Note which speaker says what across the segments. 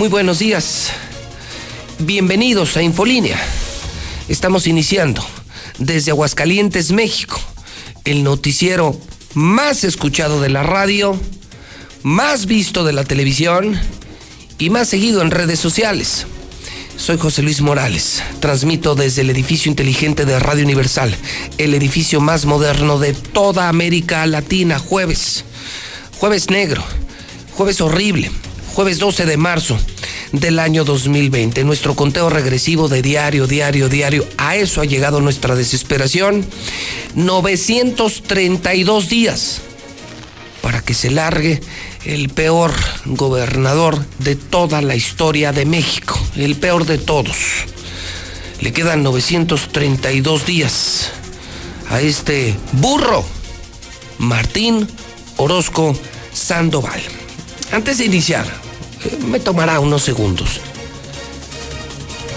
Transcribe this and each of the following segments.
Speaker 1: Muy buenos días. Bienvenidos a Infolínea. Estamos iniciando desde Aguascalientes, México, el noticiero más escuchado de la radio, más visto de la televisión y más seguido en redes sociales. Soy José Luis Morales. Transmito desde el edificio inteligente de Radio Universal, el edificio más moderno de toda América Latina, jueves. Jueves negro, jueves horrible, jueves 12 de marzo del año 2020. Nuestro conteo regresivo de diario, diario, diario. A eso ha llegado nuestra desesperación. 932 días para que se largue el peor gobernador de toda la historia de México, el peor de todos. Le quedan 932 días a este burro, Martín Orozco Sandoval. Antes de iniciar, me tomará unos segundos.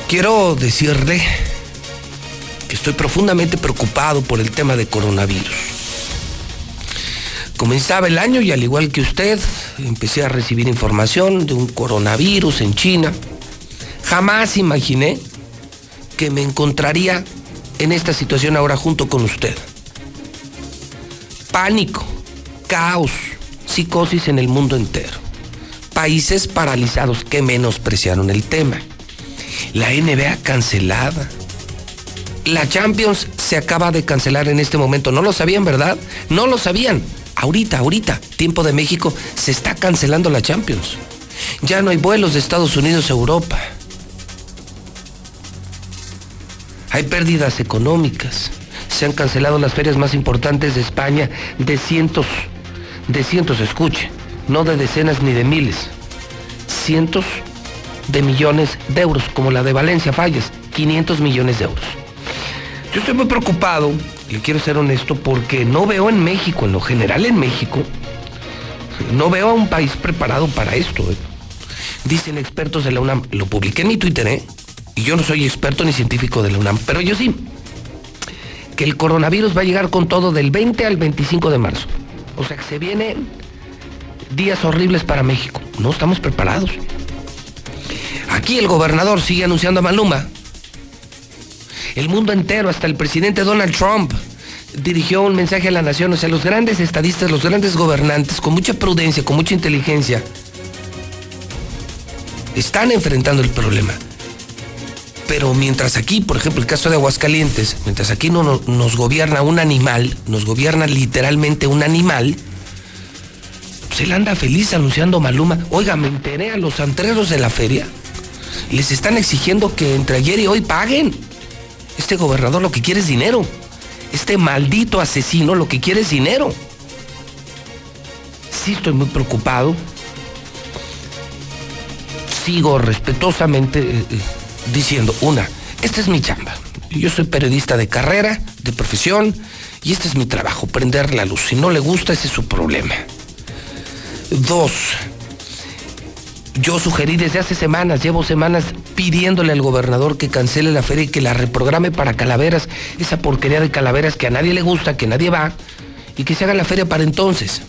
Speaker 1: Quiero decirle que estoy profundamente preocupado por el tema de coronavirus. Comenzaba el año y al igual que usted, empecé a recibir información de un coronavirus en China. Jamás imaginé que me encontraría en esta situación ahora junto con usted. Pánico, caos, psicosis en el mundo entero. Países paralizados que menospreciaron el tema. La NBA cancelada. La Champions se acaba de cancelar en este momento. No lo sabían, ¿verdad? No lo sabían ahorita, ahorita, tiempo de México, se está cancelando la Champions. Ya no hay vuelos de Estados Unidos a Europa. Hay pérdidas económicas. Se han cancelado las ferias más importantes de España de cientos, de cientos, escuche, no de decenas ni de miles. Cientos de millones de euros, como la de Valencia Fallas, 500 millones de euros. Yo estoy muy preocupado le quiero ser honesto porque no veo en México, en lo general en México, no veo a un país preparado para esto. ¿eh? Dicen expertos de la UNAM, lo publiqué en mi Twitter, ¿eh? y yo no soy experto ni científico de la UNAM, pero yo sí, que el coronavirus va a llegar con todo del 20 al 25 de marzo. O sea que se vienen días horribles para México. No estamos preparados. Aquí el gobernador sigue anunciando a Maluma el mundo entero, hasta el presidente Donald Trump, dirigió un mensaje a la nación, o sea, los grandes estadistas, los grandes gobernantes, con mucha prudencia, con mucha inteligencia, están enfrentando el problema. Pero mientras aquí, por ejemplo, el caso de Aguascalientes, mientras aquí no, nos gobierna un animal, nos gobierna literalmente un animal, pues él anda feliz anunciando Maluma. Oiga, me enteré a los antreros de la feria. Les están exigiendo que entre ayer y hoy paguen. Este gobernador lo que quiere es dinero. Este maldito asesino lo que quiere es dinero. Sí estoy muy preocupado. Sigo respetuosamente eh, eh, diciendo, una, esta es mi chamba. Yo soy periodista de carrera, de profesión, y este es mi trabajo, prender la luz. Si no le gusta, ese es su problema. Dos, yo sugerí desde hace semanas, llevo semanas pidiéndole al gobernador que cancele la feria y que la reprograme para calaveras, esa porquería de calaveras que a nadie le gusta, que nadie va, y que se haga la feria para entonces.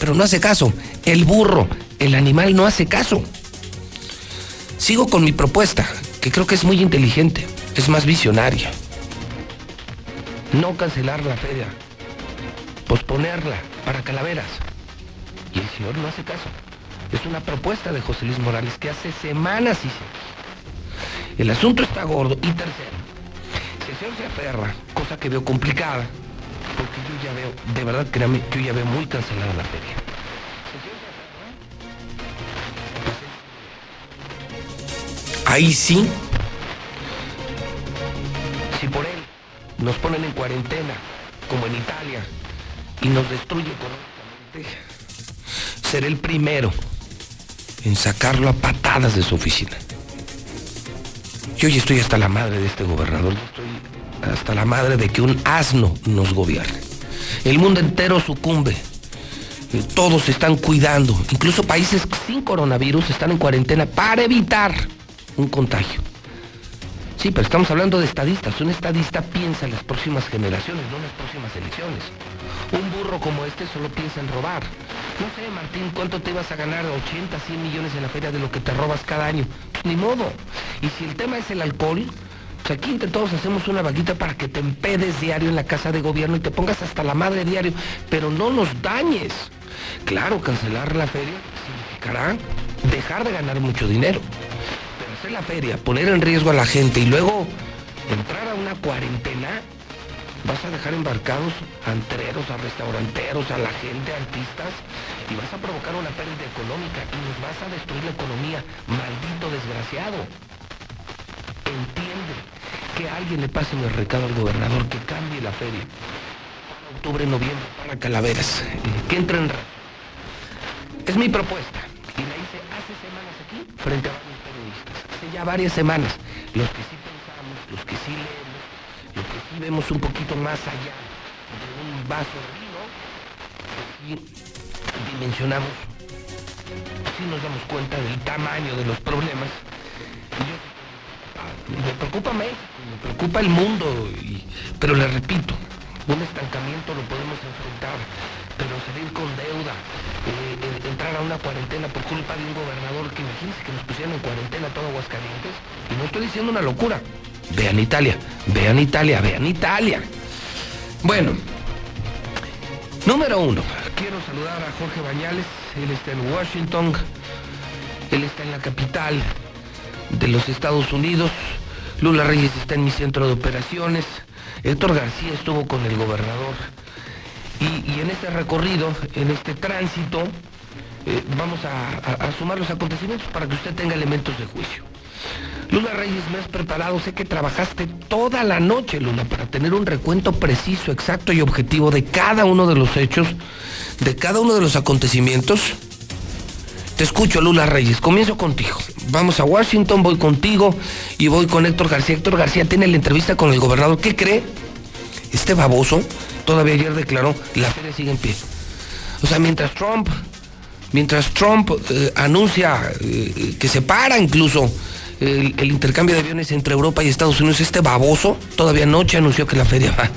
Speaker 1: Pero no hace caso. El burro, el animal no hace caso. Sigo con mi propuesta, que creo que es muy inteligente, es más visionaria. No cancelar la feria, posponerla para calaveras. Y el señor no hace caso. Es una propuesta de José Luis Morales que hace semanas hice. El asunto está gordo. Y tercero, si el señor se aferra, cosa que veo complicada, porque yo ya veo, de verdad créame, yo ya veo muy cancelada la feria. Ahí sí, si por él nos ponen en cuarentena, como en Italia, y nos destruye económicamente, seré el primero en sacarlo a patadas de su oficina. Yo ya estoy hasta la madre de este gobernador, estoy hasta la madre de que un asno nos gobierne. El mundo entero sucumbe. Todos están cuidando. Incluso países sin coronavirus están en cuarentena para evitar un contagio. Sí, pero estamos hablando de estadistas. Un estadista piensa en las próximas generaciones, no en las próximas elecciones. Un burro como este solo piensa en robar. No sé, Martín, ¿cuánto te ibas a ganar? 80, 100 millones en la feria de lo que te robas cada año. Ni modo. Y si el tema es el alcohol, pues aquí entre todos hacemos una vaguita para que te empedes diario en la casa de gobierno y te pongas hasta la madre diario, pero no nos dañes. Claro, cancelar la feria significará dejar de ganar mucho dinero. Pero hacer la feria, poner en riesgo a la gente y luego entrar a una cuarentena, vas a dejar embarcados a antreros, a restauranteros, a la gente, a artistas, y vas a provocar una pérdida económica y nos vas a destruir la economía. Maldito desgraciado. Entiende que alguien le pase el recado al gobernador que cambie la feria. Octubre, noviembre, para calaveras. Que entren. Es mi propuesta. Y la hice hace semanas aquí, frente a varios periodistas. Hace ya varias semanas. Los que sí pensamos, los que sí leemos, sí vemos un poquito más allá de un vaso de vino, y dimensionamos, sí nos damos cuenta del tamaño de los problemas. Y yo, me preocupa México, me preocupa el mundo, pero le repito, un estancamiento lo podemos enfrentar, pero salir con deuda, eh, eh, entrar a una cuarentena por culpa de un gobernador que imagínense que nos pusieron en cuarentena todo Aguascalientes, y no estoy diciendo una locura. Vean Italia, vean Italia, vean Italia. Bueno, número uno, quiero saludar a Jorge Bañales, él está en Washington, él está en la capital de los Estados Unidos, Lula Reyes está en mi centro de operaciones, Héctor García estuvo con el gobernador y, en este recorrido, en este tránsito, eh, vamos a sumar los acontecimientos para que usted tenga elementos de juicio. Lula Reyes, me has preparado, sé que trabajaste toda la noche, Lula, para tener un recuento preciso, exacto y objetivo de cada uno de los hechos, de cada uno de los acontecimientos. Te escucho, Lula Reyes. Comienzo contigo. Vamos a Washington, voy contigo y voy con Héctor García. Héctor García tiene la entrevista con el gobernador. ¿Qué cree? Este baboso todavía ayer declaró, la feria sigue en pie. O sea, mientras Trump, mientras Trump eh, anuncia eh, que se para incluso el, intercambio de aviones entre Europa y Estados Unidos, este baboso, todavía anoche anunció que la feria va.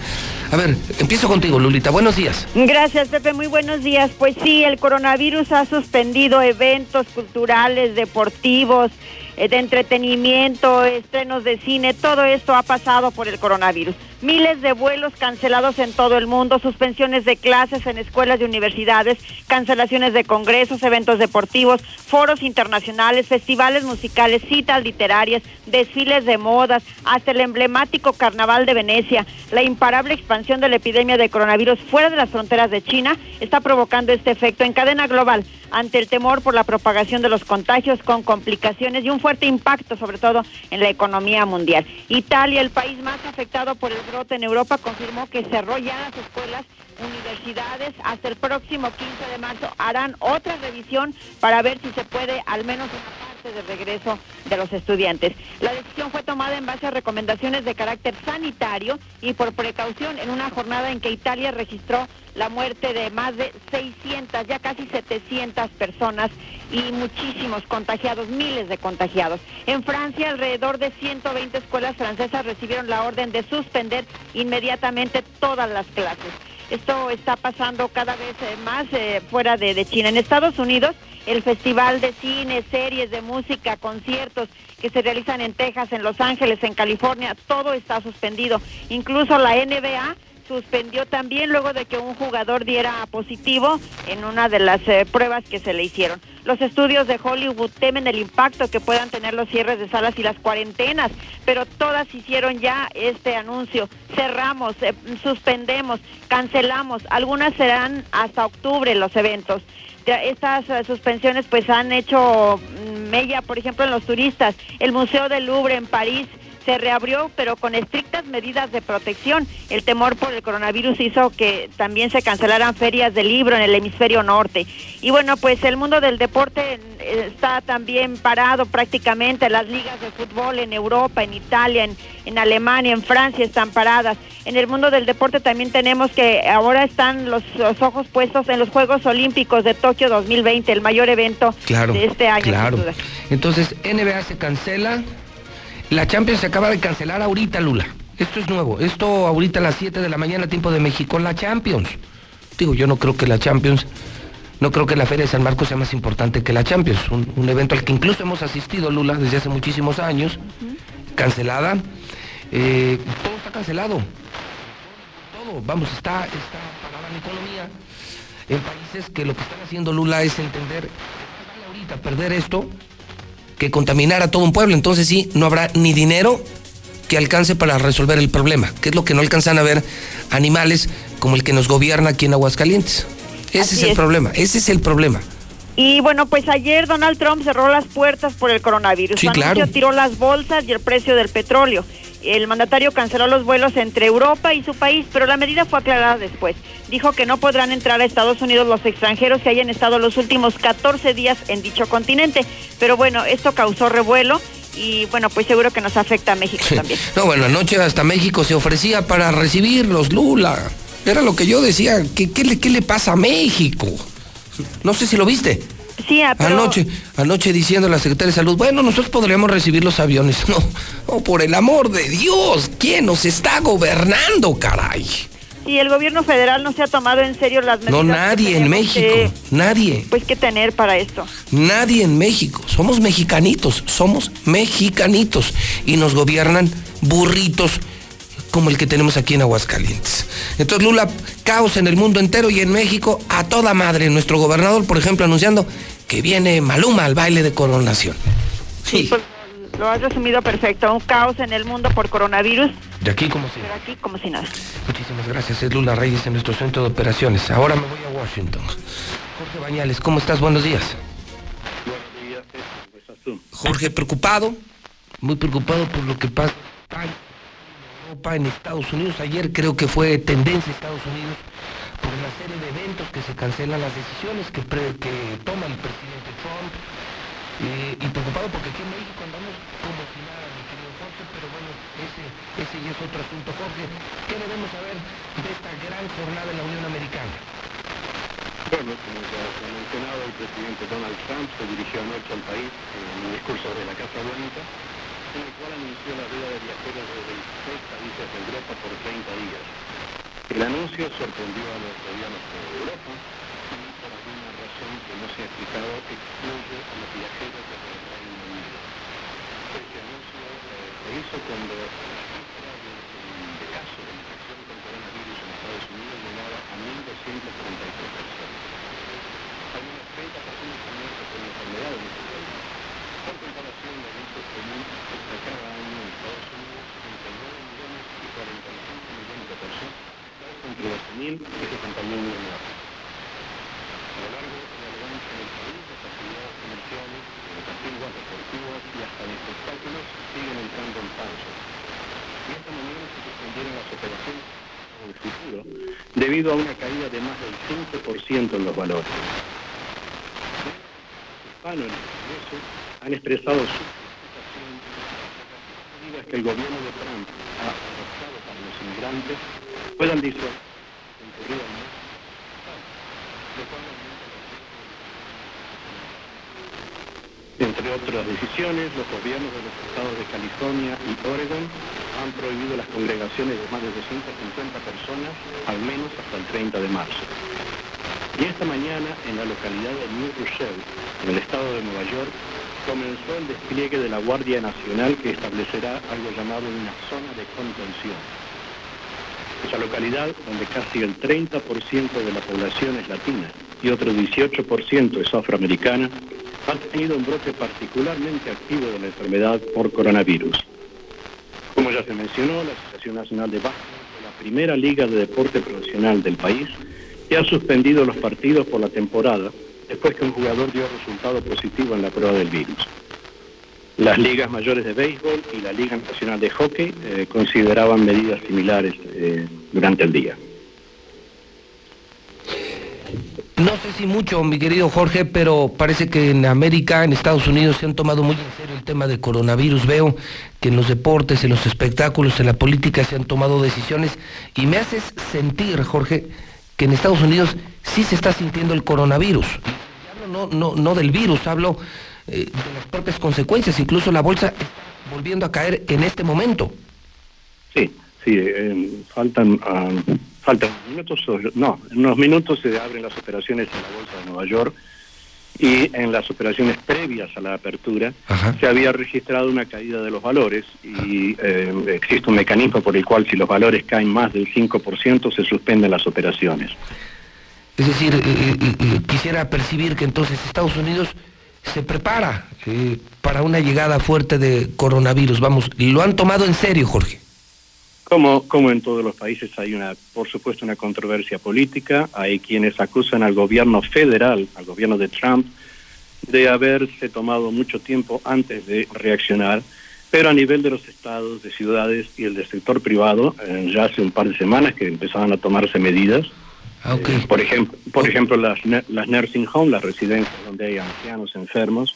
Speaker 1: A ver, empiezo contigo, Lulita. Buenos días.
Speaker 2: Gracias, Pepe. Muy buenos días. Pues sí, el coronavirus ha suspendido eventos culturales, deportivos, eh, de entretenimiento, estrenos de cine, todo esto ha pasado por el coronavirus. Miles de vuelos cancelados en todo el mundo, suspensiones de clases en escuelas y universidades, cancelaciones de congresos, eventos deportivos, foros internacionales, festivales musicales, citas literarias, desfiles de modas, hasta el emblemático Carnaval de Venecia. La imparable expansión de la epidemia de coronavirus fuera de las fronteras de China está provocando este efecto en cadena global ante el temor por la propagación de los contagios con complicaciones y un fuerte impacto sobre todo en la economía mundial. Italia, el país más afectado por el en Europa, confirmó que cerró ya las escuelas universidades hasta el próximo 15 de marzo harán otra revisión para ver si se puede al menos una de regreso de los estudiantes. La decisión fue tomada en base a recomendaciones de carácter sanitario y por precaución en una jornada en que Italia registró la muerte de más de 600, ya casi 700 personas y muchísimos contagiados, miles de contagiados. En Francia, alrededor de 120 escuelas francesas recibieron la orden de suspender inmediatamente todas las clases. Esto está pasando cada vez eh, más eh, fuera de, de, China. En Estados Unidos, el Festival de Cine, Series de Música, conciertos que se realizan en Texas, en Los Ángeles, en California, todo está suspendido. Incluso la NBA suspendió también luego de que un jugador diera positivo en una de las eh, pruebas que se le hicieron. Los estudios de Hollywood temen el impacto que puedan tener los cierres de salas y las cuarentenas, pero todas hicieron ya este anuncio. Cerramos, eh, suspendemos, cancelamos. Algunas serán hasta octubre los eventos. Estas eh, suspensiones pues han hecho mm, mella, por ejemplo, en los turistas. El Museo del Louvre en París se reabrió, pero con estrictas medidas de protección. El temor por el coronavirus hizo que también se cancelaran ferias de libro en el hemisferio norte. Y bueno, pues el mundo del deporte eh, está también parado prácticamente. Las ligas de fútbol en Europa, en Italia, en, Alemania, en Francia están paradas. En el mundo del deporte también tenemos que ahora están los, ojos puestos en los Juegos Olímpicos de Tokio 2020, el mayor evento de este año.
Speaker 1: Claro. Entonces, NBA se cancela. La Champions se acaba de cancelar ahorita, Lula. Esto es nuevo. Esto ahorita a las 7 de la mañana, tiempo de México, la Champions. Digo, yo no creo que la Champions, no creo que la Feria de San Marcos sea más importante que la Champions. Un, evento al que incluso hemos asistido, Lula, desde hace muchísimos años. Cancelada. Eh, todo está cancelado. Todo. Vamos, está, está parada la economía en países que lo que están haciendo Lula es entender, ahorita perder esto que contaminar a todo un pueblo. Entonces sí, no habrá ni dinero que alcance para resolver el problema, que es lo que no alcanzan a ver animales como el que nos gobierna aquí en Aguascalientes. Ese es el problema, ese es el problema.
Speaker 2: Y bueno, pues ayer Donald Trump cerró las puertas por el coronavirus.
Speaker 1: Sí, claro.
Speaker 2: tiró las bolsas y el precio del petróleo. El mandatario canceló los vuelos entre Europa y su país, pero la medida fue aclarada después. Dijo que no podrán entrar a Estados Unidos los extranjeros que hayan estado los últimos 14 días en dicho continente. Pero bueno, esto causó revuelo y bueno, pues seguro que nos afecta a México también.
Speaker 1: No, bueno, anoche hasta México se ofrecía para recibirlos, Lula. Era lo que yo decía, ¿qué, qué, le, qué le pasa a México? No sé si lo viste.
Speaker 2: Sí, ah,
Speaker 1: Anoche, anoche diciendo la secretaria de Salud, bueno, nosotros podríamos recibir los aviones. No, no, por el amor de Dios, ¿quién nos está gobernando, caray?
Speaker 2: Y el gobierno federal no se ha tomado en serio las medidas.
Speaker 1: No, nadie en México, nadie.
Speaker 2: Pues qué tener para esto.
Speaker 1: Nadie en México, somos mexicanitos, somos mexicanitos y nos gobiernan burritos como el que tenemos aquí en Aguascalientes. Entonces, Lula, caos en el mundo entero y en México a toda madre. Nuestro gobernador, por ejemplo, anunciando que viene Maluma al baile de coronación.
Speaker 2: Sí. Pues, lo has resumido perfecto. Un caos en el mundo por coronavirus.
Speaker 1: De aquí como si
Speaker 2: nada. De aquí como si nada.
Speaker 1: Muchísimas gracias. Es Lula Reyes en nuestro centro de operaciones. Ahora me voy a Washington. Jorge Bañales, ¿cómo estás? Buenos días.
Speaker 3: Buenos días.
Speaker 1: Jorge, preocupado. Muy preocupado por lo que pasa en Estados Unidos. Ayer creo que fue tendencia Estados Unidos por una serie de eventos que se cancelan las decisiones que, que toma el presidente Trump. Eh, y preocupado porque aquí en México andamos como si nada, mi querido Jorge, pero bueno, ese, ese ya es otro asunto. Jorge, ¿qué debemos saber de esta gran jornada en la Unión Americana?
Speaker 3: Bueno, como ya ha mencionado, el presidente Donald Trump se dirigió anoche al país en un discurso de la Casa Blanca en el cual anunció la vida de viajeros de 26 países de Europa por 30 días. El anuncio sorprendió a los gobiernos de Europa y por alguna razón que no se ha explicado excluye a los viajeros de Reino Unido. Este anuncio eh, se hizo cuando la cifra de, casos de infección con coronavirus en Estados Unidos llegaba a 1.243 personas. Al menos 30 personas han muerto por la enfermedad en este país. Por comparación, la gente común está cada año en Estados Unidos entre 9 millones y 45 millones de personas, 12.000 y 71 millones. A lo largo de la relevancia del país, las actividades comerciales, educativas, deportivas y hasta de espectáculos siguen entrando en pausa. Y esta mañana se suspendieron las operaciones del futuro debido a una caída de más del 5% en los valores. Hispano en el Congreso han expresado su preocupación que el gobierno de Trump ha adoptado para los inmigrantes puedan Entre otras decisiones, los gobiernos de los estados de California y Oregon han prohibido las congregaciones de más de 250 personas, al menos hasta el 30 de marzo. Y esta mañana, en la localidad de New Rochelle, en el estado de Nueva York, comenzó el despliegue de la Guardia Nacional que establecerá algo llamado una zona de contención. Esa localidad, donde casi el 30% de la población es latina y otro 18% es afroamericana, ha tenido un brote particularmente activo de la enfermedad por coronavirus. Como ya se mencionó, la Asociación Nacional de Básquet la primera liga de deporte profesional del país y ha suspendido los partidos por la temporada después que un jugador dio resultado positivo en la prueba del virus. Las ligas mayores de béisbol y la Liga Nacional de Hockey eh, consideraban medidas similares eh, durante el día.
Speaker 1: No sé si mucho, mi querido Jorge, pero parece que en América, en Estados Unidos, se han tomado muy en serio el tema de coronavirus. Veo que en los deportes, en los espectáculos, en la política se han tomado decisiones y me haces sentir, Jorge, que en Estados Unidos sí se está sintiendo el coronavirus. No, no, no del virus, hablo eh, de las propias consecuencias. Incluso la bolsa volviendo a caer en este momento.
Speaker 3: Sí, sí, eh, faltan... Ah, faltan minutos, no, en unos minutos se abren las operaciones en la Bolsa de Nueva York y en las operaciones previas a la apertura se había registrado una caída de los valores y eh, existe un mecanismo por el cual si los valores caen más del 5% se suspenden las operaciones.
Speaker 1: Es decir, eh, eh, quisiera percibir que entonces Estados Unidos se prepara para una llegada fuerte de coronavirus. Vamos, lo han tomado en serio, Jorge.
Speaker 3: Como, como en todos los países hay una, por supuesto, una controversia política. Hay quienes acusan al gobierno federal, al gobierno de Trump, de haberse tomado mucho tiempo antes de reaccionar, pero a nivel de los estados, de ciudades y el del sector privado, eh, ya hace un par de semanas que empezaban a tomarse medidas. Ah, eh, por ejemplo, por ejemplo las, las nursing homes, las residencias donde hay ancianos enfermos,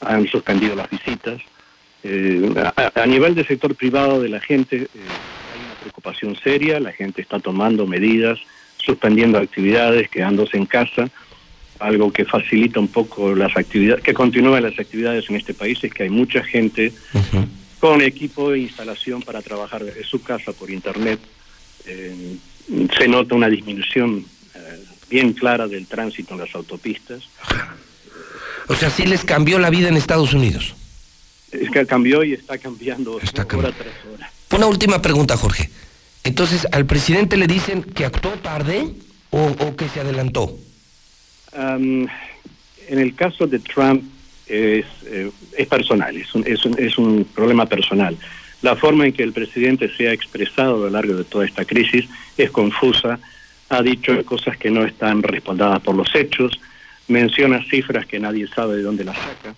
Speaker 3: han suspendido las visitas. Eh, a, nivel del sector privado de la gente, preocupación seria, la gente está tomando medidas, suspendiendo actividades, quedándose en casa, algo que facilita un poco las actividades, que continúan las actividades en este país, es que hay mucha gente con equipo de instalación para trabajar desde su casa por internet. Eh, se nota una disminución eh, bien clara del tránsito en las autopistas.
Speaker 1: O sea, sí les cambió la vida en Estados Unidos.
Speaker 3: Es que cambió y está cambiando está hora tras hora.
Speaker 1: Una última pregunta, Jorge. Entonces, ¿al presidente le dicen que actuó tarde o, que se adelantó?
Speaker 3: en el caso de Trump es, eh, es personal, es un, es, un, es un problema personal. La forma en que el presidente se ha expresado a lo largo de toda esta crisis es confusa, ha dicho cosas que no están respaldadas por los hechos, menciona cifras que nadie sabe de dónde las saca.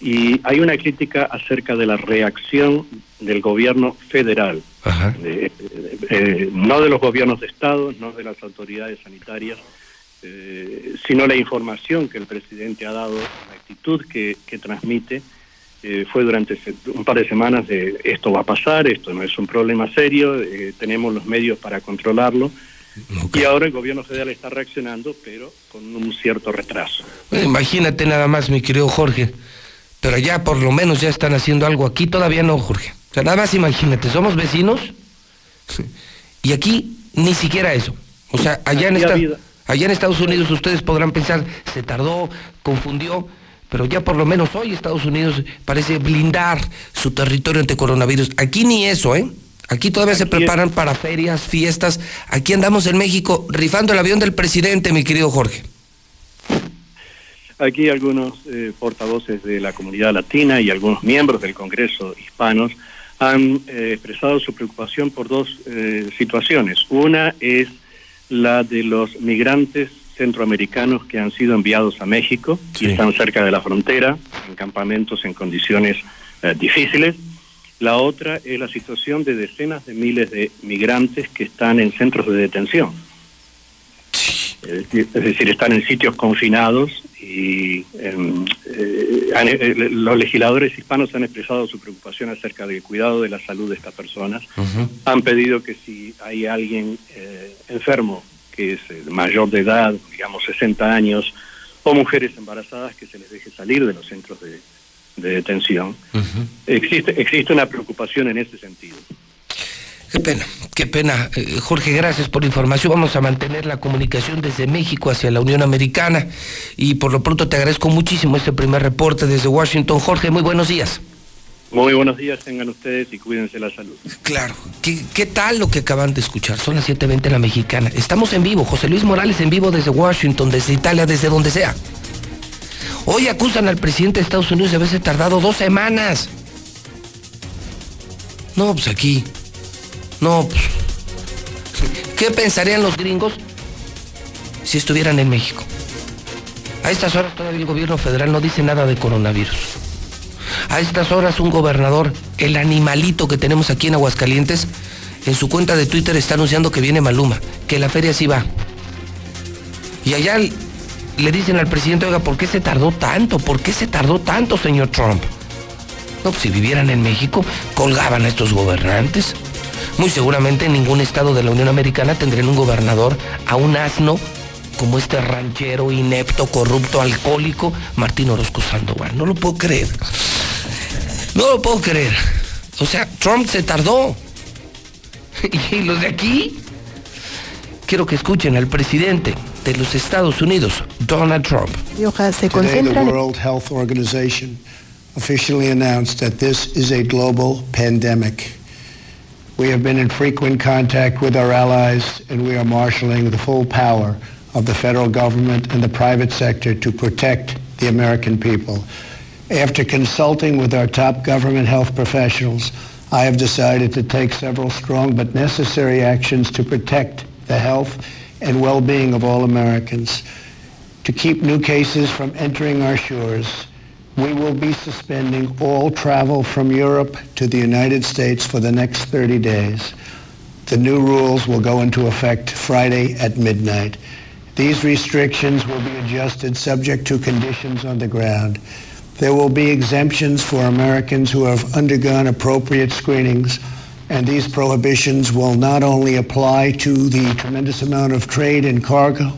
Speaker 3: Y hay una crítica acerca de la reacción del gobierno federal, eh, no de los gobiernos de Estado, no de las autoridades sanitarias, eh, sino la información que el presidente ha dado, la actitud que, transmite. Eh, fue durante un par de semanas de esto va a pasar, esto no es un problema serio, tenemos los medios para controlarlo. Y ahora el gobierno federal está reaccionando, pero con un cierto retraso.
Speaker 1: imagínate nada más, mi querido Jorge pero ya por lo menos ya están haciendo algo. Aquí todavía no, Jorge. O sea, nada más imagínate, somos vecinos y aquí ni siquiera eso. O sea, allá en, allá en Estados Unidos ustedes podrán pensar, se tardó, confundió, pero ya por lo menos hoy Estados Unidos parece blindar su territorio ante coronavirus. Aquí ni eso, ¿eh? Aquí todavía se preparan para ferias, fiestas. Aquí andamos en México rifando el avión del presidente, mi querido Jorge.
Speaker 3: Aquí algunos eh, portavoces de la comunidad latina y algunos miembros del Congreso hispanos han eh, expresado su preocupación por dos eh, situaciones. Una es la de los migrantes centroamericanos que han sido enviados a México y están cerca de la frontera, en campamentos en condiciones difíciles. La otra es la situación de decenas de miles de migrantes que están en centros de detención. Es decir, están en sitios confinados y em, eh, eh, los legisladores hispanos han expresado su preocupación acerca del cuidado de la salud de estas personas. Han pedido que si hay alguien eh, enfermo, que es mayor de edad, digamos 60 años, o mujeres embarazadas, que se les deje salir de los centros de, detención. existe, existe una preocupación en ese sentido.
Speaker 1: Qué pena, qué pena. Eh, Jorge, gracias por la información. Vamos a mantener la comunicación desde México hacia la Unión Americana y por lo pronto te agradezco muchísimo este primer reporte desde Washington. Jorge, muy buenos días.
Speaker 3: Muy buenos días tengan ustedes y cuídense la salud.
Speaker 1: Claro. ¿Qué, tal lo que acaban de escuchar? Son las 7.20 de la mexicana. Estamos en vivo. José Luis Morales en vivo desde Washington, desde Italia, desde donde sea. Hoy acusan al presidente de Estados Unidos de haberse tardado dos semanas. No, pues aquí no, pues, ¿qué pensarían los gringos si estuvieran en México? A estas horas todavía el gobierno federal no dice nada de coronavirus. A estas horas un gobernador, el animalito que tenemos aquí en Aguascalientes, en su cuenta de Twitter está anunciando que viene Maluma, que la feria sí va. Y allá le dicen al presidente, oiga, ¿por qué se tardó tanto? ¿Por qué se tardó tanto, señor Trump? No, pues si vivieran en México, colgaban a estos gobernantes. Muy seguramente en ningún estado de la Unión Americana tendrían un gobernador a un asno como este ranchero inepto, corrupto, alcohólico, Martín Orozco Sandoval. No lo puedo creer. No lo puedo creer. O sea, Trump se tardó. Y los de aquí, quiero que escuchen al presidente de los Estados Unidos, Donald Trump.
Speaker 4: Se
Speaker 5: Today, the World Health Organization officially announced that this is a global pandemic. We have been in frequent contact with our allies, and we are marshaling the full power of the federal government and the private sector to protect the American people. After consulting with our top government health professionals, I have decided to take several strong but necessary actions to protect the health and well-being of all Americans. To keep new cases from entering our shores, we will be suspending all travel from Europe to the United States for the next 30 days. The new rules will go into effect Friday at midnight. These restrictions will be adjusted subject to conditions on the ground. There will be exemptions for Americans who have undergone appropriate screenings, and these prohibitions will not only apply to the tremendous amount of trade and cargo,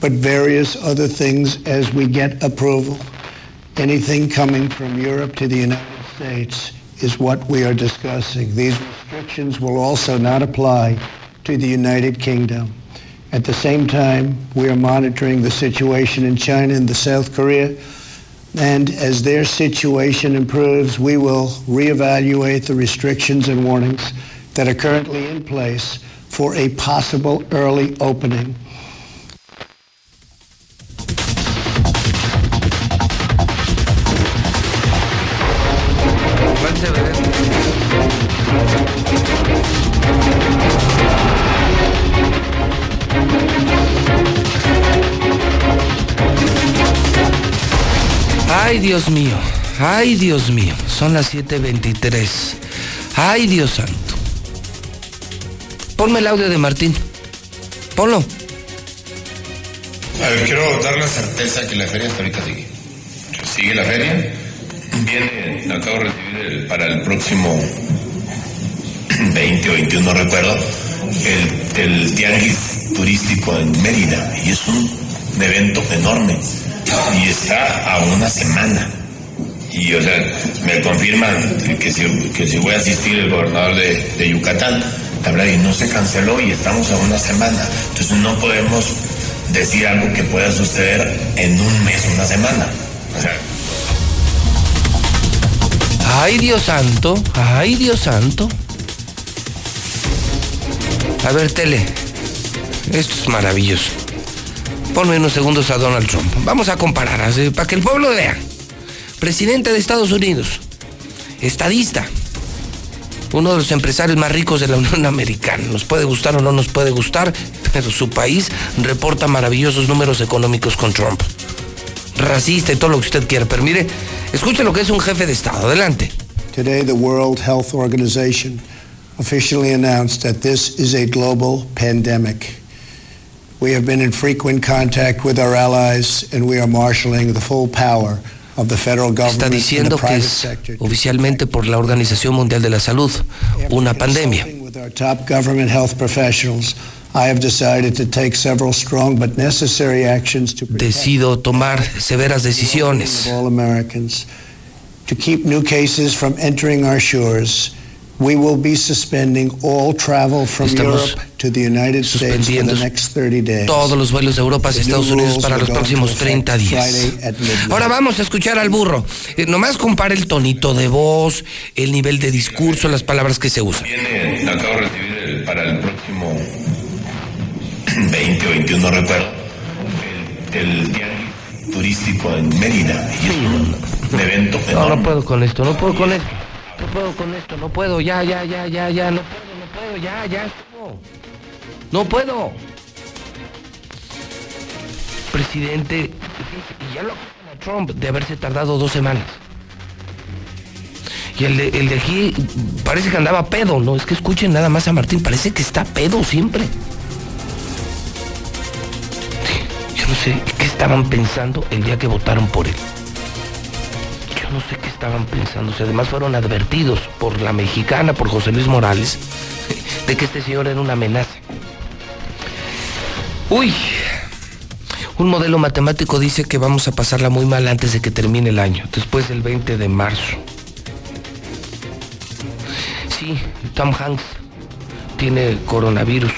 Speaker 5: but various other things as we get approval. Anything coming from Europe to the United States is what we are discussing. These restrictions will also not apply to the United Kingdom. At the same time, we are monitoring the situation in China and the South Korea. And as their situation improves, we will reevaluate the restrictions and warnings that are currently in place for a possible early opening.
Speaker 1: Ay, Dios mío. Ay, Dios mío. Son las 7.23. Ay, Dios santo. Ponme el audio de Martín. Ponlo.
Speaker 6: A ver, quiero dar la certeza que la feria hasta ahorita sigue. Sigue la feria. Viene, acabo de recibir el- para el próximo 20 o 21, no recuerdo, el, el tianguis turístico en Mérida. Y es un evento enorme. Y está a una semana. Y, o sea, me confirman que si, que si voy a asistir el gobernador de, de Yucatán, la verdad, y no se canceló y estamos a una semana. Entonces no podemos decir algo que pueda suceder en un mes, una semana. O sea,
Speaker 1: Ay, Dios santo. Ay, Dios santo. A ver, tele. Esto es maravilloso. Ponme unos segundos a Donald Trump. Vamos a comparar, para que el pueblo vea. Presidente de Estados Unidos. Estadista. Uno de los empresarios más ricos de la Unión Americana. Nos puede gustar o no nos puede gustar, pero su país reporta maravillosos números económicos con Trump. Racista y todo lo que usted quiera. Pero mire, escuche lo que es un jefe de Estado. Adelante.
Speaker 5: Today, the World Health Organization officially announced that this is a global pandemic. We have been in frequent contact with our allies, and we are marshaling the full power of the federal
Speaker 1: Está
Speaker 5: government and the
Speaker 1: diciendo que
Speaker 5: private
Speaker 1: es oficialmente por la Organización Mundial de la Salud una pandemia.
Speaker 5: Consulting With our top government health professionals, I have decided to take several strong but necessary actions to protect
Speaker 1: Decido tomar severas decisiones.
Speaker 5: We will be suspending all travel from
Speaker 1: Estamos
Speaker 5: Europe to the United States for
Speaker 1: suspendiendo
Speaker 5: the next 30 days.
Speaker 1: Todos los vuelos de Europa hacia Estados Unidos para
Speaker 5: will
Speaker 1: los
Speaker 5: go
Speaker 1: próximos
Speaker 5: into effect
Speaker 1: 30 días.
Speaker 5: Friday at midnight.
Speaker 1: Ahora vamos a escuchar al burro. Eh, nomás compara el tonito de voz, el nivel de discurso, las palabras que se usan.
Speaker 6: viene, acabo de recibir el- para el próximo 20 o 21, no recuerdo, el, el tianguis turístico en Mérida. Y es un, evento
Speaker 1: No, no
Speaker 6: enorme.
Speaker 1: puedo con esto, no puedo con esto. No puedo con esto, no puedo, ya, ya, ya, ya, ya, no puedo, no puedo, ya, ya estuvo. No puedo. Presidente, y ya lo acusan a Trump de haberse tardado dos semanas. Y el de, el de aquí parece que andaba pedo, ¿no? Es que escuchen nada más a Martín, parece que está pedo siempre. Yo no sé qué estaban pensando el día que votaron por él. No sé qué estaban pensando. Además fueron advertidos por la mexicana, por José Luis Morales, de que este señor era una amenaza. Uy, un modelo matemático dice que vamos a pasarla muy mal antes de que termine el año, después del 20 de marzo. Sí, Tom Hanks tiene coronavirus.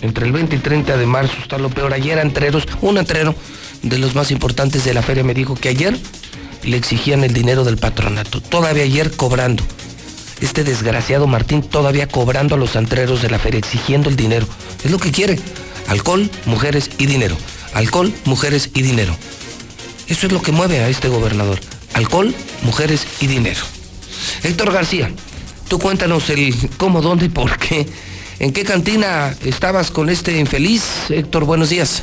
Speaker 1: Entre el 20 y 30 de marzo está lo peor. Ayer antreros, un antrero de los más importantes de la feria me dijo que ayer le exigían el dinero del patronato. Todavía ayer cobrando. Este desgraciado Martín todavía cobrando a los antreros de la feria, exigiendo el dinero. Es lo que quiere. Alcohol, mujeres y dinero. Alcohol, mujeres y dinero. Eso es lo que mueve a este gobernador. Alcohol, mujeres y dinero. Héctor García, tú cuéntanos el cómo, dónde y por qué. ¿En qué cantina estabas con este infeliz? Héctor, buenos días.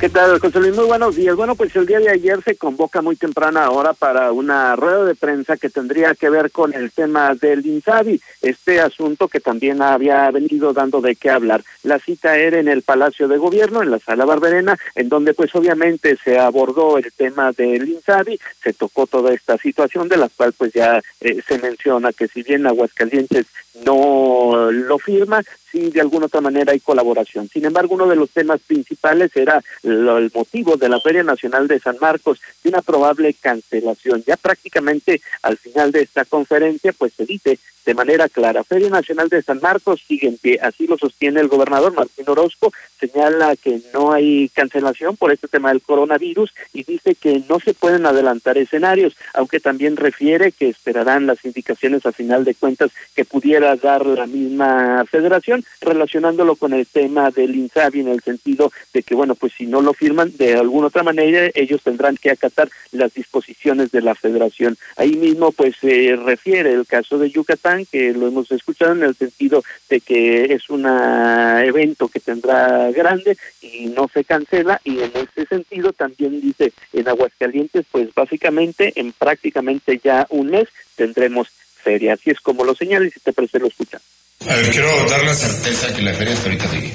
Speaker 7: ¿Qué tal, José Luis? Muy buenos días. Bueno, pues el día de ayer se convoca muy temprana hora para una rueda de prensa que tendría que ver con el tema del INSABI, este asunto que también había venido dando de qué hablar. La cita era en el Palacio de Gobierno, en la Sala Barberena, en donde pues obviamente se abordó el tema del INSABI, se tocó toda esta situación de la cual pues ya eh, se menciona que si bien Aguascalientes no lo firma, sí de alguna otra manera hay colaboración. Sin embargo, uno de los temas principales era el motivo de la Feria Nacional de San Marcos de una probable cancelación. Ya prácticamente al final de esta conferencia, pues se dice de manera clara. Feria Nacional de San Marcos sigue en pie, así lo sostiene el gobernador Martín Orozco, señala que no hay cancelación por este tema del coronavirus y dice que no se pueden adelantar escenarios, aunque también refiere que esperarán las indicaciones a final de cuentas que pudiera dar la misma federación, relacionándolo con el tema del INSABI en el sentido de que, bueno, pues si no lo firman de alguna otra manera, ellos tendrán que acatar las disposiciones de la federación. Ahí mismo, pues se refiere el caso de Yucatán, que lo hemos escuchado en el sentido de que es un evento que tendrá grande y no se cancela y en ese sentido también dice en Aguascalientes pues básicamente en prácticamente ya un mes tendremos feria, así es como lo señala y si te parece lo escucha.
Speaker 6: A ver, quiero dar la certeza que la feria hasta ahorita sigue.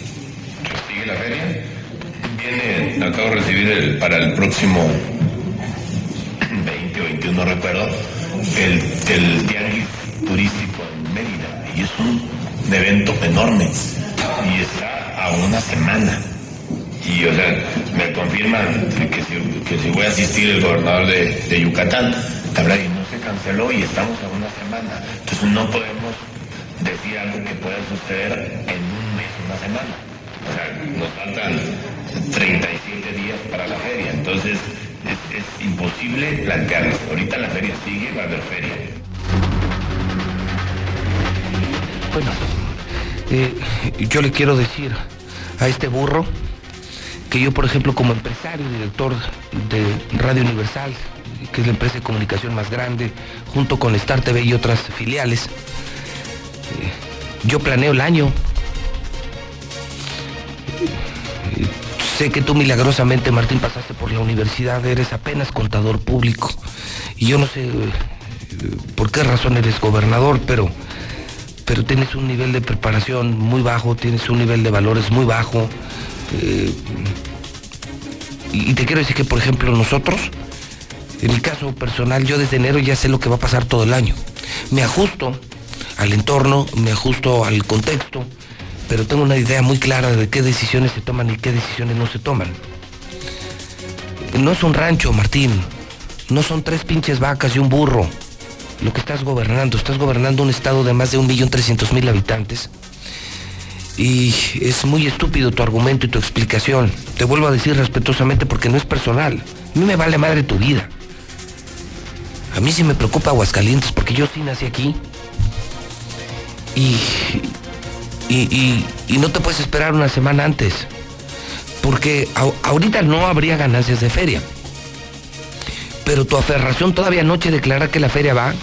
Speaker 6: Sigue la feria. Viene, acabo de recibir el, para el próximo 20 o 21, no recuerdo, el, el tianguis turístico en Mérida y es un evento enorme y está a una semana. Y, o sea, me confirman que si, que si voy a asistir el gobernador de, de Yucatán, verdad, y no se canceló y estamos a una semana. Entonces no podemos decir algo que pueda suceder en un mes, una semana. O sea, nos faltan 37 días para la feria. Entonces es, es imposible plantearlo. Ahorita la feria sigue, va a haber feria.
Speaker 1: Bueno, eh, yo le quiero decir a este burro que yo, por ejemplo, como empresario, director de Radio Universal, que es la empresa de comunicación más grande, junto con Star TV y otras filiales, eh, yo planeo el año. Eh, sé que tú milagrosamente, Martín, pasaste por la universidad, eres apenas contador público. Y yo no sé por qué razón eres gobernador, pero pero tienes un nivel de preparación muy bajo, tienes un nivel de valores muy bajo. Eh, y te quiero decir que, por ejemplo, nosotros, en mi caso personal, yo desde enero ya sé lo que va a pasar todo el año. Me ajusto al entorno, me ajusto al contexto, pero tengo una idea muy clara de qué decisiones se toman y qué decisiones no se toman. No es un rancho, Martín. No son tres pinches vacas y un burro lo que estás gobernando. Estás gobernando un estado de más de 1.300.000 habitantes. Y es muy estúpido tu argumento y tu explicación. Te vuelvo a decir respetuosamente porque no es personal. A mí me vale madre tu vida. A mí sí me preocupa Aguascalientes porque yo sí nací aquí. Y, y, no te puedes esperar una semana antes. Porque ahorita no habría ganancias de feria pero tu aferración todavía anoche declara que la feria va,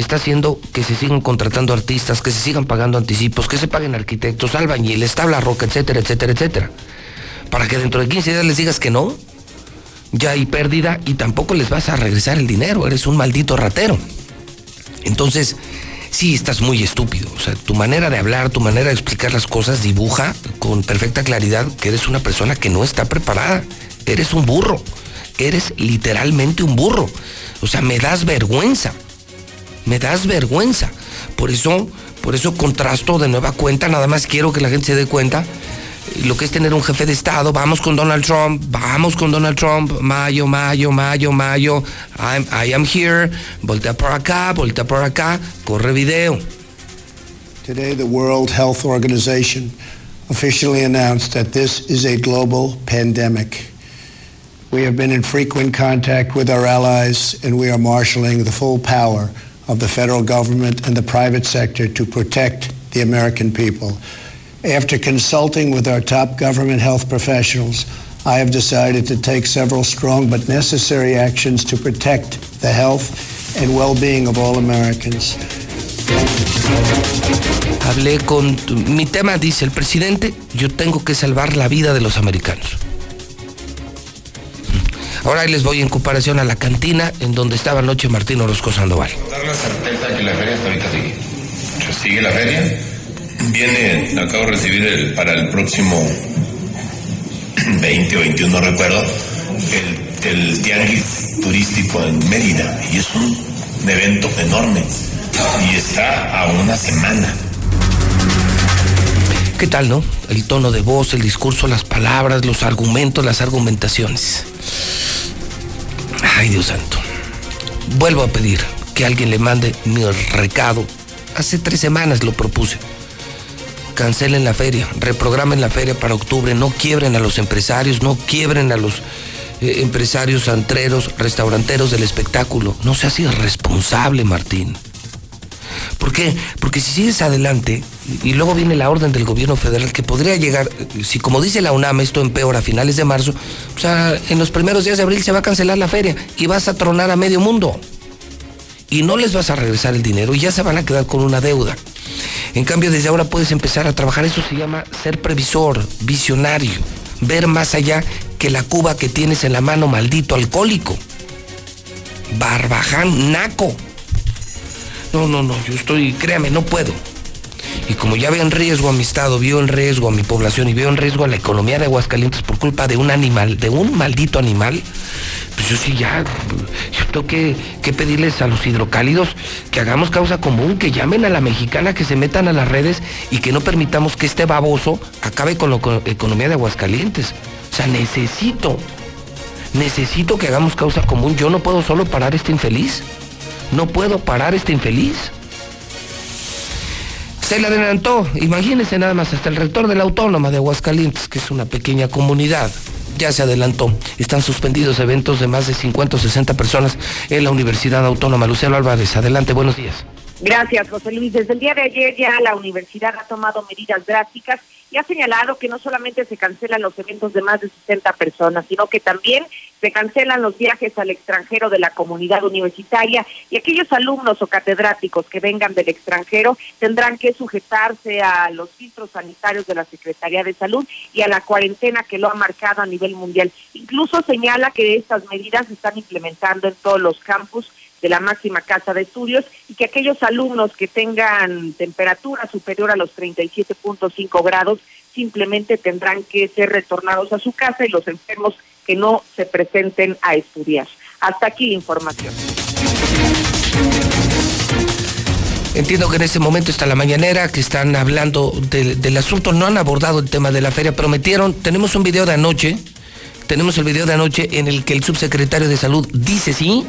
Speaker 1: está haciendo que se sigan contratando artistas, que se sigan pagando anticipos, que se paguen arquitectos, albañiles, tabla roca, etcétera, etcétera, etcétera. Para que dentro de 15 días les digas que no, ya hay pérdida y tampoco les vas a regresar el dinero, eres un maldito ratero. Entonces, sí estás muy estúpido. O sea, tu manera de hablar, tu manera de explicar las cosas dibuja con perfecta claridad que eres una persona que no está preparada. Eres un burro. Eres literalmente un burro. O sea, me das vergüenza. Me das vergüenza. Por eso, por eso contrasto de nueva cuenta, nada más quiero que la gente se dé cuenta lo que es tener un jefe de Estado. Vamos con Donald Trump, vamos con Donald Trump, mayo, mayo, mayo, mayo. I am here, voltea por acá, voltea por acá, corre video.
Speaker 5: Today, the World Health Organization officially announced that this is a global pandemic. We have been in frequent contact with our allies, and we are marshaling the full power of the federal government and the private sector to protect the American people. After consulting with our top government health professionals, I have decided to take several strong but necessary actions to protect the health and well-being of all Americans.
Speaker 1: Hablé con mi tema, dice el presidente, yo tengo que salvar la vida de los americanos. Ahora les voy en comparación a la cantina en donde estaba anoche Martín Orozco Sandoval.
Speaker 6: Dar la certeza que la feria hasta ahorita sigue. Sigue la feria Viene, acabo de recibir el, para el próximo 20 o 21, no recuerdo, el tianguis turístico en Mérida. Y es un evento enorme. Y está a una semana.
Speaker 1: ¿Qué tal, no? El tono de voz, el discurso, las palabras, los argumentos, las argumentaciones. Ay, Dios santo. Vuelvo a pedir que alguien le mande mi recado. Hace tres semanas lo propuse cancelen la feria, reprogramen la feria para octubre, no quiebren a los empresarios, no quiebren a los eh, empresarios antreros, restauranteros del espectáculo. No seas irresponsable, Martín. ¿Por qué? Porque si sigues adelante y luego viene la orden del gobierno federal que podría llegar, si como dice la UNAM esto empeora a finales de marzo, o sea, en los primeros días de abril se va a cancelar la feria y vas a tronar a medio mundo. Y no les vas a regresar el dinero y ya se van a quedar con una deuda. En cambio, desde ahora puedes empezar a trabajar. Eso se llama ser previsor, visionario, ver más allá que la cuba que tienes en la mano, maldito alcohólico. Barbaján, naco. No, no, no, yo estoy, créame, no puedo. Y como ya veo en riesgo a mi estado, veo en riesgo a mi población y veo en riesgo a la economía de Aguascalientes por culpa de un animal, de un maldito animal, pues yo sí ya, yo tengo que, pedirles a los hidrocálidos que hagamos causa común, que llamen a la mexicana, que se metan a las redes y que no permitamos que este baboso acabe con la economía de Aguascalientes. O sea, necesito, necesito que hagamos causa común. Yo no puedo solo parar este infeliz. No puedo parar este infeliz. Se le adelantó, imagínense nada más, hasta el rector de la Autónoma de Aguascalientes, que es una pequeña comunidad, ya se adelantó. Están suspendidos eventos de más de 50 o 60 personas en la Universidad Autónoma. Lucero Álvarez, adelante, buenos días.
Speaker 8: Gracias, José Luis. Desde el día de ayer ya la universidad ha tomado medidas drásticas y ha señalado que no solamente se cancelan los eventos de más de 60 personas, sino que también se cancelan los viajes al extranjero de la comunidad universitaria y aquellos alumnos o catedráticos que vengan del extranjero tendrán que sujetarse a los filtros sanitarios de la Secretaría de Salud y a la cuarentena que lo ha marcado a nivel mundial. Incluso señala que estas medidas se están implementando en todos los campus de la máxima casa de estudios y que aquellos alumnos que tengan temperatura superior a los 37.5 grados simplemente tendrán que ser retornados a su casa y los enfermos que no se presenten a estudiar. Hasta aquí la información.
Speaker 1: Entiendo que en este momento está la mañanera, que están hablando del asunto, no han abordado el tema de la feria, prometieron, tenemos un video de anoche, tenemos el video de anoche en el que el subsecretario de salud dice sí,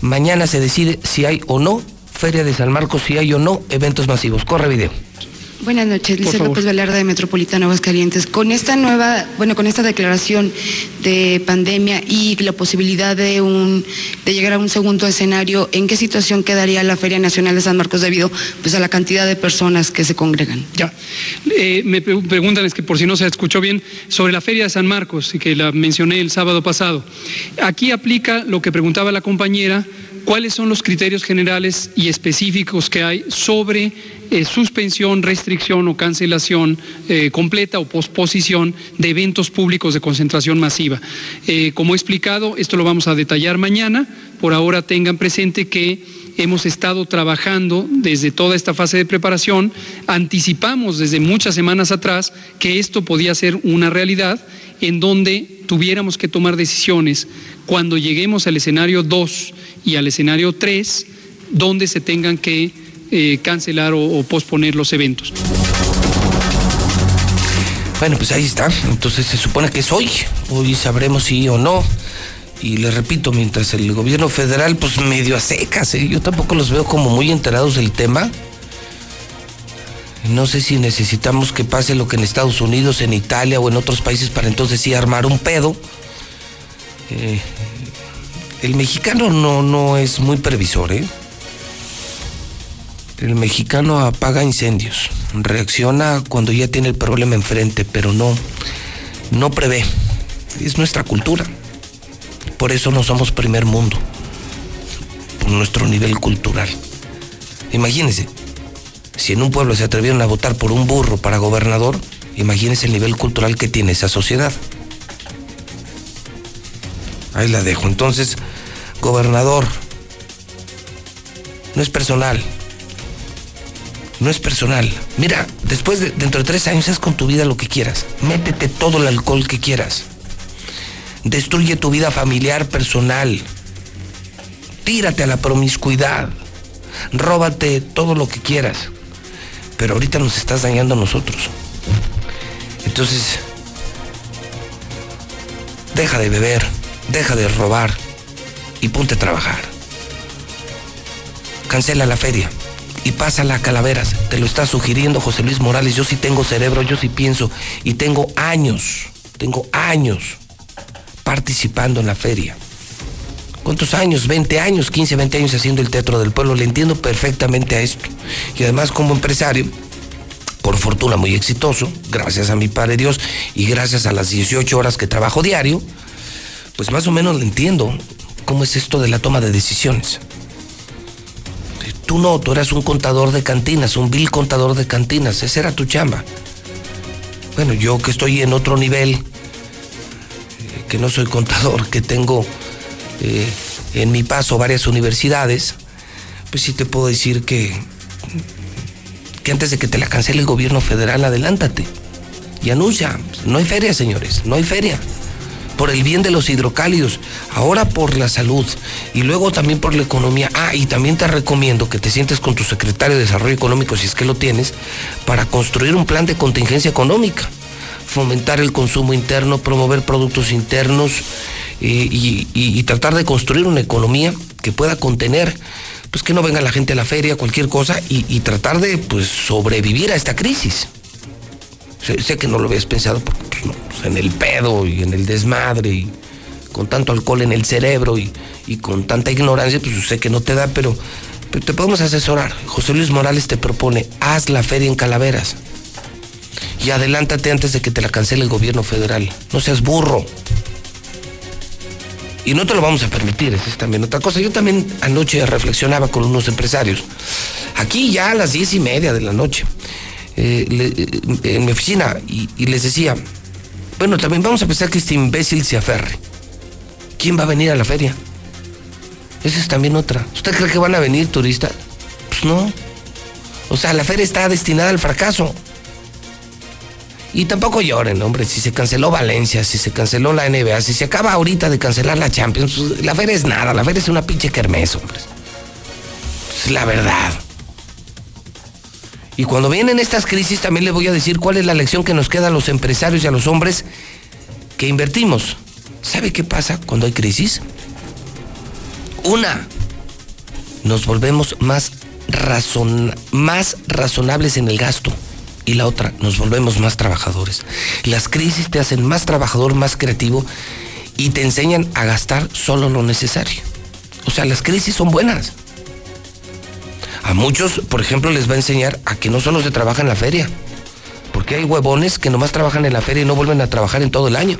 Speaker 1: Mañana se decide si hay o no Feria de San Marcos, si hay o no eventos masivos. Corre video.
Speaker 9: Buenas noches, Lisa López Velarda de Metropolitano Aguascalientes. Con esta nueva, bueno, con esta declaración de pandemia y la posibilidad de un de llegar a un segundo escenario, ¿en qué situación quedaría la Feria Nacional de San Marcos debido pues a la cantidad de personas que se congregan?
Speaker 10: Ya. Eh, me preguntan es que por si no se escuchó bien sobre la Feria de San Marcos y que la mencioné el sábado pasado. Aquí aplica lo que preguntaba la compañera cuáles son los criterios generales y específicos que hay sobre eh, suspensión, restricción o cancelación eh, completa o posposición de eventos públicos de concentración masiva. Eh, como he explicado, esto lo vamos a detallar mañana. Por ahora tengan presente que hemos estado trabajando desde toda esta fase de preparación, anticipamos desde muchas semanas atrás que esto podía ser una realidad en donde tuviéramos que tomar decisiones cuando lleguemos al escenario 2 y al escenario 3, donde se tengan que eh, cancelar o posponer los eventos.
Speaker 1: Bueno, pues ahí está. Entonces se supone que es hoy. Hoy sabremos si o no. Y le repito, mientras el gobierno federal, pues medio a secas, ¿eh? yo tampoco los veo como muy enterados del tema. No sé si necesitamos que pase lo que en Estados Unidos, en Italia o en otros países para entonces sí armar un pedo. Eh, el mexicano no, no es muy previsor, ¿eh? El mexicano apaga incendios, reacciona cuando ya tiene el problema enfrente, pero no, no prevé. Es nuestra cultura. Por eso no somos primer mundo, por nuestro nivel cultural. Imagínense, si en un pueblo se atrevieron a votar por un burro para gobernador, imagínense el nivel cultural que tiene esa sociedad. Ahí la dejo. Entonces, gobernador, no es personal, no es personal. Mira, después de dentro de tres años haz con tu vida lo que quieras. Métete todo el alcohol que quieras. Destruye tu vida familiar, personal. Tírate a la promiscuidad. Róbate todo lo que quieras. Pero ahorita nos estás dañando a nosotros. Entonces, deja de beber, deja de robar y ponte a trabajar. Cancela la feria y pásala a Calaveras. Te lo está sugiriendo José Luis Morales. Yo sí tengo cerebro, yo sí pienso y tengo años, tengo años participando en la feria. ¿Cuántos años? 20 años, 15, 20 años haciendo el Teatro del Pueblo. Le entiendo perfectamente a esto. Y además como empresario, por fortuna muy exitoso, gracias a mi Padre Dios y gracias a las 18 horas que trabajo diario, pues más o menos le entiendo cómo es esto de la toma de decisiones. Tú no, tú eras un contador de cantinas, un vil contador de cantinas, esa era tu chamba. Bueno, yo que estoy en otro nivel, eh, que no soy contador, que tengo eh, en mi paso varias universidades, pues sí te puedo decir que, que antes de que te la cancele el gobierno federal, adelántate y anuncia. No hay feria, señores, no hay feria por el bien de los hidrocálidos, ahora por la salud y luego también por la economía. Ah, y también te recomiendo que te sientes con tu secretario de Desarrollo Económico, si es que lo tienes, para construir un plan de contingencia económica, fomentar el consumo interno, promover productos internos eh, y, tratar de construir una economía que pueda contener pues que no venga la gente a la feria, cualquier cosa, y, tratar de pues sobrevivir a esta crisis. Sé, que no lo habías pensado porque pues, pues, en el pedo y en el desmadre y con tanto alcohol en el cerebro y, con tanta ignorancia, pues sé que no te da, pero, te podemos asesorar. José Luis Morales te propone, haz la feria en Calaveras y adelántate antes de que te la cancele el gobierno federal. No seas burro. Y no te lo vamos a permitir, esa es también otra cosa. Yo también anoche reflexionaba con unos empresarios, aquí ya a las diez y media de la noche. Eh, eh, en mi oficina y, les decía, bueno, también vamos a pensar que este imbécil se aferre. ¿Quién va a venir a la feria? Esa es también otra. ¿Usted cree que van a venir turistas? Pues no. O sea, la feria está destinada al fracaso. Y tampoco lloren, hombre, si se canceló Valencia, si se canceló la NBA, si se acaba ahorita de cancelar la Champions, pues, la feria es nada, la feria es una pinche kermés, hombre. Es la verdad. Y cuando vienen estas crisis también les voy a decir cuál es la lección que nos queda a los empresarios y a los hombres que invertimos. ¿Sabe qué pasa cuando hay crisis? Una, nos volvemos más, más razonables en el gasto. Y la otra, nos volvemos más trabajadores. Las crisis te hacen más trabajador, más creativo y te enseñan a gastar solo lo necesario. O sea, las crisis son buenas. A muchos, por ejemplo, les va a enseñar a que no solo se trabaja en la feria, porque hay huevones que nomás trabajan en la feria y no vuelven a trabajar en todo el año.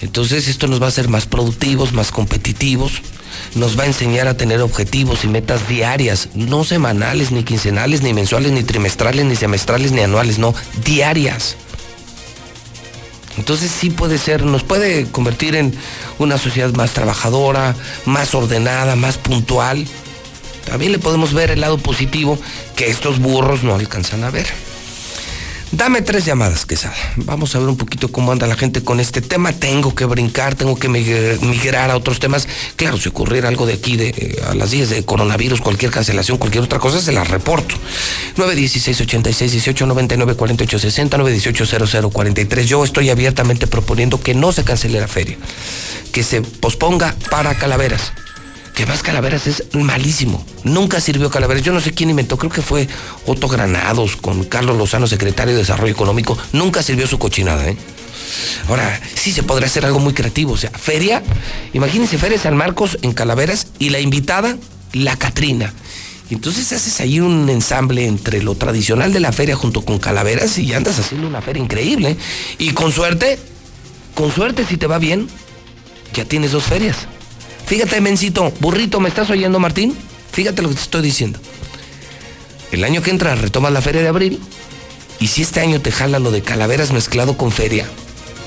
Speaker 1: Entonces esto nos va a hacer más productivos, más competitivos, nos va a enseñar a tener objetivos y metas diarias, no semanales, ni quincenales, ni mensuales, ni trimestrales, ni semestrales, ni anuales, no, diarias. Entonces sí puede ser, nos puede convertir en una sociedad más trabajadora, más ordenada, más puntual También le podemos ver el lado positivo que estos burros no alcanzan a ver. Dame tres llamadas, Quesada. Vamos a ver un poquito cómo anda la gente con este tema. Tengo que brincar, tengo que migrar a otros temas. Claro, si ocurriera algo de aquí de, eh, a las 10 de coronavirus, cualquier cancelación, cualquier otra cosa, se la reporto. 916 86 18 99 48 60 918 00 43. Yo estoy abiertamente proponiendo que no se cancele la feria, que se posponga para Calaveras que más Calaveras es malísimo. Nunca sirvió Calaveras. Yo no sé quién inventó, creo que fue Otto Granados con Carlos Lozano, secretario de Desarrollo Económico. Nunca sirvió su cochinada, ¿eh? Ahora, sí se podría hacer algo muy creativo. O sea, feria, imagínense Feria San Marcos en Calaveras y la invitada, la Catrina. Entonces haces ahí un ensamble entre lo tradicional de la feria junto con Calaveras y andas haciendo una feria increíble. Y con suerte, con suerte, si te va bien, ya tienes dos ferias. Fíjate, Mencito, burrito, ¿me estás oyendo, Martín? Fíjate lo que te estoy diciendo. El año que entra retomas la feria de abril. Y si este año te jala lo de calaveras mezclado con feria,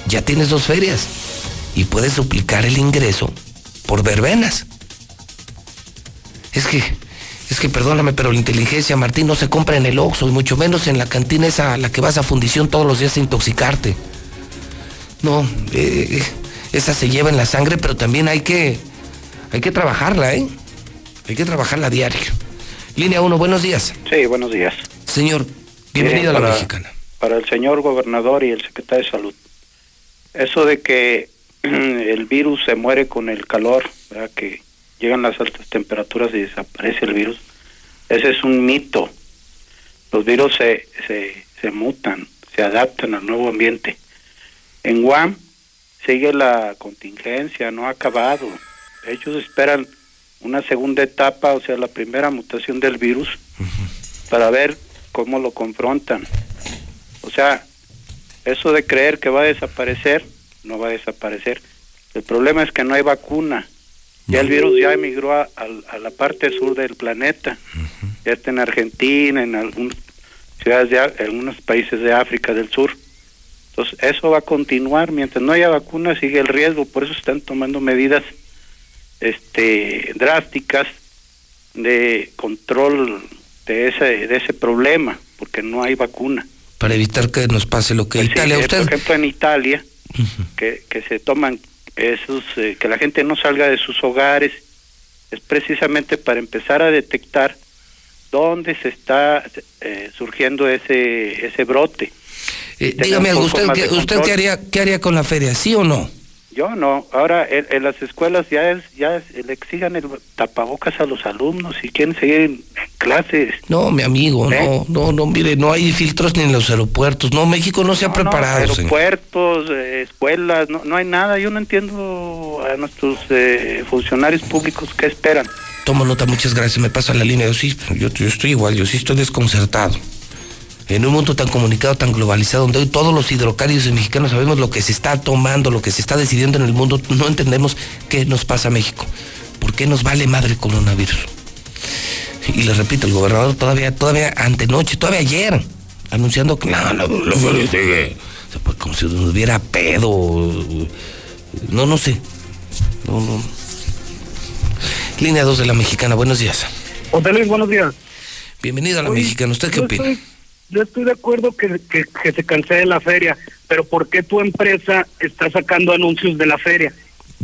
Speaker 1: ya tienes dos ferias. Y puedes duplicar el ingreso por verbenas. Es que, es que perdóname, pero la inteligencia, Martín, no se compra en el Oxxo y mucho menos en la cantina esa a la que vas a fundición todos los días a intoxicarte. No, eh, esa se lleva en la sangre, pero también hay que hay que trabajarla, ¿eh? Hay que trabajarla diario. Línea 1, buenos días.
Speaker 11: Sí, buenos días.
Speaker 1: Señor, bienvenido a la mexicana.
Speaker 11: Para el señor gobernador y el secretario de salud. Eso de que el virus se muere con el calor, ¿verdad? que llegan las altas temperaturas y desaparece el virus, ese es un mito. Los virus se, se, se mutan, se adaptan al nuevo ambiente. En Guam sigue la contingencia, no ha acabado ellos esperan una segunda etapa, o sea, la primera mutación del virus, para ver cómo lo confrontan. O sea, eso de creer que va a desaparecer, no va a desaparecer. El problema es que no hay vacuna. Ya el virus ya emigró a, la parte sur del planeta. Ya está en Argentina, en algunas ciudades de en algunos países de África del Sur. Entonces, eso va a continuar. Mientras no haya vacuna, sigue el riesgo. Por eso están tomando medidas este drásticas de control de ese de ese problema porque no hay vacuna.
Speaker 1: Para evitar que nos pase lo que pues Italia
Speaker 11: usted por ejemplo en Italia que, que se toman esos eh, que la gente no salga de sus hogares es precisamente para empezar a detectar dónde se está eh, surgiendo ese ese brote.
Speaker 1: Eh, dígame algo usted usted qué haría qué haría con la feria sí o no
Speaker 11: yo no. Ahora en, las escuelas ya es, ya le exigan el tapabocas a los alumnos y quieren seguir en, clases.
Speaker 1: No, mi amigo, ¿Eh? no, no, no, mire, no hay filtros ni en los aeropuertos. No, México no se ha preparado.
Speaker 11: aeropuertos, eh, escuelas, no, no hay nada. Yo no entiendo a nuestros eh, funcionarios públicos qué esperan.
Speaker 1: Tomo nota, muchas gracias. Me pasa la línea. Yo sí, yo, yo estoy igual, yo sí estoy desconcertado en un mundo tan comunicado, tan globalizado, donde hoy todos los hidrocálidos mexicanos sabemos lo que se está tomando, lo que se está decidiendo en el mundo, no entendemos qué nos pasa a México. ¿Por qué nos vale madre el coronavirus? Y les repito, el gobernador todavía, todavía antenoche, todavía ayer, anunciando que no, no, no, sigue. Pues como si nos hubiera pedo. No, no sé. No, no. Línea 2 de la mexicana, buenos días.
Speaker 12: Luis, buenos días.
Speaker 1: Bienvenido a la mexicana. ¿Usted qué opina?
Speaker 12: Yo estoy de acuerdo que, que, se cancele la feria, pero ¿por qué tu empresa está sacando anuncios de la feria?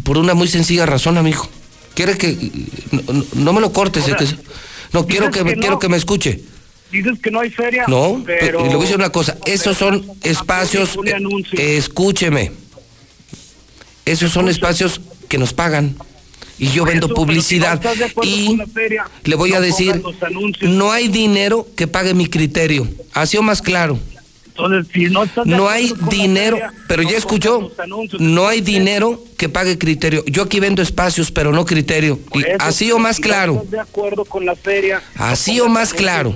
Speaker 1: Por una muy sencilla razón, amigo. Quiere que no, me lo cortes, no quiero que, quiero que me escuche.
Speaker 12: Dices que no hay feria.
Speaker 1: No, pero le voy a decir una cosa, esos son espacios escúcheme. Esos son espacios que nos pagan y yo vendo publicidad y le voy a decir, no hay dinero que pague mi criterio. Ha sido más claro. no, hay dinero, pero ya escuchó, no hay dinero que pague criterio. Yo aquí vendo espacios, pero no criterio. Así o más claro. Así o más claro.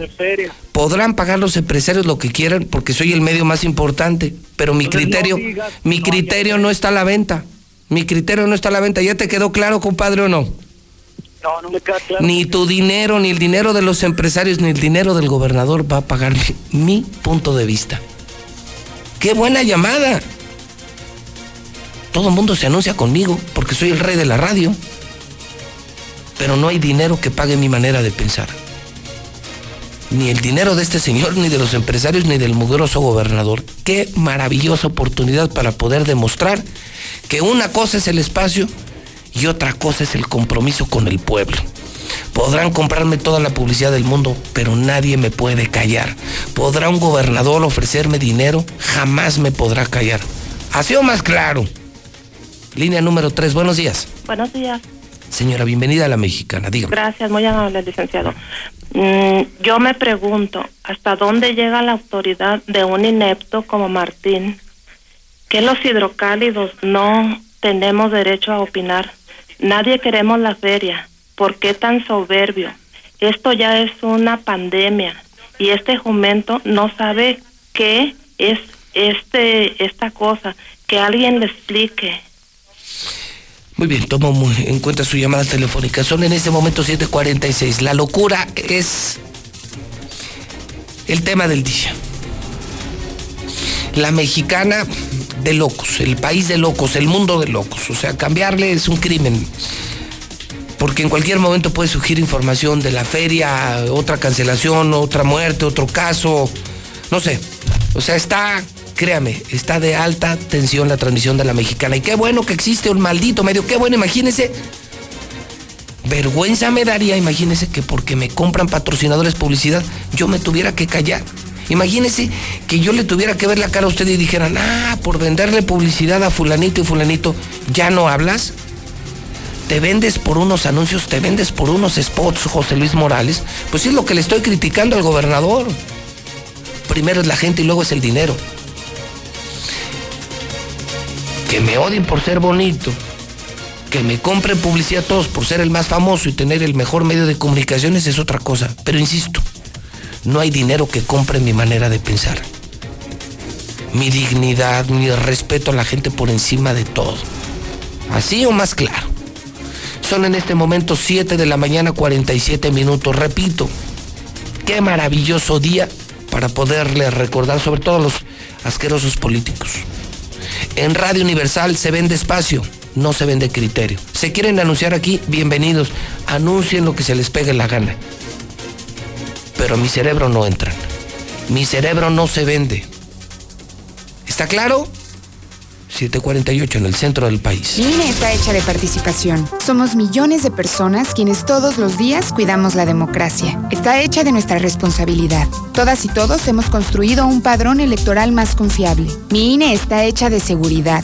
Speaker 1: Podrán pagar los empresarios lo que quieran porque soy el medio más importante, pero mi criterio, mi criterio no está a la venta. Mi criterio no está a la venta. ¿Ya te quedó claro, compadre, o no?
Speaker 12: No, no me queda claro.
Speaker 1: Ni tu dinero, ni el dinero de los empresarios, ni el dinero del gobernador va a pagar mi, punto de vista. ¡Qué buena llamada! Todo el mundo se anuncia conmigo porque soy el rey de la radio. pero no hay dinero que pague mi manera de pensar. Ni el dinero de este señor, ni de los empresarios, ni del mugroso gobernador. Qué maravillosa oportunidad para poder demostrar que una cosa es el espacio y otra cosa es el compromiso con el pueblo. Podrán comprarme toda la publicidad del mundo, pero nadie me puede callar. ¿Podrá un gobernador ofrecerme dinero? Jamás me podrá callar. ¿Ha sido más claro? Línea número 3, buenos días.
Speaker 13: Buenos días.
Speaker 1: Señora, bienvenida a la mexicana, dígame.
Speaker 13: Gracias, muy amable, licenciado. Mm, yo me pregunto, ¿hasta dónde llega la autoridad de un inepto como Martín? Que los hidrocálidos no tenemos derecho a opinar. Nadie queremos la feria. ¿Por qué tan soberbio? Esto ya es una pandemia y este jumento no sabe qué es este esta cosa. Que alguien le explique.
Speaker 1: Muy bien, tomo en cuenta su llamada telefónica. Son en este momento 7:46. La locura es el tema del día. La mexicana de locos, el país de locos, el mundo de locos. O sea, cambiarle es un crimen. Porque en cualquier momento puede surgir información de la feria, otra cancelación, otra muerte, otro caso. No sé. O sea, está créame, está de alta tensión la transmisión de la mexicana. Y qué bueno que existe un maldito medio, qué bueno, imagínense. Vergüenza me daría, imagínense que porque me compran patrocinadores publicidad, yo me tuviera que callar. Imagínense que yo le tuviera que ver la cara a usted y dijeran, ah, por venderle publicidad a fulanito y fulanito, ¿ya no hablas? Te vendes por unos anuncios, te vendes por unos spots, José Luis Morales. Pues es lo que le estoy criticando al gobernador. Primero es la gente y luego es el dinero que me odien por ser bonito, que me compren publicidad todos por ser el más famoso y tener el mejor medio de comunicaciones es otra cosa. Pero insisto, no hay dinero que compre mi manera de pensar. Mi dignidad, mi respeto a la gente por encima de todo. Así o más claro. Son en este momento 7 de la mañana 47 minutos. Repito, qué maravilloso día para poderle recordar sobre todo a los asquerosos políticos. En Radio Universal se vende espacio, no se vende criterio. ¿Se quieren anunciar aquí? Bienvenidos. Anuncien lo que se les pegue la gana. Pero mi cerebro no entra. Mi cerebro no se vende. ¿Está claro? 748 en el centro del país.
Speaker 14: Mi INE está hecha de participación. Somos millones de personas quienes todos los días cuidamos la democracia. Está hecha de nuestra responsabilidad. Todas y todos hemos construido un padrón electoral más confiable. Mi INE está hecha de seguridad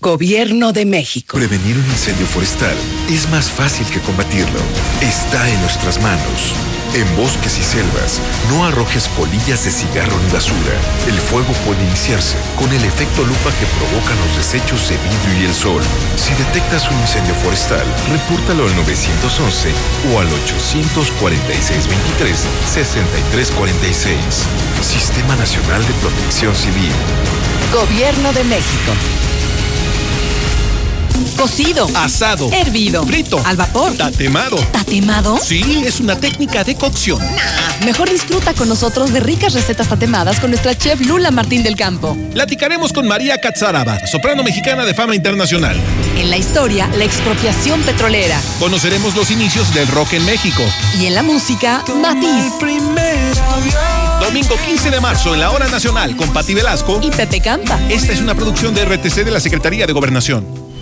Speaker 15: Gobierno de México.
Speaker 16: Prevenir un incendio forestal es más fácil que combatirlo. Está en nuestras manos. En bosques y selvas, no arrojes polillas de cigarro ni basura. El fuego puede iniciarse con el efecto lupa que provocan los desechos de vidrio y el sol. Si detectas un incendio forestal, repórtalo al 911 o al 846-23-6346. Sistema Nacional de Protección Civil.
Speaker 15: Gobierno de México.
Speaker 17: Cocido.
Speaker 18: Asado.
Speaker 17: Hervido.
Speaker 18: Frito.
Speaker 17: Al vapor.
Speaker 18: Tatemado.
Speaker 17: ¿Tatemado?
Speaker 18: Sí, es una técnica de cocción.
Speaker 17: Nah, mejor disfruta con nosotros de ricas recetas tatemadas con nuestra chef Lula Martín del Campo.
Speaker 18: Platicaremos con María Catzaraba, soprano mexicana de fama internacional.
Speaker 17: En la historia, la expropiación petrolera.
Speaker 18: Conoceremos los inicios del rock en México.
Speaker 17: Y en la música, Matiz.
Speaker 18: Domingo 15 de marzo en la Hora Nacional con Pati Velasco
Speaker 17: y Pepe Campa.
Speaker 18: Esta es una producción de RTC de la Secretaría de Gobernación.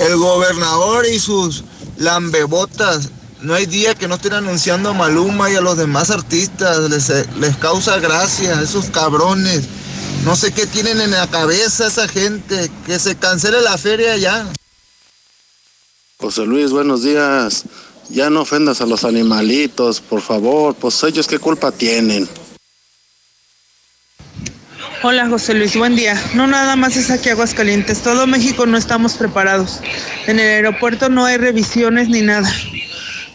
Speaker 19: El gobernador y sus lambebotas. No hay día que no estén anunciando a Maluma y a los demás artistas. Les, les causa gracia, esos cabrones. No sé qué tienen en la cabeza esa gente. Que se cancele la feria ya.
Speaker 20: José Luis, buenos días. Ya no ofendas a los animalitos, por favor. Pues ellos qué culpa tienen.
Speaker 21: Hola José Luis, buen día. No nada más es aquí Aguascalientes, todo México no estamos preparados. En el aeropuerto no hay revisiones ni nada.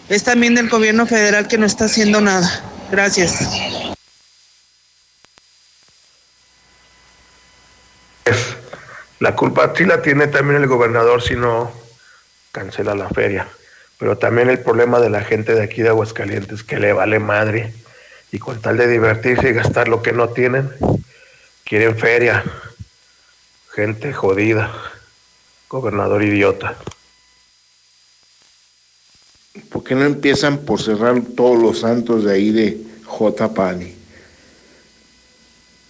Speaker 21: Es también del gobierno federal que no está haciendo nada. Gracias.
Speaker 22: La culpa sí la tiene también el gobernador si no cancela la feria. Pero también el problema de la gente de aquí de Aguascalientes que le vale madre y con tal de divertirse y gastar lo que no tienen, quieren feria. Gente jodida. Gobernador idiota.
Speaker 20: ¿Por qué no empiezan por cerrar todos los santos de ahí de J. Pani?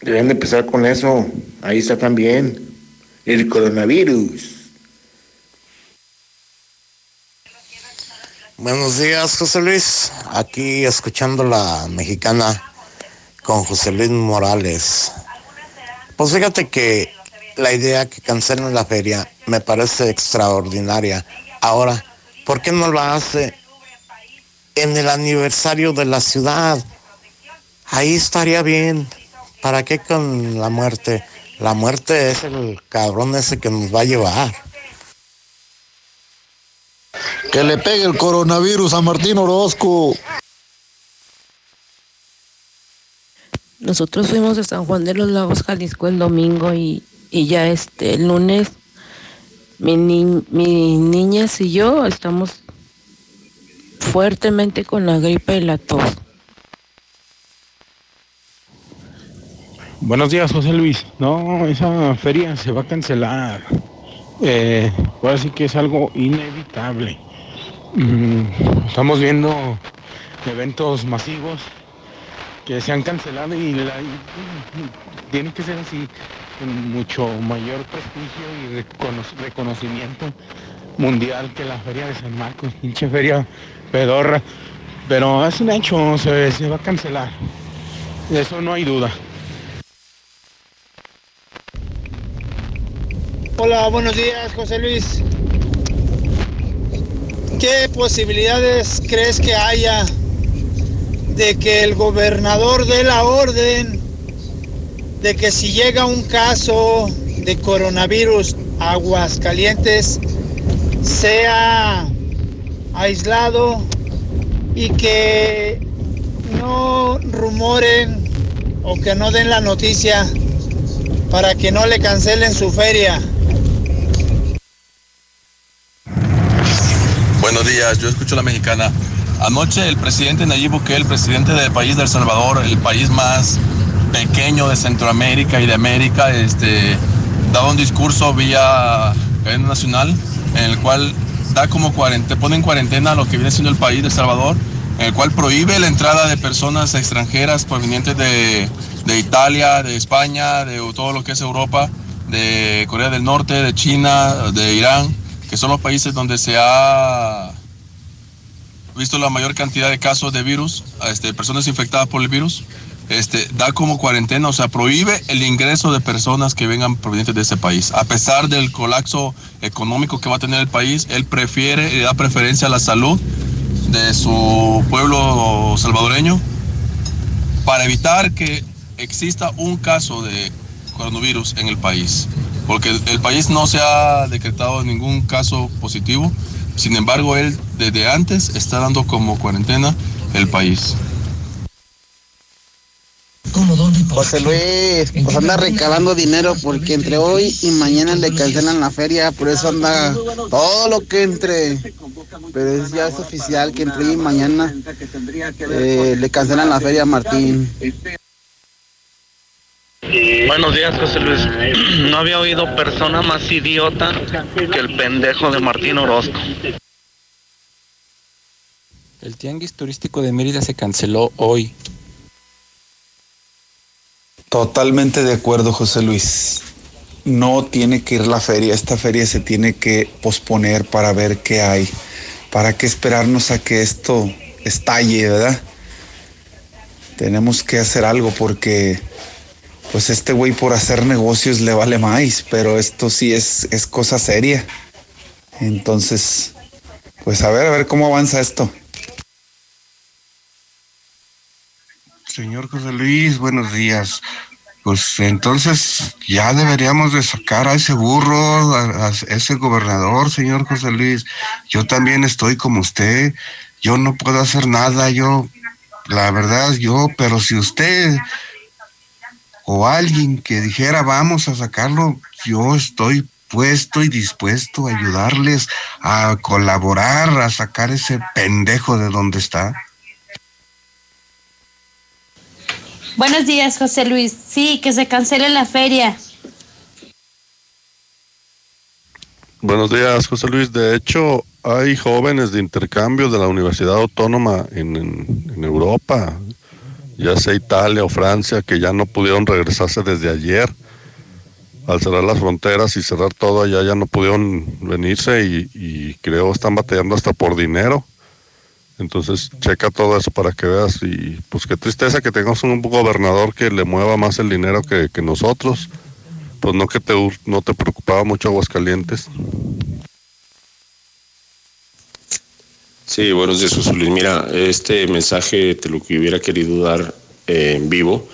Speaker 20: Deben de empezar con eso. Ahí está también el coronavirus.
Speaker 23: Buenos días, José Luis. Aquí escuchando la mexicana con José Luis Morales. Pues fíjate que la idea que cancelen la feria me parece extraordinaria. Ahora, ¿por qué no la hace en el aniversario de la ciudad? Ahí estaría bien. ¿Para qué con la muerte? La muerte es el cabrón ese que nos va a llevar.
Speaker 20: Que le pegue el coronavirus a Martín Orozco.
Speaker 24: Nosotros fuimos a San Juan de los Lagos, Jalisco el domingo y, y ya este el lunes mi, ni, mi niñas y yo estamos fuertemente con la gripe y la tos.
Speaker 25: Buenos días, José Luis. No, esa feria se va a cancelar. Eh, ahora sí que es algo inevitable. Mm, estamos viendo eventos masivos que se han cancelado y, la, tiene que ser así, con mucho mayor prestigio y recono- reconocimiento mundial que la feria de San Marcos, pinche feria pedorra. Pero es un hecho, se, se va a cancelar. De eso no hay duda.
Speaker 26: Hola, buenos días, José Luis. ¿Qué posibilidades crees que haya de que el gobernador dé la orden de que si llega un caso de coronavirus a Aguascalientes sea aislado y que no rumoren o que no den la noticia para que no le cancelen su feria?
Speaker 27: Buenos días, yo escucho la mexicana. Anoche el presidente Nayib Bukele, el presidente del país de El Salvador, el país más pequeño de Centroamérica y de América, este, daba un discurso vía cadena nacional en el cual da como cuarentena, pone en cuarentena lo que viene siendo el país de El Salvador, en el cual prohíbe la entrada de personas extranjeras provenientes de, de Italia, de España, de todo lo que es Europa, de Corea del Norte, de China, de Irán, que son los países donde se ha visto la mayor cantidad de casos de virus, este, personas infectadas por el virus, este, da como cuarentena, o sea, prohíbe el ingreso de personas que vengan provenientes de ese país. A pesar del colapso económico que va a tener el país, él prefiere y da preferencia a la salud de su pueblo salvadoreño para evitar que exista un caso de coronavirus en el país, porque el país no se ha decretado ningún caso positivo, sin embargo, él desde antes está dando como cuarentena el país.
Speaker 1: José Luis, pues anda recabando dinero porque entre hoy y mañana le cancelan la feria, por eso anda todo lo que entre. Pero ya es oficial que entre hoy y mañana eh, le cancelan la feria a Martín.
Speaker 28: Buenos días, José Luis. No había oído persona más idiota que el pendejo de Martín Orozco.
Speaker 29: El tianguis turístico de Mérida se canceló hoy.
Speaker 30: Totalmente de acuerdo, José Luis. No tiene que ir la feria. Esta feria se tiene que posponer para ver qué hay. ¿Para qué esperarnos a que esto estalle, verdad? Tenemos que hacer algo porque pues este güey por hacer negocios le vale más, pero esto sí es, es cosa seria. Entonces, pues a ver, a ver cómo avanza esto.
Speaker 22: Señor José Luis, buenos días. Pues entonces ya deberíamos de sacar a ese burro, a, a ese gobernador, señor José Luis. Yo también estoy como usted. Yo no puedo hacer nada, yo, la verdad, yo, pero si usted o alguien que dijera vamos a sacarlo, yo estoy puesto y dispuesto a ayudarles a colaborar, a sacar ese pendejo de donde está.
Speaker 31: Buenos días, José Luis. Sí, que se cancele la feria.
Speaker 32: Buenos días, José Luis. De hecho, hay jóvenes de intercambio de la Universidad Autónoma en, en, en Europa, ya sea Italia o Francia, que ya no pudieron regresarse desde ayer. Al cerrar las fronteras y cerrar todo allá, ya no pudieron venirse y, y creo están batallando hasta por dinero. Entonces, checa todo eso para que veas. Y pues qué tristeza que tengamos un gobernador que le mueva más el dinero que, que nosotros. Pues no que te, no te preocupaba mucho Aguascalientes.
Speaker 33: Sí, buenos días, José. Mira, este mensaje te lo que hubiera querido dar eh, en vivo,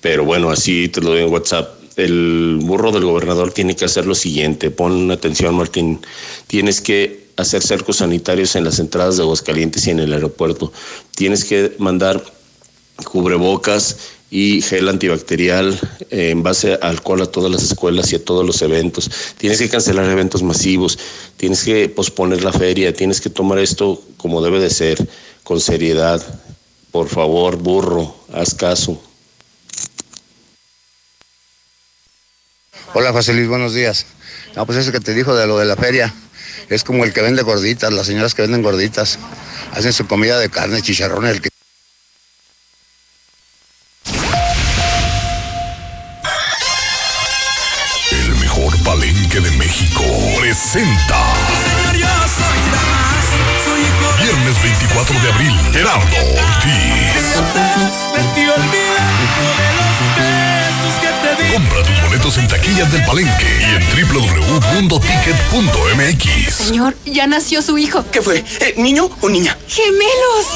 Speaker 33: pero bueno, así te lo doy en WhatsApp. El burro del gobernador tiene que hacer lo siguiente. Pon atención, Martín. Tienes que hacer cercos sanitarios en las entradas de Aguascalientes y en el aeropuerto. Tienes que mandar cubrebocas y gel antibacterial eh, en base alcohol a todas las escuelas y a todos los eventos. Tienes que cancelar eventos masivos, tienes que posponer la feria, tienes que tomar esto como debe de ser, con seriedad. Por favor, burro, haz caso.
Speaker 23: Hola, José buenos días. No, pues eso que te dijo de lo de la feria, es como el que vende gorditas, las señoras que venden gorditas, hacen su comida de carne, chicharrones,
Speaker 34: Señor, ya nació su hijo.
Speaker 35: ¿Qué fue? Eh, ¿Niño o niña?
Speaker 34: ¡Gemelos!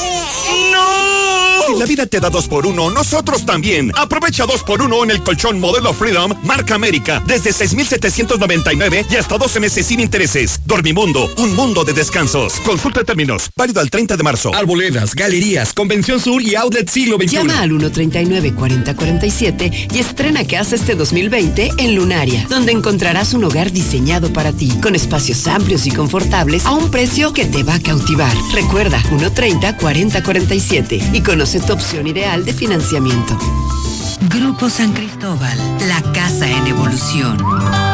Speaker 35: ¡No!
Speaker 18: Si la vida te da dos por uno, nosotros también. Aprovecha dos por uno en el colchón modelo Freedom, marca América, desde 6,799 y hasta 12 meses sin intereses. Dormimundo, un mundo de descansos. Consulta términos, válido al 30 de marzo.
Speaker 36: Arboledas, galerías, Convención Sur y Outlet Siglo XXI.
Speaker 37: Llama al 139-4047 y estrena que hace este 2020 en Lunaria, donde encontrarás un hogar diseñado para ti, con espacios amplios y a un precio que te va a cautivar. Recuerda, 130-4047 y conoce tu opción ideal de financiamiento.
Speaker 38: Grupo San Cristóbal, la casa en evolución.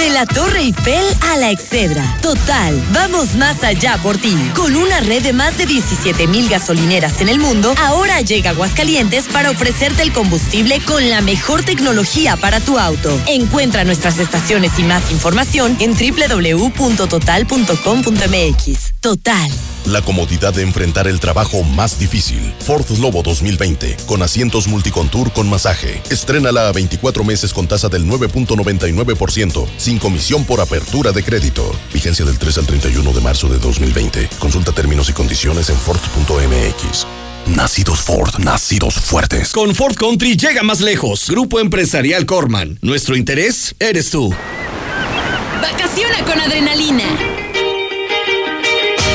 Speaker 39: De la Torre Eiffel a la Excedra. Total, vamos más allá por ti. Con una red de más de 17 mil gasolineras en el mundo, ahora llega Aguascalientes para ofrecerte el combustible con la mejor tecnología para tu auto. Encuentra nuestras estaciones y más información en www.total.com.mx. Total.
Speaker 16: La comodidad de enfrentar el trabajo más difícil. Ford Lobo 2020, con asientos multicontour con masaje. Estrénala a 24 meses con tasa del 9.99%, sin comisión por apertura de crédito. Vigencia del 3 al 31 de marzo de 2020. Consulta términos y condiciones en Ford.mx. Nacidos Ford, nacidos fuertes.
Speaker 18: Con Ford Country llega más lejos. Grupo Empresarial Corman. Nuestro interés eres tú.
Speaker 40: Vacaciona con adrenalina.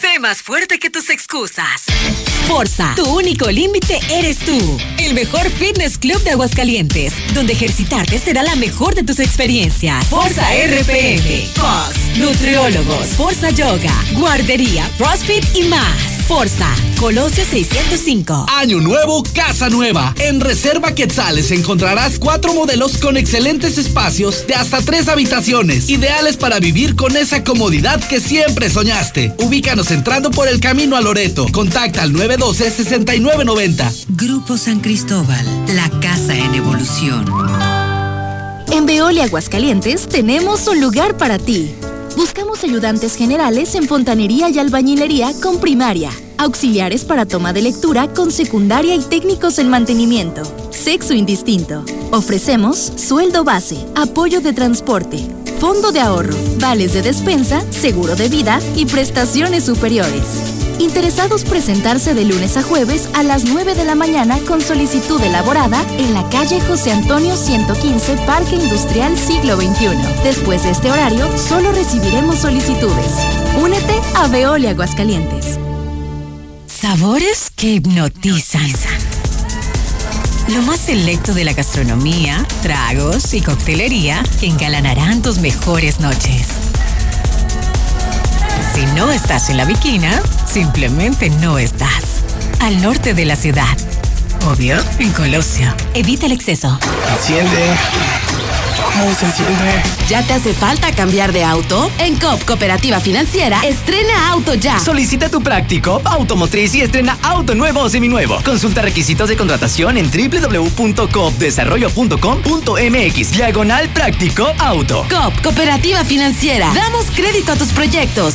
Speaker 40: Sé más fuerte que tus excusas. Forza, tu único límite eres tú. El mejor fitness club de Aguascalientes, donde ejercitarte será la mejor de tus experiencias. Forza RPM, COS, nutriólogos, Forza Yoga, guardería, CrossFit y más. Forza, Colosio 605.
Speaker 41: Año nuevo, casa nueva. En Reserva Quetzales encontrarás cuatro modelos con excelentes espacios de hasta tres habitaciones, ideales para vivir con esa comodidad que siempre soñaste. Ubícanos entrando por el camino a Loreto. Contacta al 912-6990.
Speaker 39: Grupo San Cristóbal, la casa en evolución.
Speaker 38: En Veolia Aguascalientes tenemos un lugar para ti. Buscamos ayudantes generales en fontanería y albañilería con primaria, auxiliares para toma de lectura con secundaria y técnicos en mantenimiento. Sexo indistinto. Ofrecemos sueldo base, apoyo de transporte, fondo de ahorro, vales de despensa, seguro de vida y prestaciones superiores. Interesados presentarse de lunes a jueves a las 9 de la mañana con solicitud elaborada en la calle José Antonio 115, Parque Industrial Siglo XXI. Después de este horario, solo recibiremos solicitudes. Únete a Veolia Aguascalientes.
Speaker 39: Sabores que hipnotizan. Lo más selecto de la gastronomía, tragos y coctelería que engalanarán tus mejores noches. Si no estás en la Viquina, simplemente no estás. Al norte de la ciudad. Obvio, en Colosio. Evita el exceso.
Speaker 6: Enciende. ¿Cómo se enciende?
Speaker 40: ¿Ya te hace falta cambiar de auto? En COP Cooperativa Financiera, estrena auto ya.
Speaker 42: Solicita tu práctico automotriz y estrena auto nuevo o seminuevo. Consulta requisitos de contratación en www.coopdesarrollo.com.mx. Diagonal práctico auto.
Speaker 40: COP Cooperativa Financiera. Damos crédito a tus proyectos.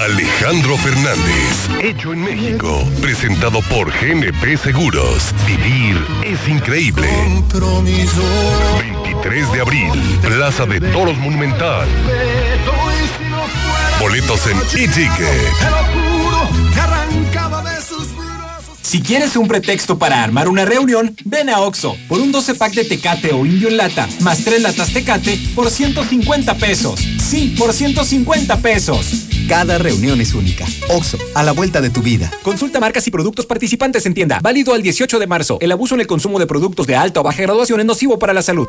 Speaker 43: Alejandro Fernández, hecho en México, presentado por GNP Seguros. Vivir es increíble. 23 de abril, Plaza de Toros Monumental. Boletos en e-ticket.
Speaker 44: Si quieres un pretexto para armar una reunión, ven a Oxo por un 12 pack de Tecate o Indio en lata, más 3 latas Tecate por 150 pesos. Sí, por 150 pesos.
Speaker 45: Cada reunión es única. Oxo, a la vuelta de tu vida.
Speaker 44: Consulta marcas y productos participantes en tienda. Válido al 18 de marzo. El abuso en el consumo de productos de alta o baja graduación es nocivo para la salud.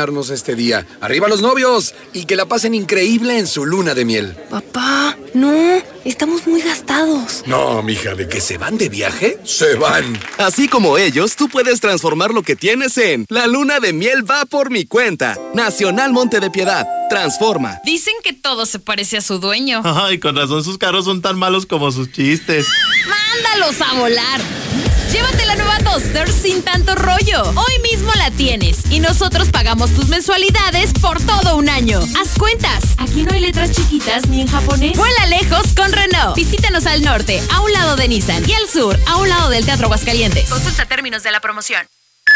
Speaker 46: este día. Arriba los novios y que la pasen increíble en su luna de miel.
Speaker 47: Papá, no, estamos muy gastados.
Speaker 46: No, mija, de que se van de viaje, se van.
Speaker 48: Así como ellos, tú puedes transformar lo que tienes en La luna de miel va por mi cuenta. Nacional Monte de Piedad. Transforma.
Speaker 40: Dicen que todo se parece a su dueño.
Speaker 49: Ay, con razón sus carros son tan malos como sus chistes.
Speaker 40: ¡Mándalos a volar! Llévate la nueva Duster sin tanto rollo. Hoy mismo la tienes y nosotros pagamos tus mensualidades por todo un año. Haz cuentas. Aquí no hay letras chiquitas ni en japonés. Vuela lejos con Renault. Visítanos al norte, a un lado de Nissan y al sur, a un lado del Teatro Aguascalientes. Consulta términos de la promoción.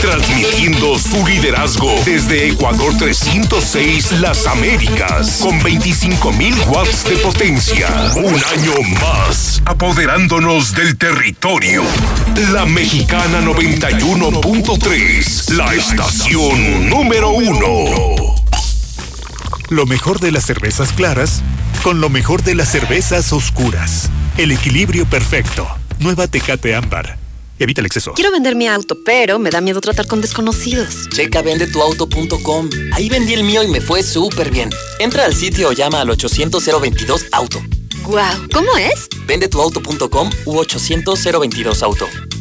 Speaker 43: Transmitiendo su liderazgo desde Ecuador 306 Las Américas con 25.000 watts de potencia. Un año más, apoderándonos del territorio. La Mexicana 91.3, la estación número uno.
Speaker 50: Lo mejor de las cervezas claras con lo mejor de las cervezas oscuras. El equilibrio perfecto. Nueva Tecate Ámbar. Evita el exceso.
Speaker 51: Quiero vender mi auto, pero me da miedo tratar con desconocidos.
Speaker 52: Checa vendetuauto.com. Ahí vendí el mío y me fue súper bien. Entra al sitio o llama al 800-022-AUTO.
Speaker 51: Guau, ¿cómo es?
Speaker 52: Vendetuauto.com u 800-022-AUTO.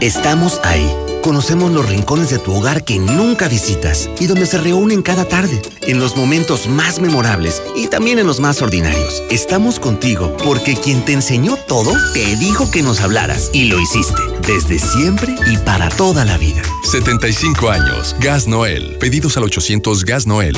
Speaker 42: Estamos ahí. Conocemos los rincones de tu hogar que nunca visitas y donde se reúnen cada tarde, en los momentos más memorables y también en los más ordinarios. Estamos contigo porque quien te enseñó todo te dijo que nos hablaras y lo hiciste desde siempre y para toda la vida.
Speaker 16: 75 años. Gas Noel. Pedidos al 800 Gas Noel.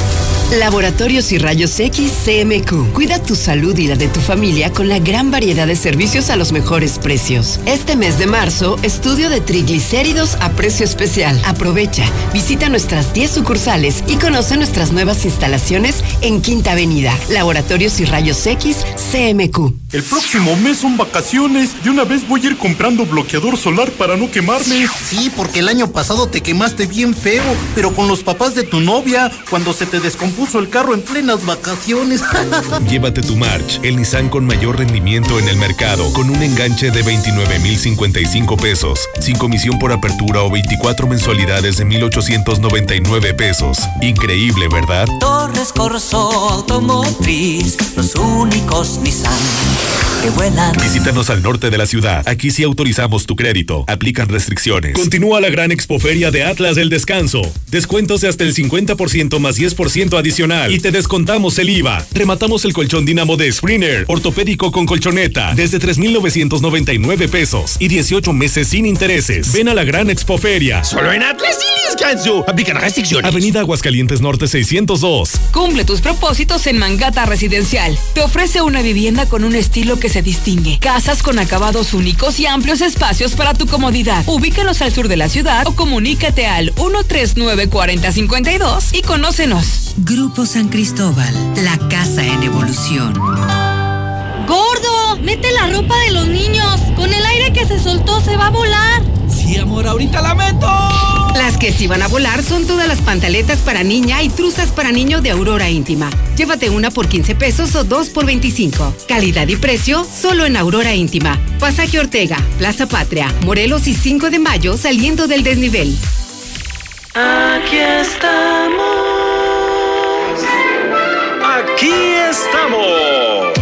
Speaker 37: Laboratorios y Rayos X CMQ. Cuida tu salud y la de tu familia con la gran variedad de servicios a los mejores precios. Este mes de marzo, estudio de triglicéridos a precio especial. Aprovecha, visita nuestras 10 sucursales y conoce nuestras nuevas instalaciones en Quinta Avenida. Laboratorios y Rayos X CMQ.
Speaker 53: El próximo mes son vacaciones. De una vez voy a ir comprando bloqueador solar para no quemarme.
Speaker 54: Sí, porque el año pasado te quemaste bien feo, pero con los papás de tu novia, cuando se te descompuso el carro en plenas vacaciones.
Speaker 55: Llévate tu March, el Nissan con mayor rendimiento en el mercado, con un enganche de 29,055 pesos, sin comisión por apertura o 24 mensualidades de 1,899 pesos. Increíble, ¿verdad?
Speaker 56: Torres Corso Automotriz, los únicos Nissan que vuelan.
Speaker 55: Visítanos al norte de la ciudad. Aquí sí autorizamos tu crédito. Aplican restricciones. Continúa la gran expoferia de Atlas del Descanso. Descuentos de hasta el 50% más 10% adicional. Y te descontamos el IVA. Rematamos el colchón Dinamo de Springer. Ortopédico con colchoneta. Desde 3,999 pesos. Y 18 meses sin intereses. Ven a la gran expoferia.
Speaker 1: Solo en Atlas y Descanso. Aplican restricciones.
Speaker 55: Avenida Aguascalientes Norte 602.
Speaker 40: Cumple tus propósitos en Mangata Residencial. Te ofrece una vivienda con un estilo que se distingue. Casas con acabados únicos y amplios espacios para tu comodidad. Ubícanos al sur de la ciudad o comunícate al 139 4052 y conócenos.
Speaker 38: Grupo San Cristóbal, la casa en evolución.
Speaker 57: ¡Gordo! ¡Mete la ropa de los niños! Con el aire que se soltó se va a volar.
Speaker 58: Sí, amor, ahorita la meto.
Speaker 37: Las que sí van a volar son todas las pantaletas para niña y truzas para niño de Aurora Íntima. Llévate una por 15 pesos o dos por 25. Calidad y precio solo en Aurora Íntima. Pasaje Ortega, Plaza Patria, Morelos y 5 de mayo saliendo del desnivel.
Speaker 59: Aquí estamos.
Speaker 60: Aquí estamos.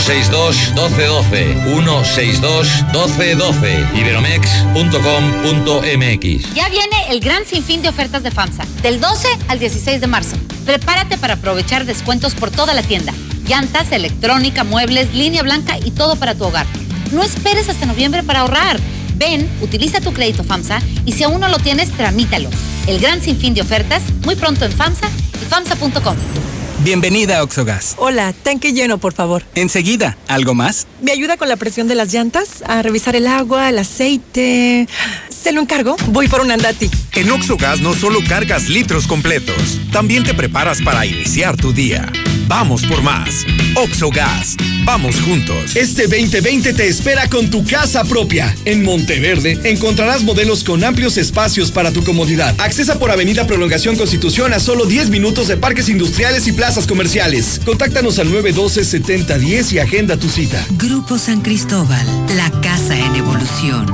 Speaker 6: 162 1212 162 1212 iberomex.com.mx
Speaker 61: Ya viene el gran sinfín de ofertas de FAMSA, del 12 al 16 de marzo. Prepárate para aprovechar descuentos por toda la tienda. Llantas, electrónica, muebles, línea blanca y todo para tu hogar. No esperes hasta noviembre para ahorrar. Ven, utiliza tu crédito FAMSA y si aún no lo tienes, tramítalo. El gran sinfín de ofertas, muy pronto en FAMSA y FAMSA.com.
Speaker 44: Bienvenida a Oxogas.
Speaker 62: Hola, tanque lleno, por favor.
Speaker 44: Enseguida, ¿algo más?
Speaker 62: ¿Me ayuda con la presión de las llantas? A revisar el agua, el aceite. ¿Se lo encargo? Voy por un andati.
Speaker 63: En Oxogas no solo cargas litros completos, también te preparas para iniciar tu día. Vamos por más. Oxogas. Vamos juntos.
Speaker 18: Este 2020 te espera con tu casa propia. En Monteverde encontrarás modelos con amplios espacios para tu comodidad. Accesa por Avenida Prolongación Constitución a solo 10 minutos de parques industriales y plazas comerciales. Contáctanos al 912-7010 y agenda tu cita.
Speaker 38: Grupo San Cristóbal, la casa en evolución.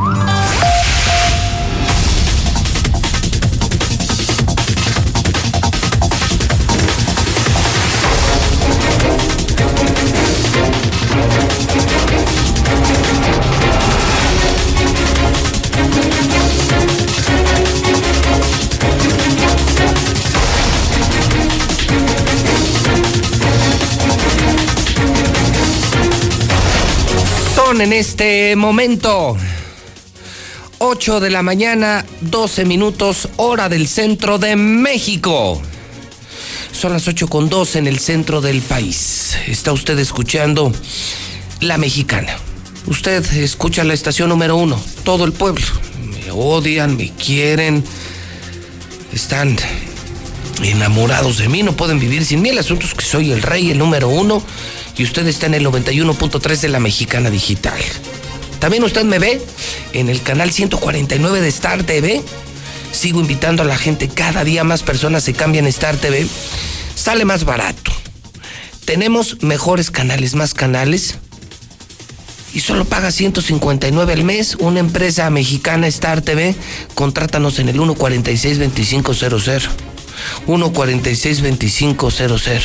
Speaker 1: En este momento 8 de la mañana, 12 minutos, hora del centro de México. Son las 8 con 12 en el centro del país. Está usted escuchando La Mexicana. Usted escucha la estación número uno, todo el pueblo. Me odian, me quieren, están enamorados de mí, no pueden vivir sin mí. El asunto es que soy el rey, el número uno, y usted está en el 91.3 de la Mexicana Digital. También usted me ve en el canal 149 de Star TV. Sigo invitando a la gente, cada día más personas se cambian a Star TV. Sale más barato. Tenemos mejores canales, más canales. Y solo paga 159 al mes. Una empresa mexicana Star TV. Contrátanos en el 146-2500. 146-2500.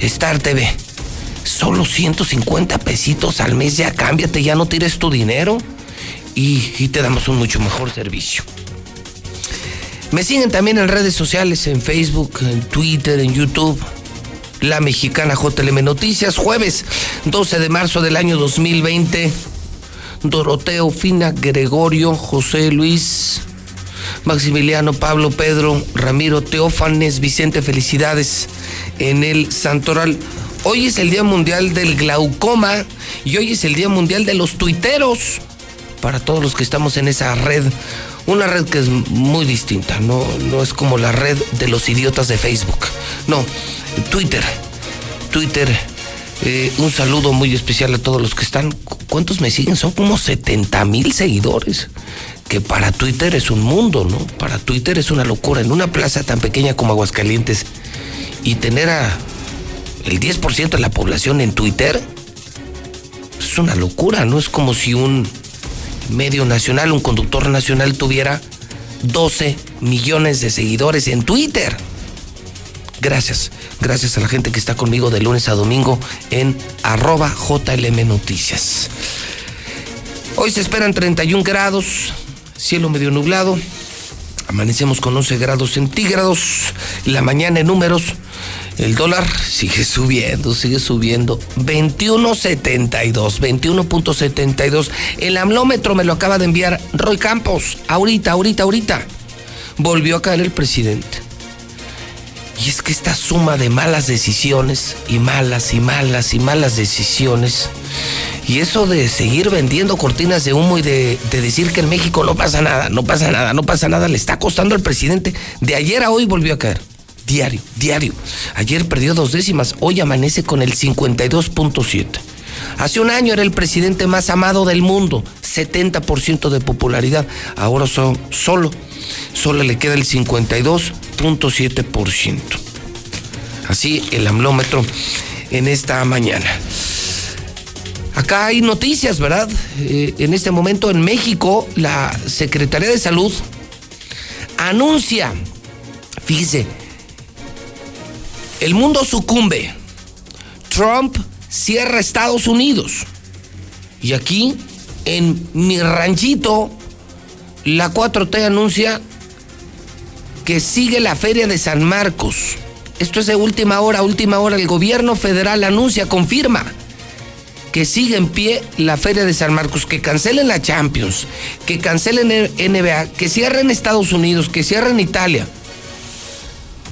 Speaker 1: Star TV. Solo 150 pesitos al mes. Ya cámbiate, ya no tires tu dinero. Y, te damos un mucho mejor servicio. Me siguen también en redes sociales, en Facebook, en Twitter, en YouTube. La Mexicana JLM Noticias, jueves 12 de marzo del año 2020. Doroteo, Fina, Gregorio, José Luis, Maximiliano, Pablo, Pedro, Ramiro, Teófanes, Vicente, felicidades en el Santoral. Hoy es el Día Mundial del Glaucoma y hoy es el Día Mundial de los Tuiteros. Para todos los que estamos en esa red, una red que es muy distinta, no, no es como la red de los idiotas de Facebook. No, Twitter. Twitter. eh, un saludo muy especial a todos los que están. ¿Cuántos me siguen? Son como 70 mil seguidores. Que para Twitter es un mundo, ¿no? Para Twitter es una locura. En una plaza tan pequeña como Aguascalientes y tener a el 10% de la población en Twitter es una locura, ¿no? Es como si un medio nacional, un conductor nacional tuviera 12 millones de seguidores en Twitter. Gracias, gracias a la gente que está conmigo de lunes a domingo en arroba JLM Noticias. Hoy se esperan 31 grados, cielo medio nublado, amanecemos con 11 grados centígrados, la mañana en números, el dólar sigue subiendo, sigue subiendo, 21.72, 21.72, el amlómetro me lo acaba de enviar Roy Campos, ahorita, ahorita, ahorita, volvió a caer el presidente. Y es que esta suma de malas decisiones y malas y malas y malas decisiones y eso de seguir vendiendo cortinas de humo y de, decir que en México no pasa nada, no pasa nada, no pasa nada, le está costando al presidente. De ayer a hoy volvió a caer. Diario, diario. Ayer perdió dos décimas, hoy amanece con el 52.7. Hace un año era el presidente más amado del mundo, 70% de popularidad. Ahora son, solo, solo le queda el 52.7%. Así el amlómetro en esta mañana. Acá hay noticias, ¿verdad? Eh, en este momento en México, la Secretaría de Salud anuncia, fíjese, el mundo sucumbe. Trump cierra Estados Unidos. Y aquí, en mi ranchito, la 4T anuncia que sigue la feria de San Marcos. Esto es de última hora, última hora. El gobierno federal anuncia, confirma que siga en pie la Feria de San Marcos, que cancelen la Champions, que cancelen el NBA, que cierren Estados Unidos, que cierren Italia.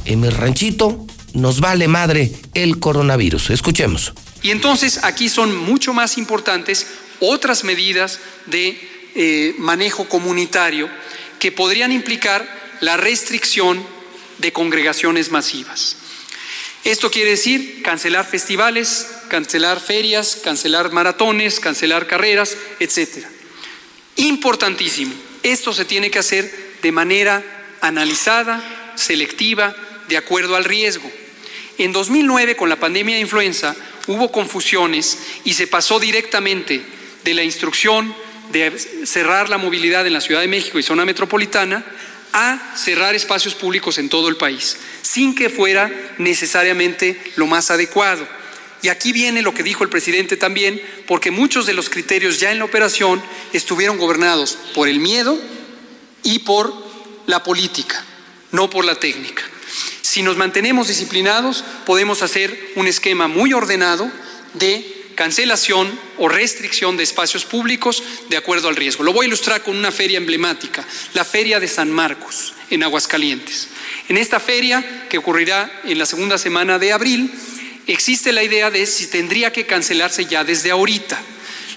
Speaker 1: En mi ranchito nos vale madre el coronavirus. Escuchemos.
Speaker 64: Y entonces aquí son mucho más importantes otras medidas de eh, manejo comunitario que podrían implicar la restricción de congregaciones masivas. Esto quiere decir cancelar festivales, cancelar ferias, cancelar maratones, cancelar carreras, etc. Importantísimo, esto se tiene que hacer de manera analizada, selectiva, de acuerdo al riesgo. En 2009, con la pandemia de influenza, hubo confusiones y se pasó directamente de la instrucción de cerrar la movilidad en la Ciudad de México y zona metropolitana a cerrar espacios públicos en todo el país, sin que fuera necesariamente lo más adecuado. Y aquí viene lo que dijo el presidente también, porque muchos de los criterios ya en la operación estuvieron gobernados por el miedo y por la política, no por la técnica. Si nos mantenemos disciplinados, podemos hacer un esquema muy ordenado de cancelación o restricción de espacios públicos de acuerdo al riesgo. Lo voy a ilustrar con una feria emblemática, la Feria de San Marcos, en Aguascalientes. En esta feria, que ocurrirá en la segunda semana de abril, existe la idea de si tendría que cancelarse ya desde ahorita.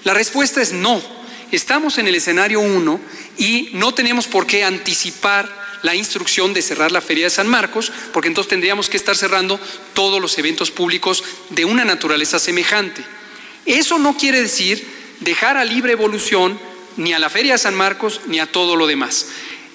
Speaker 64: La respuesta es no. Estamos en el escenario 1 y no tenemos por qué anticipar la instrucción de cerrar la Feria de San Marcos, porque entonces tendríamos que estar cerrando todos los eventos públicos de una naturaleza semejante. Eso no quiere decir dejar a libre evolución ni a la Feria de San Marcos ni a todo lo demás.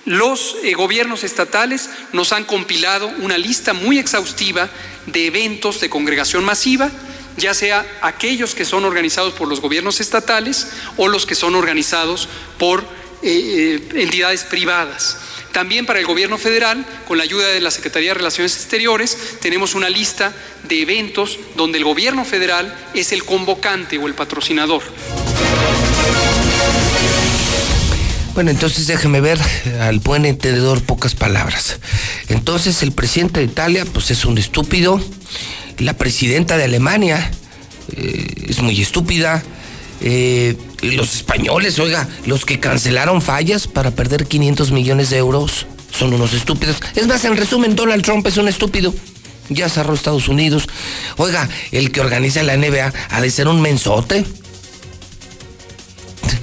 Speaker 64: Los eh, gobiernos estatales nos han compilado una lista muy exhaustiva de eventos de congregación masiva, ya sea aquellos que son organizados por los gobiernos estatales o los que son organizados por eh, eh, entidades privadas. También para el gobierno federal, con la ayuda de la Secretaría de Relaciones Exteriores, tenemos una lista de eventos donde el gobierno federal es el convocante o el patrocinador.
Speaker 1: Bueno, entonces déjeme ver al buen entendedor pocas palabras. Entonces el presidente de Italia, pues es un estúpido. La presidenta de Alemania eh, es muy estúpida. Eh, los españoles, oiga, los que cancelaron fallas para perder 500 millones de euros son unos estúpidos. Es más, en resumen, Donald Trump es un estúpido. Ya cerró Estados Unidos. Oiga, el que organiza la NBA ha de ser un mensote.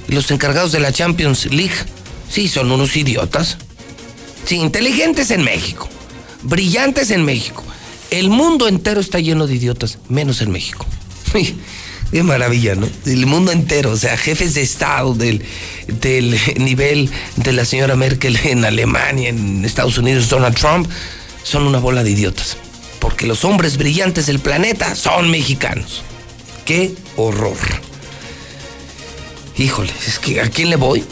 Speaker 1: Los encargados de la Champions League, sí, son unos idiotas. Sí, inteligentes en México. Brillantes en México. El mundo entero está lleno de idiotas, menos en México. Qué maravilla, ¿no? El mundo entero, o sea, jefes de Estado del, del nivel de la señora Merkel en Alemania, en Estados Unidos, Donald Trump, son una bola de idiotas. Porque los hombres brillantes del planeta son mexicanos. ¡Qué horror! Híjole, es que ¿a quién le voy?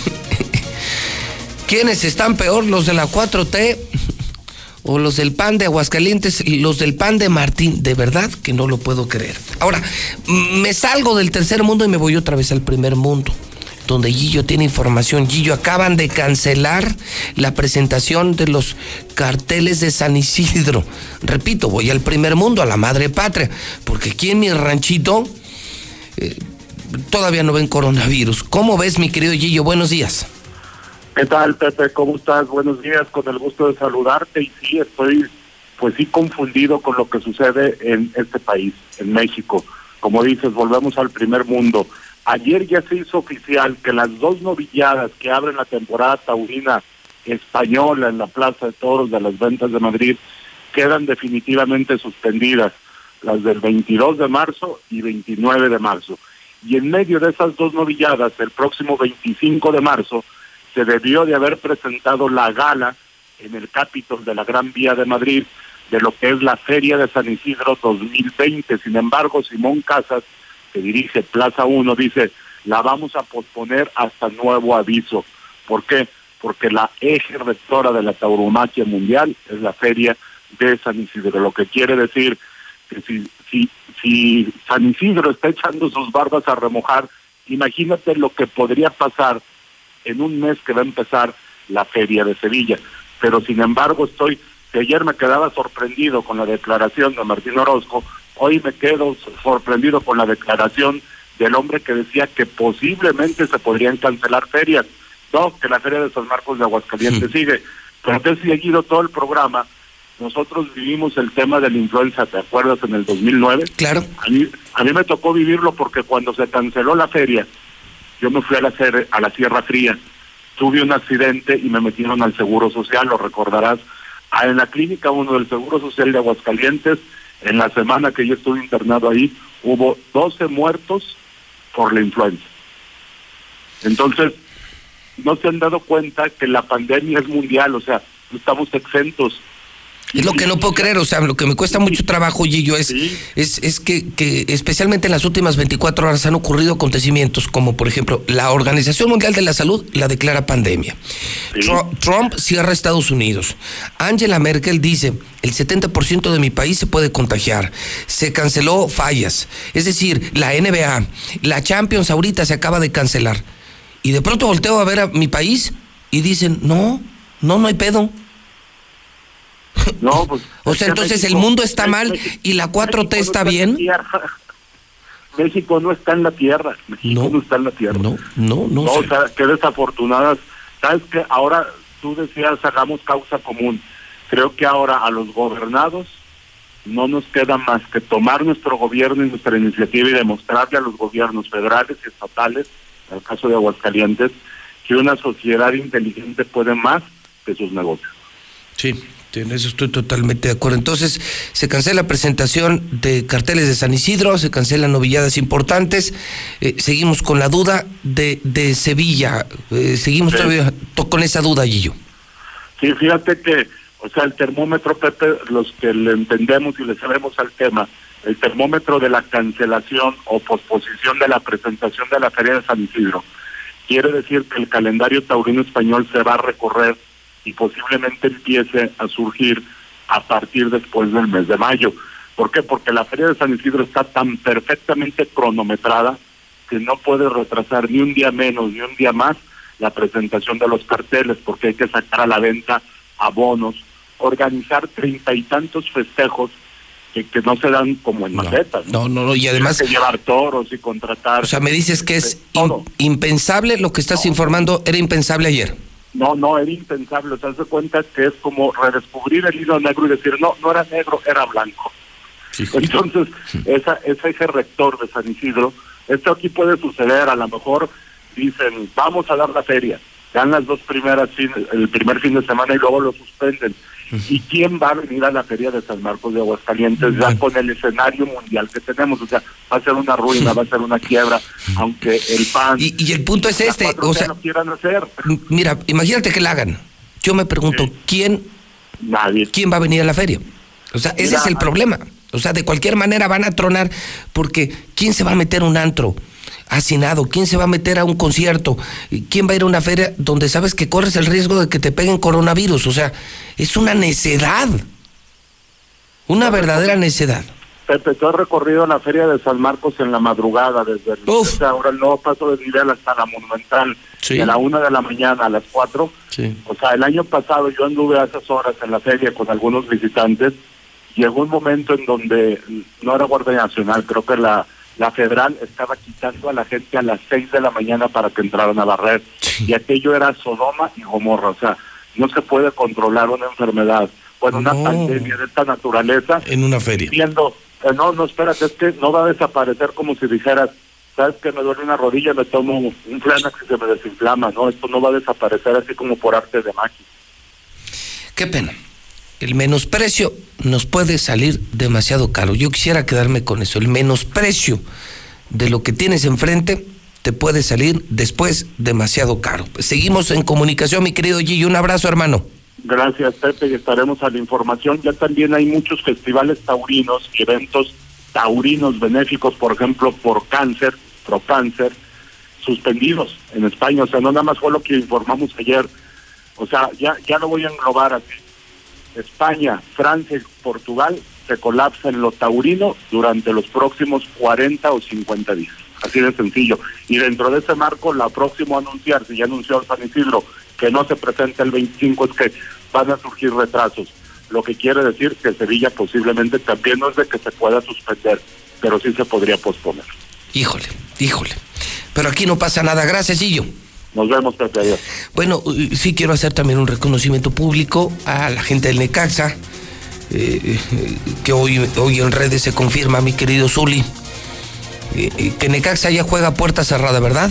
Speaker 1: ¿Quiénes están peor? ¿Los de la 4T o los del pan de Aguascalientes, los del pan de Martín, de verdad que no lo puedo creer. Ahora, me salgo del tercer mundo y me voy otra vez al primer mundo, donde Gillo tiene información. Gillo, acaban de cancelar la presentación de los carteles de San Isidro. Repito, voy al primer mundo, a la madre patria, porque aquí en mi ranchito eh, todavía no ven coronavirus. ¿Cómo ves, mi querido Gillo? Buenos días.
Speaker 65: ¿Qué tal, Pepe? ¿Cómo estás? Buenos días, con el gusto de saludarte. Y sí, estoy, pues sí, confundido con lo que sucede en este país, en México. Como dices, volvemos al primer mundo. Ayer ya se hizo oficial que las dos novilladas que abren la temporada taurina española en la Plaza de Toros de las Ventas de Madrid quedan definitivamente suspendidas, las del 22 de marzo y 29 de marzo. Y en medio de esas dos novilladas, el próximo 25 de marzo, se debió de haber presentado la gala en el Capitol de la Gran Vía de Madrid de lo que es la Feria de San Isidro 2020. Sin embargo, Simón Casas, que dirige Plaza 1, dice, la vamos a posponer hasta nuevo aviso. ¿Por qué? Porque la eje rectora de la tauromaquia mundial es la Feria de San Isidro, lo que quiere decir que si, si, si San Isidro está echando sus barbas a remojar, imagínate lo que podría pasar en un mes que va a empezar la feria de Sevilla. Pero sin embargo estoy, que ayer me quedaba sorprendido con la declaración de Martín Orozco, hoy me quedo sorprendido con la declaración del hombre que decía que posiblemente se podrían cancelar ferias. No, que la feria de San Marcos de Aguascalientes sigue. Pero te he seguido todo el programa. Nosotros vivimos el tema de la influenza, ¿te acuerdas? En el 2009.
Speaker 1: Claro.
Speaker 65: A mí, a mí me tocó vivirlo porque cuando se canceló la feria, yo me fui a la, a la Sierra Fría, tuve un accidente y me metieron al Seguro Social, lo recordarás, Ah, en la clínica uno del Seguro Social de Aguascalientes, en la semana que yo estuve internado ahí, hubo 12 muertos por la influenza. Entonces, no se han dado cuenta que la pandemia es mundial, o sea, estamos exentos.
Speaker 1: Es lo que no puedo creer, o sea, lo que me cuesta mucho trabajo, Gillo, es, es, es que, que especialmente en las últimas 24 horas han ocurrido acontecimientos como, por ejemplo, la Organización Mundial de la Salud la declara pandemia. Tru- Trump cierra Estados Unidos. Angela Merkel dice, el 70% de mi país se puede contagiar. Se canceló fallas. Es decir, la NBA, la Champions ahorita se acaba de cancelar. Y de pronto volteo a ver a mi país y dicen, no, no, no hay pedo.
Speaker 65: No, pues.
Speaker 1: O sea, entonces el mundo está mal y la 4T está bien.
Speaker 65: México no está en la tierra. México no, está en la tierra.
Speaker 1: No, no, no.
Speaker 65: o sea, qué desafortunadas. Sabes que ahora tú decías hagamos causa común. Creo que ahora a los gobernados no nos queda más que tomar nuestro gobierno y nuestra iniciativa y demostrarle a los gobiernos federales y estatales, en el caso de Aguascalientes, que una sociedad inteligente puede más que sus negocios.
Speaker 1: Sí, en eso estoy totalmente de acuerdo. Entonces, se cancela la presentación de carteles de San Isidro, se cancelan novilladas importantes. eh, seguimos con la duda de, de Sevilla. eh, seguimos
Speaker 65: Sí.
Speaker 1: todavía to- con esa duda, Gillo.
Speaker 65: Sí, fíjate que, o sea, el termómetro, Pepe, los que le entendemos y le sabemos al tema, el termómetro de la cancelación o posposición de la presentación de la Feria de San Isidro, quiere decir que el calendario taurino español se va a recorrer y posiblemente empiece a surgir a partir después del mes de mayo. ¿Por qué? Porque la Feria de San Isidro está tan perfectamente cronometrada que no puede retrasar ni un día menos ni un día más la presentación de los carteles, porque hay que sacar a la venta abonos, organizar treinta y tantos festejos que, que no se dan como en macetas.
Speaker 1: No, no, no, y además-
Speaker 65: Tienes que llevar toros y contratar.
Speaker 1: O sea, me dices que es im- impensable lo que estás informando, era impensable ayer.
Speaker 65: No, no, era impensable. O sea, se cuenta que es como redescubrir el hilo negro y decir, no, no era negro, era blanco. Entonces, esa, ese eje rector de San Isidro, esto aquí puede suceder, a lo mejor dicen, vamos a dar la feria, dan las dos primeras, el primer fin de semana y luego lo suspenden. ¿Y quién va a venir a la feria de San Marcos de Aguascalientes ya con el escenario mundial que tenemos? O sea, va a ser una ruina, va a ser una quiebra, aunque el PAN...
Speaker 1: Y, y el punto es este,
Speaker 65: 4T
Speaker 1: o sea,
Speaker 65: no quieran hacer.
Speaker 1: Mira, imagínate que la hagan. Yo me pregunto, ¿quién,
Speaker 65: Nadie.
Speaker 1: ¿quién va a venir a la feria? O sea, ese
Speaker 65: Mira,
Speaker 1: es el problema. O sea, de cualquier manera van a tronar porque ¿quién se va a meter un antro hacinado? ¿Quién se va a meter a un concierto? ¿Quién va a ir a una feria donde sabes que corres el riesgo de que te peguen coronavirus? O sea, es una necedad. Una verdadera necedad.
Speaker 65: Pepe, tú has recorrido la feria de San Marcos en la madrugada, desde, el, ahora el nuevo paso de nivel hasta la monumental,
Speaker 1: Sí.
Speaker 65: de la una de la mañana a las cuatro.
Speaker 1: Sí.
Speaker 65: O sea, el año pasado yo anduve a esas horas en la feria con algunos visitantes. Llegó un momento en donde no era Guardia Nacional, creo que la la federal estaba quitando a la gente a las 6 de la mañana para que entraran a la red. Y aquello era Sodoma y Gomorra. O sea, no se puede controlar una enfermedad. Bueno, una
Speaker 1: No.
Speaker 65: pandemia de esta naturaleza.
Speaker 1: En una feria.
Speaker 65: Viendo, eh, no, no, espérate, es que no va a desaparecer como si dijeras, sabes que me duele una rodilla, me tomo un Flanax y se me desinflama, ¿no? Esto no va a desaparecer así como por arte de magia.
Speaker 1: Qué pena. El menosprecio nos puede salir demasiado caro. Yo quisiera quedarme con eso. El menosprecio de lo que tienes enfrente te puede salir después demasiado caro. Seguimos en comunicación, mi querido Gillo. Un abrazo, hermano.
Speaker 65: Gracias, Pepe, y estaremos a la información. Ya también hay muchos festivales taurinos y eventos taurinos benéficos, por ejemplo, por cáncer, pro cáncer, suspendidos en España. O sea, no nada más fue lo que informamos ayer. O sea, ya, ya lo voy a englobar así. España, Francia y Portugal se colapsan en lo taurino durante los próximos 40 o 50 días. Así de sencillo. Y dentro de ese marco, la próxima anunciar, si ya anunció San Isidro, que no se presenta el 25, es que van a surgir retrasos. Lo que quiere decir que Sevilla posiblemente también no es de que se pueda suspender, pero sí se podría posponer.
Speaker 1: Híjole, híjole. Pero aquí no pasa nada. Gracias, Gillo.
Speaker 65: Nos vemos, Pepe. Adiós.
Speaker 1: Bueno, sí quiero hacer también un reconocimiento público a la gente del Necaxa, eh, eh, que hoy, hoy en redes se confirma, mi querido Zuli, eh, que Necaxa ya juega a puerta cerrada, ¿verdad?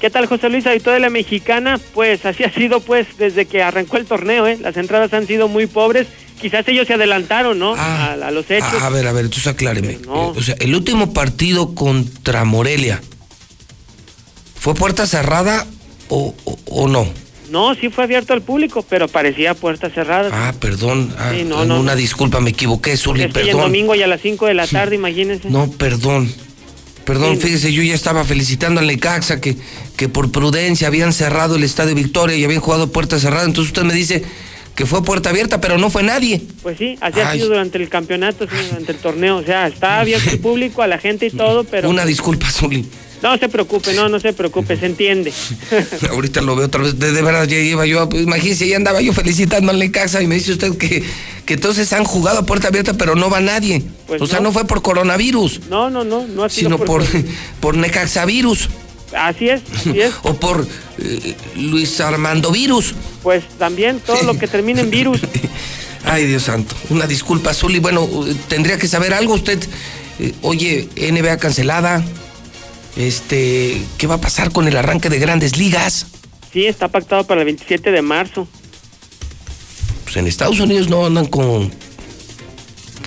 Speaker 66: ¿Qué tal, José Luis, auditorio de la Mexicana? Pues así ha sido, pues, desde que arrancó el torneo, ¿eh? Las entradas han sido muy pobres. Quizás ellos se adelantaron, ¿no? a, a los hechos.
Speaker 1: Ah, A ver, a ver, entonces acláreme. O sea, el último partido contra Morelia, ¿fue puerta cerrada o, o- o no?
Speaker 66: No, sí fue abierto al público, pero parecía puertas cerradas.
Speaker 1: Ah, perdón. ah,
Speaker 66: Sí, no, no,
Speaker 1: una
Speaker 66: no.
Speaker 1: disculpa, me equivoqué, Zuli,
Speaker 66: es que
Speaker 1: perdón.
Speaker 66: domingo y a las 5 de la tarde, imagínense.
Speaker 1: No, perdón. Perdón,
Speaker 66: Sí.
Speaker 1: fíjese, yo ya estaba felicitando al Necaxa que, que por prudencia habían cerrado el Estadio Victoria y habían jugado puerta cerrada. Entonces usted me dice que fue puerta abierta, pero no fue nadie.
Speaker 66: Pues sí, así ha sido durante el campeonato, sí, durante el torneo. O sea, está abierto al público, a la gente y todo, pero...
Speaker 1: Una disculpa, Zuli.
Speaker 66: No se preocupe, no, no se preocupe, se entiende.
Speaker 1: Ahorita lo veo otra vez. De, de verdad, ya iba yo, pues, imagínese, ya andaba yo felicitando al Necaxa y me dice usted que, que entonces han jugado a puerta abierta, pero no va nadie.
Speaker 66: Pues
Speaker 1: o sea,
Speaker 66: no.
Speaker 1: fue por coronavirus,
Speaker 66: No, no, no, no ha sido
Speaker 1: sino por, por Necaxavirus
Speaker 66: Así es, así es.
Speaker 1: o por eh, Luis Armando Virus.
Speaker 66: Pues también todo lo que termine en virus.
Speaker 1: Ay, Dios santo. Una disculpa, Zuli. Bueno, eh, tendría que saber algo usted. eh, oye, NBA cancelada. Este, ¿qué va a pasar con el arranque de grandes ligas?
Speaker 66: Sí, está pactado para el 27 de marzo.
Speaker 1: Pues en Estados Unidos no andan con,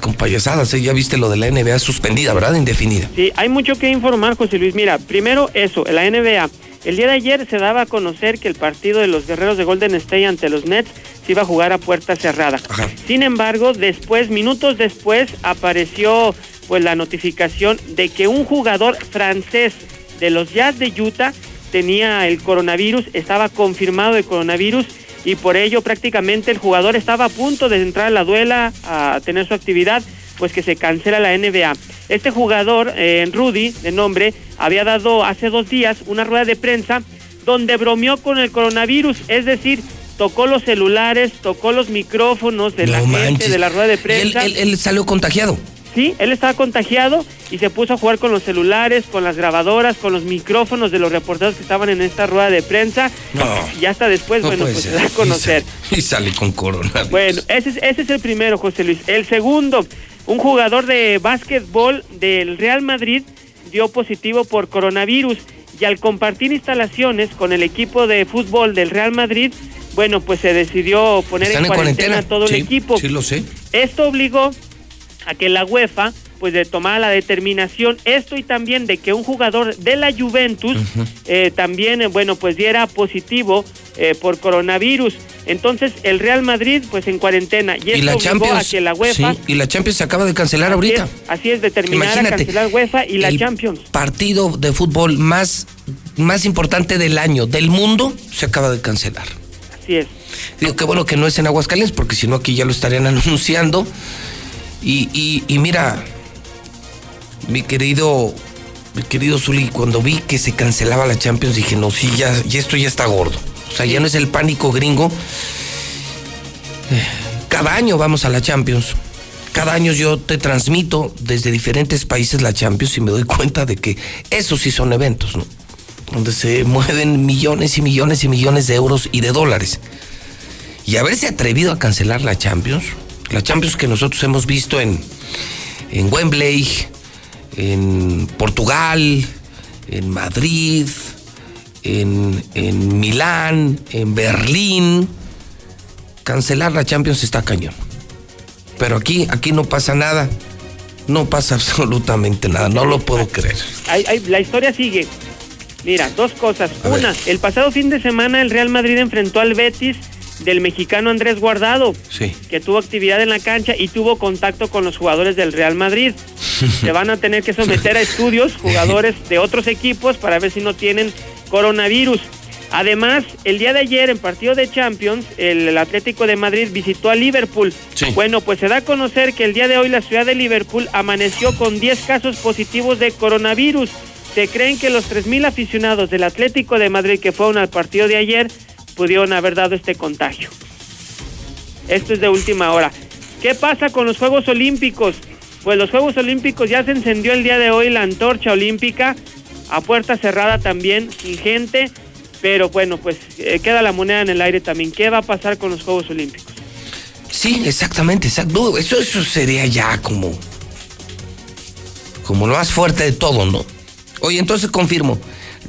Speaker 1: con payasadas. ¿eh? Ya viste lo de la NBA suspendida, ¿verdad? Indefinida.
Speaker 66: Sí, hay mucho que informar, José Luis. Mira, primero eso, la NBA. El día de ayer se daba a conocer que el partido de los guerreros de Golden State ante los Nets se iba a jugar a puerta cerrada. Sin embargo, después, minutos después, apareció pues la notificación de que un jugador francés de los Jazz de Utah tenía el coronavirus, estaba confirmado el coronavirus y por ello prácticamente el jugador estaba a punto de entrar a la duela a tener su actividad, pues que se cancela la NBA. Este jugador, eh, Rudy, de nombre, había dado hace dos días una rueda de prensa donde bromeó con el coronavirus, es decir, tocó los celulares, tocó los micrófonos de la gente de la rueda de
Speaker 1: Y él,
Speaker 66: prensa.
Speaker 1: él- él salió contagiado.
Speaker 66: Sí, él estaba contagiado y se puso a jugar con los celulares, con las grabadoras, con los micrófonos de los reporteros que estaban en esta rueda de prensa.
Speaker 1: No.
Speaker 66: Y hasta después,
Speaker 1: No
Speaker 66: bueno, pues se da a conocer.
Speaker 1: Y sale con corona.
Speaker 66: Bueno, ese es, ese es el primero, José Luis. El segundo, un jugador de básquetbol del Real Madrid dio positivo por coronavirus y al compartir instalaciones con el equipo de fútbol del Real Madrid, bueno, pues se decidió poner en
Speaker 1: en
Speaker 66: cuarentena,
Speaker 1: cuarentena.
Speaker 66: todo
Speaker 1: Sí,
Speaker 66: el equipo.
Speaker 1: Sí, lo sé.
Speaker 66: Esto obligó a que la UEFA pues de tomar la determinación esto y también de que un jugador de la Juventus eh, también eh, bueno pues diera positivo eh, por coronavirus entonces el Real Madrid pues en cuarentena y,
Speaker 1: Y la Champions.
Speaker 66: a que la UEFA
Speaker 1: sí, y la Champions se acaba de cancelar
Speaker 66: así
Speaker 1: ahorita.
Speaker 66: es, así es determinar a
Speaker 1: Imagínate,
Speaker 66: cancelar UEFA y la
Speaker 1: el
Speaker 66: Champions
Speaker 1: Partido de fútbol más, más importante del año, del mundo, se acaba de cancelar.
Speaker 66: así es
Speaker 1: Digo, qué bueno que no es en Aguascalientes, porque si no aquí ya lo estarían anunciando. Y, y- y mira, mi querido, mi querido Zuli, cuando vi que se cancelaba la Champions, dije, no, sí, ya, ya esto ya está gordo. O sea, ya no es el pánico gringo. Cada año vamos a la Champions. cada año yo te transmito desde diferentes países la Champions y me doy cuenta de que esos sí son eventos, ¿no? Donde se mueven millones y millones y millones de euros y de dólares. Y haberse atrevido a cancelar la Champions, la Champions que nosotros hemos visto en, en Wembley, en Portugal, en Madrid, en, en Milán, en Berlín, cancelar la Champions está cañón. Pero aquí, aquí no pasa nada. No pasa absolutamente nada. No lo puedo creer.
Speaker 66: La historia sigue. Mira, dos cosas. Una, el pasado fin de semana el Real Madrid enfrentó al Betis del mexicano Andrés Guardado,
Speaker 1: Sí.
Speaker 66: que tuvo actividad en la cancha y tuvo contacto con los jugadores del Real Madrid. Se van a tener que someter a estudios jugadores de otros equipos para ver si no tienen coronavirus. Además, el día de ayer en partido de Champions, el, el Atlético de Madrid visitó a Liverpool. Bueno, pues se da a conocer que el día de hoy la ciudad de Liverpool amaneció con 10 casos positivos de coronavirus. Se creen que los 3.000 aficionados del Atlético de Madrid que fueron al partido de ayer pudieron haber dado este contagio. Esto es de última hora. ¿Qué pasa con los Juegos Olímpicos? Pues los Juegos Olímpicos ya se encendió el día de hoy la antorcha olímpica a puerta cerrada también, sin gente, pero bueno, pues eh, queda la moneda en el aire también. ¿Qué va a pasar con los Juegos Olímpicos?
Speaker 1: Sí, exactamente, exacto. Eso, eso sería ya como. como lo más fuerte de todo, ¿no? Oye, entonces confirmo.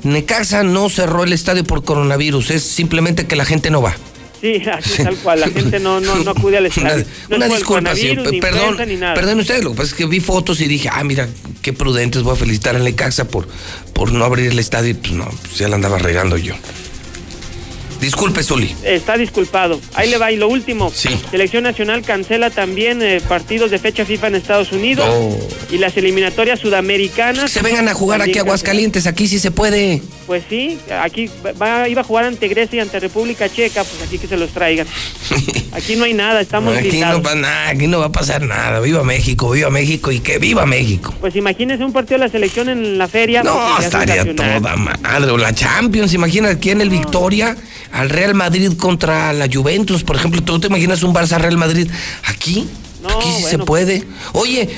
Speaker 1: Necaxa no cerró el estadio por coronavirus, es simplemente que la gente no va.
Speaker 66: Sí, así tal cual, la gente no, no, no acude al estadio. No
Speaker 1: Una disculpa, sí,
Speaker 66: ni
Speaker 1: perdón,
Speaker 66: influenza, ni nada.
Speaker 1: perdón ustedes, lo que pasa es que vi fotos y dije, ah, mira, qué prudentes, voy a felicitar a Necaxa por, por no abrir el estadio y pues no, pues ya la andaba regando yo. Disculpe, Zuli.
Speaker 66: Está disculpado. Ahí le va. Y lo último.
Speaker 1: Sí.
Speaker 66: Selección Nacional cancela también eh, partidos de fecha FIFA en Estados Unidos.
Speaker 1: Oh.
Speaker 66: Y las eliminatorias sudamericanas.
Speaker 1: Se vengan a jugar aquí a Aguascalientes, aquí sí se puede.
Speaker 66: Pues sí, aquí va, iba a jugar ante Grecia y ante República Checa, pues aquí que se los traigan. Aquí no hay nada, estamos
Speaker 1: Aquí no, va nada, aquí no va a pasar nada. Viva México, viva México y que viva México.
Speaker 66: Pues imagínese un partido de la selección en la feria.
Speaker 1: No,
Speaker 66: pues,
Speaker 1: estaría toda madre. O la Champions, imagina aquí en el Victoria, al Real Madrid contra la Juventus, por ejemplo. ¿Tú te imaginas un Barça Real Madrid? Aquí, aquí sí se puede. Oye,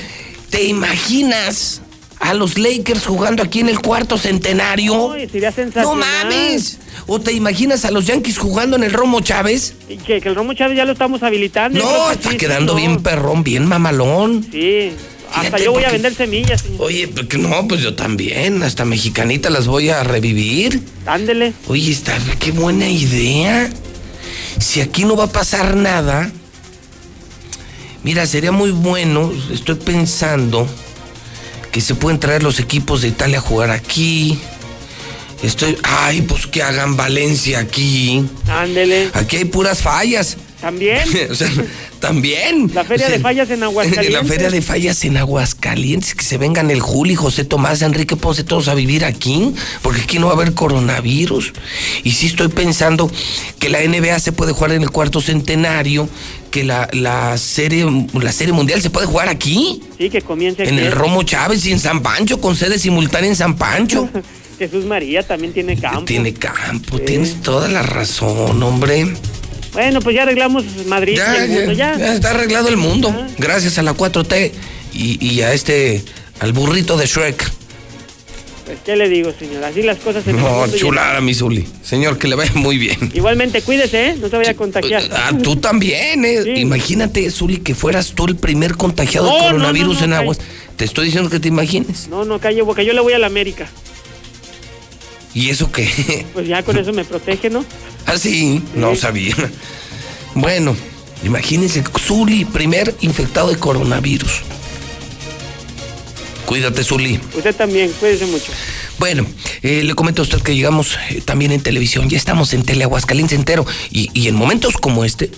Speaker 1: ¿te imaginas a los Lakers jugando aquí en el cuarto centenario?
Speaker 66: Ay, sería sensacional.
Speaker 1: No mames. ¿O te imaginas a los Yankees jugando en el Romo Chávez?
Speaker 66: Que, que el Romo Chávez ya lo estamos habilitando.
Speaker 1: No, está
Speaker 66: sí, sí,
Speaker 1: quedando
Speaker 66: no.
Speaker 1: bien perrón, bien mamalón.
Speaker 66: Sí, hasta yo voy a vender semillas, señor.
Speaker 1: Oye, porque no, pues yo también, hasta mexicanita las voy a revivir.
Speaker 66: Ándele.
Speaker 1: Oye, está, qué buena idea. Si aquí no va a pasar nada, mira, sería muy bueno, estoy pensando que se pueden traer los equipos de Italia a jugar aquí. Estoy, ay, pues que hagan Valencia aquí.
Speaker 66: Ándele.
Speaker 1: Aquí hay puras fallas.
Speaker 66: También.
Speaker 1: o sea, también.
Speaker 66: La feria
Speaker 1: O sea,
Speaker 66: de fallas en Aguascalientes.
Speaker 1: La feria de fallas en Aguascalientes, que se vengan el Juli, José Tomás, Enrique Ponce, todos a vivir aquí, porque aquí no va a haber coronavirus. Y sí estoy pensando que la NBA se puede jugar en el cuarto centenario, que la, la serie, la serie mundial se puede jugar aquí,
Speaker 66: Sí, que comience
Speaker 1: en el Romo Chávez y en San Pancho, con sede simultánea en San Pancho.
Speaker 66: Jesús María también tiene campo.
Speaker 1: Tiene campo, tienes toda la razón, hombre.
Speaker 66: Bueno, pues ya arreglamos Madrid
Speaker 1: Ya,
Speaker 66: y el
Speaker 1: ya,
Speaker 66: mundo, ya.
Speaker 1: ya está arreglado el mundo. Gracias a la 4T y, y a este, al burrito de Shrek.
Speaker 66: Pues, ¿qué le digo, señor? Así las cosas en
Speaker 1: No, chulada, mi Zuli. Señor, que le vaya muy bien.
Speaker 66: Igualmente, cuídese, ¿eh? No se vaya a contagiar.
Speaker 1: Ah, tú también, ¿eh? Imagínate, Zuli, que fueras tú el primer contagiado
Speaker 66: No,
Speaker 1: de coronavirus
Speaker 66: no, no,
Speaker 1: en aguas. Te estoy diciendo que te imagines.
Speaker 66: No, no, calle boca. Yo le voy a la América.
Speaker 1: ¿Y eso qué?
Speaker 66: Pues ya con eso me protege, ¿no?
Speaker 1: Ah, sí, no sabía. Bueno, imagínense, Zuli, primer infectado de coronavirus. Cuídate, Zuli.
Speaker 66: Usted también, cuídese mucho.
Speaker 1: Bueno, eh, le comento a usted que llegamos eh, también en televisión, ya estamos en Tele Aguascalientes entero y, y en momentos como este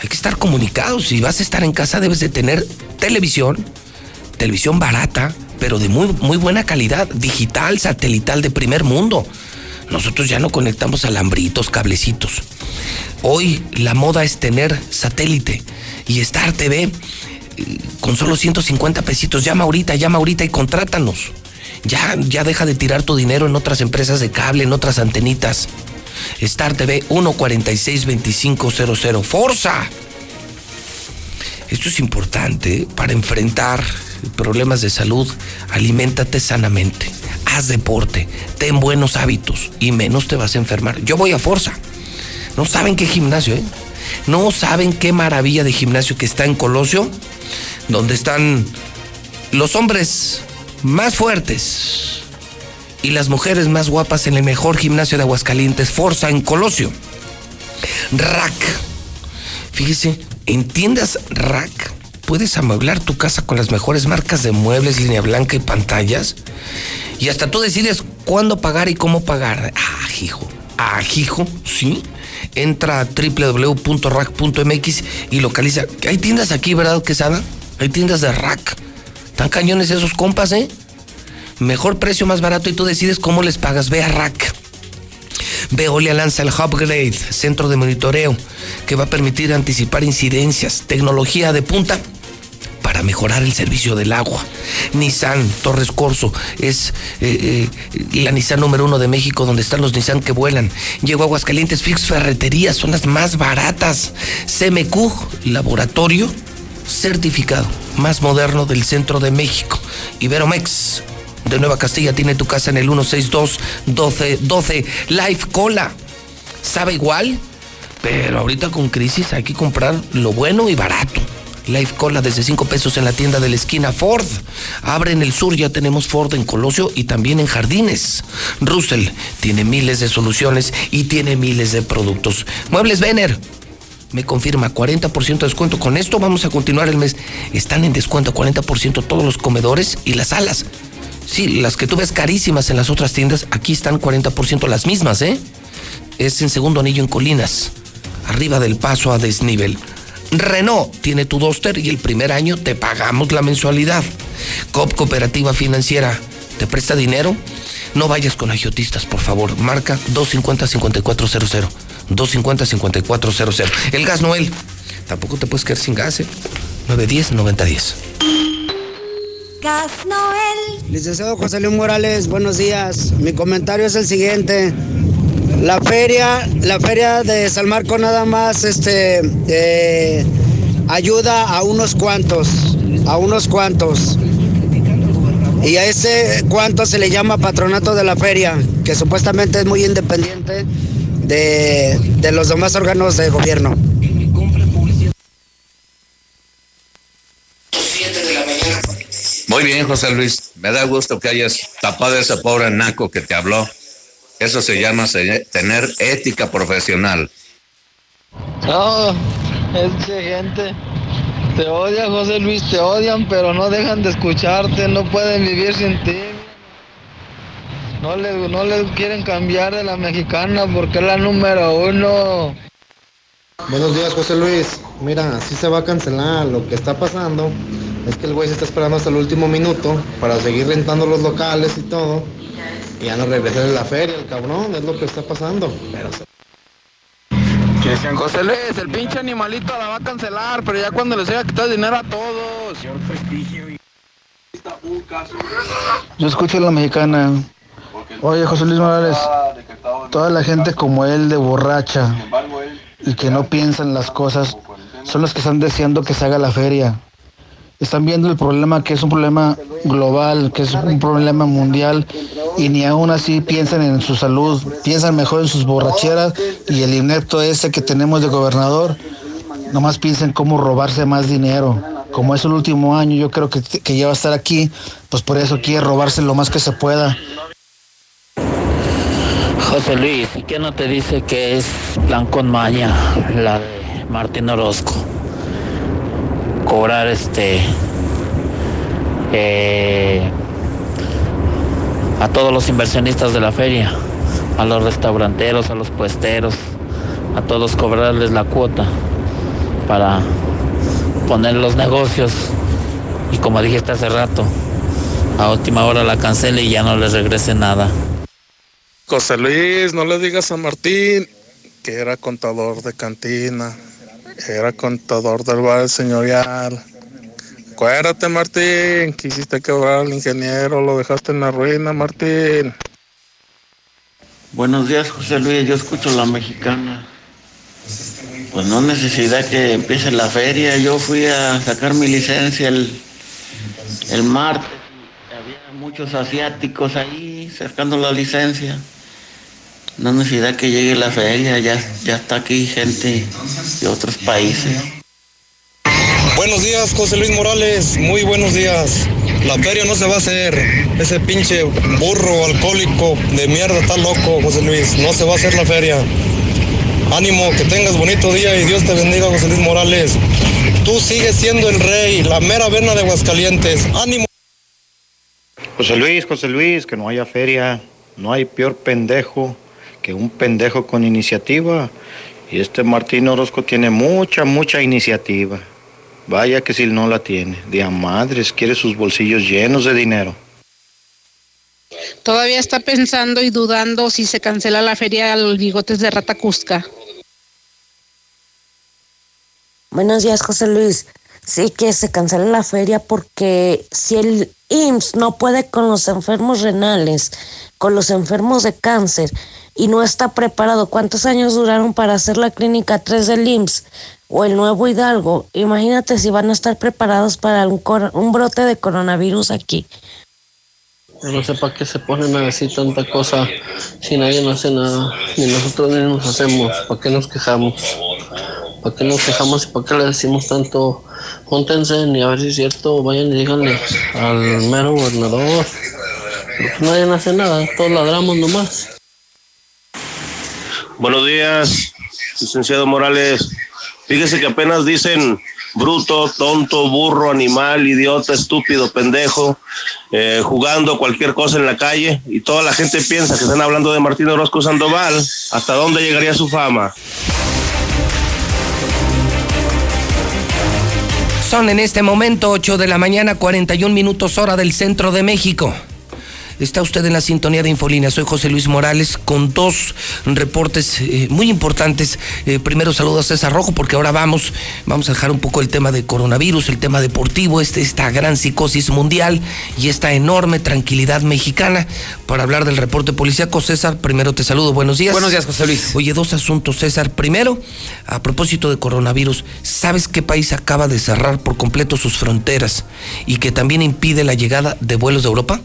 Speaker 1: hay que estar comunicados. Si vas a estar en casa debes de tener televisión, televisión barata, pero de muy, muy buena calidad, digital, satelital de primer mundo. Nosotros ya no conectamos alambritos, cablecitos. Hoy la moda es tener satélite y Star TV eh, con solo 150 pesitos. Llama ahorita, llama ahorita y contrátanos. Ya, ya deja de tirar tu dinero en otras empresas de cable, en otras antenitas. Star TV 1462500. ¡Forza! Esto es importante para enfrentar problemas de salud. Aliméntate sanamente, haz deporte, ten buenos hábitos y menos te vas a enfermar. Yo voy a fuerza. No saben qué gimnasio, ¿eh? No saben qué maravilla de gimnasio que está en Colosio, donde están los hombres más fuertes y las mujeres más guapas en el mejor gimnasio de Aguascalientes, Forza en Colosio. Rack. Fíjese, en tiendas Rack puedes amueblar tu casa con las mejores marcas de muebles, línea blanca y pantallas. Y hasta tú decides cuándo pagar y cómo pagar. Ah, hijo. Ah, sí. Entra a www.rack.mx y localiza. Hay tiendas aquí, ¿verdad, Quesada? Hay tiendas de Rack. Tan cañones esos compas, ¿eh? Mejor precio, más barato y tú decides cómo les pagas. Ve a Rack. Veolia lanza el Upgrade, centro de monitoreo, que va a permitir anticipar incidencias, tecnología de punta para mejorar el servicio del agua. Nissan Torres Corso es eh, eh, la Nissan número uno de México, donde están los Nissan que vuelan. Llegó a Aguascalientes Fix Ferretería, son las más baratas. CMQ, laboratorio certificado, más moderno del centro de México. Iberomex, de Nueva Castilla tiene tu casa en el 162 1212 Life Cola. ¿Sabe igual? Pero ahorita con crisis hay que comprar lo bueno y barato. Life Cola desde 5 pesos en la tienda de la esquina Ford. Abre en el sur, ya tenemos Ford en Colosio y también en Jardines. Russell tiene miles de soluciones y tiene miles de productos. Muebles Vener. Me confirma 40% de descuento. Con esto vamos a continuar el mes. Están en descuento 40% todos los comedores y las salas. Sí, las que tú ves carísimas en las otras tiendas, aquí están 40% las mismas, ¿eh? Es en segundo anillo en Colinas, arriba del paso a desnivel. Renault tiene tu Duster y el primer año te pagamos la mensualidad. COP Cooperativa Financiera, ¿te presta dinero? No vayas con agiotistas, por favor. Marca 250-5400. 250-5400. El gas Noel. Tampoco te puedes quedar sin gas, ¿eh? 910-9010.
Speaker 38: Noel. Licenciado José Luis Morales, buenos días. Mi comentario es el siguiente. La feria, la feria de San Marco nada más este, eh, ayuda a unos cuantos, a unos cuantos. Y a ese cuanto se le llama patronato de la feria, que supuestamente es muy independiente de, de los demás órganos de gobierno.
Speaker 67: Muy bien, José Luis. Me da gusto que hayas tapado a ese pobre naco que te habló. Eso se llama tener ética profesional.
Speaker 68: No, es que gente te odia, José Luis, te odian, pero no dejan de escucharte, no pueden vivir sin ti. No le, no le quieren cambiar de la mexicana porque es la número uno.
Speaker 69: Buenos días, José Luis. Mira, sí se va a cancelar. Lo que está pasando es que el güey se está esperando hasta el último minuto para seguir rentando los locales y todo. Y ya no regresar de la feria, el cabrón. Es lo que está pasando. Pero se-
Speaker 68: José Luis, el pinche animalito la va a cancelar, pero ya cuando les haya quitado dinero a todos. Yo escucho a la mexicana. Oye, José Luis Morales, toda la gente como él de borracha y que no piensan las cosas son los que están deseando que se haga la feria. Están viendo el problema que es un problema global, que es un problema mundial y ni aún así piensan en su salud, piensan mejor en sus borracheras y el inepto ese que tenemos de gobernador, nomás piensan cómo robarse más dinero. Como es el último año, yo creo que, que ya va a estar aquí, pues por eso quiere robarse lo más que se pueda.
Speaker 70: José Luis, ¿y qué no te dice que es plan con maña la de Martín Orozco? Cobrar este eh, a todos los inversionistas de la feria, a los restauranteros, a los puesteros, a todos cobrarles la cuota para poner los negocios y como dijiste hace rato, a última hora la cancele y ya no les regrese nada.
Speaker 71: José Luis, no le digas a Martín que era contador de cantina, era contador del bar señorial. Acuérdate, Martín, quisiste quebrar al ingeniero, lo dejaste en la ruina, Martín.
Speaker 70: Buenos días, José Luis. Yo escucho la mexicana.
Speaker 72: Pues no necesidad que empiece la feria. Yo fui a sacar mi licencia el, el martes. Había muchos asiáticos ahí sacando la licencia. No necesidad que llegue la feria, ya, ya está aquí gente de otros países.
Speaker 71: Buenos días, José Luis Morales. Muy buenos días. La feria no se va a hacer. Ese pinche burro alcohólico de mierda está loco, José Luis. No se va a hacer la feria. Ánimo, que tengas bonito día y Dios te bendiga, José Luis Morales. Tú sigues siendo el rey, la mera vena de Aguascalientes. Ánimo.
Speaker 73: José Luis, José Luis, que no haya feria. No hay peor pendejo que un pendejo con iniciativa. Y este Martín Orozco tiene mucha, mucha iniciativa. Vaya que si no la tiene. De madres, quiere sus bolsillos llenos de dinero.
Speaker 74: Todavía está pensando y dudando si se cancela la feria a los bigotes de Rata Cusca.
Speaker 75: Buenos días, José Luis. Sí que se cancela la feria porque si el IMSS no puede con los enfermos renales, con los enfermos de cáncer y no está preparado, ¿cuántos años duraron para hacer la clínica 3 del IMSS o el nuevo Hidalgo? Imagínate si van a estar preparados para un, un brote de coronavirus aquí.
Speaker 76: No sé para qué se ponen a decir tanta cosa si nadie no hace nada, ni nosotros ni nos hacemos. ¿Para qué nos quejamos? ¿Para qué nos quejamos y para qué le decimos tanto? Júntense ni a ver si es cierto, vayan y díganle al mero gobernador. Nadie hace nada, todos ladramos nomás.
Speaker 6: Buenos días, licenciado Morales. Fíjese que apenas dicen bruto, tonto, burro, animal, idiota, estúpido, pendejo, eh, jugando cualquier cosa en la calle y toda la gente piensa que están hablando de Martín Orozco Sandoval. ¿Hasta dónde llegaría su fama?
Speaker 1: Son en este momento 8 de la mañana, 41 minutos hora del centro de México. Está usted en la sintonía de Infolínea. Soy José Luis Morales con dos reportes eh, muy importantes. Eh, primero saludo a César Rojo porque ahora vamos, vamos a dejar un poco el tema de coronavirus, el tema deportivo, este, esta gran psicosis mundial y esta enorme tranquilidad mexicana para hablar del reporte policíaco. César, primero te saludo. Buenos días.
Speaker 77: Buenos días, José Luis.
Speaker 1: Oye, dos asuntos, César. Primero, a propósito de coronavirus, ¿sabes qué país acaba de cerrar por completo sus fronteras y que también impide la llegada de vuelos de Europa?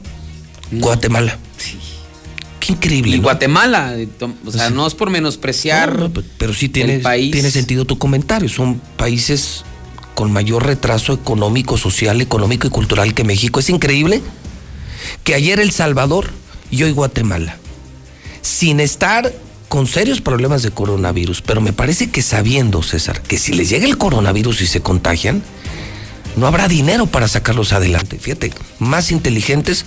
Speaker 1: Guatemala. Qué increíble.
Speaker 77: Y
Speaker 1: ¿no?
Speaker 77: Guatemala, eh, o sea, no es por menospreciar.
Speaker 1: No, no, pero sí tiene,
Speaker 77: país.
Speaker 1: tiene sentido tu comentario. Son países con mayor retraso económico, social, económico y cultural que México. Es increíble que ayer El Salvador y hoy Guatemala, sin estar con serios problemas de coronavirus, pero me parece que sabiendo, César, que si les llega el coronavirus y se contagian, no habrá dinero para sacarlos adelante. Fíjate, más inteligentes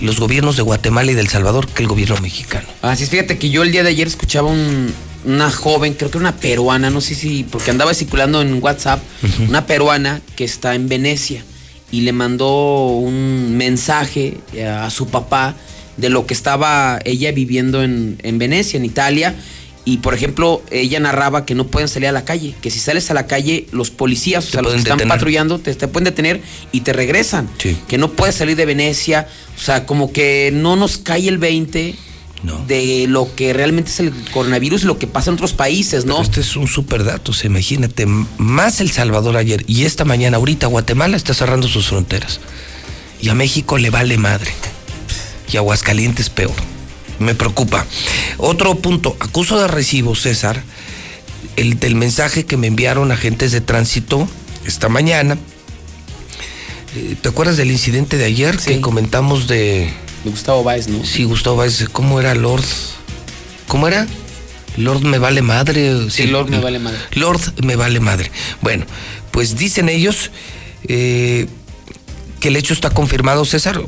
Speaker 1: los gobiernos de Guatemala y de El Salvador que el gobierno mexicano.
Speaker 77: Así es, fíjate que yo el día de ayer escuchaba un, una joven, creo que era una peruana, no sé si, porque andaba circulando en WhatsApp, una peruana que está en Venecia y le mandó un mensaje a su papá de lo que estaba ella viviendo en, en Venecia, en Italia. Y por ejemplo, ella narraba que no pueden salir a la calle, que si sales a la calle, los policías, o sea, los que están
Speaker 1: detener.
Speaker 77: patrullando, te, te pueden detener y te regresan.
Speaker 1: Sí.
Speaker 77: Que no puedes salir de Venecia, o sea, como que no nos cae el 20 de lo que realmente es el coronavirus y lo que pasa en otros países, ¿no?
Speaker 1: Pero este es un super dato, se imagínate, más El Salvador ayer y esta mañana, ahorita Guatemala está cerrando sus fronteras. Y a México le vale madre. Y a Aguascalientes peor. Me preocupa. Otro punto, acuso de recibo, César, el del mensaje que me enviaron agentes de tránsito esta mañana. Eh, ¿Te acuerdas del incidente de ayer que comentamos de...
Speaker 77: De Gustavo Báez, ¿no?
Speaker 1: Sí, Gustavo Báez. ¿Cómo era Lord? ¿Cómo era? Lord me vale madre.
Speaker 77: Sí, Lord me vale madre.
Speaker 1: Lord me vale madre. Bueno, pues dicen ellos eh, que el hecho está confirmado, César.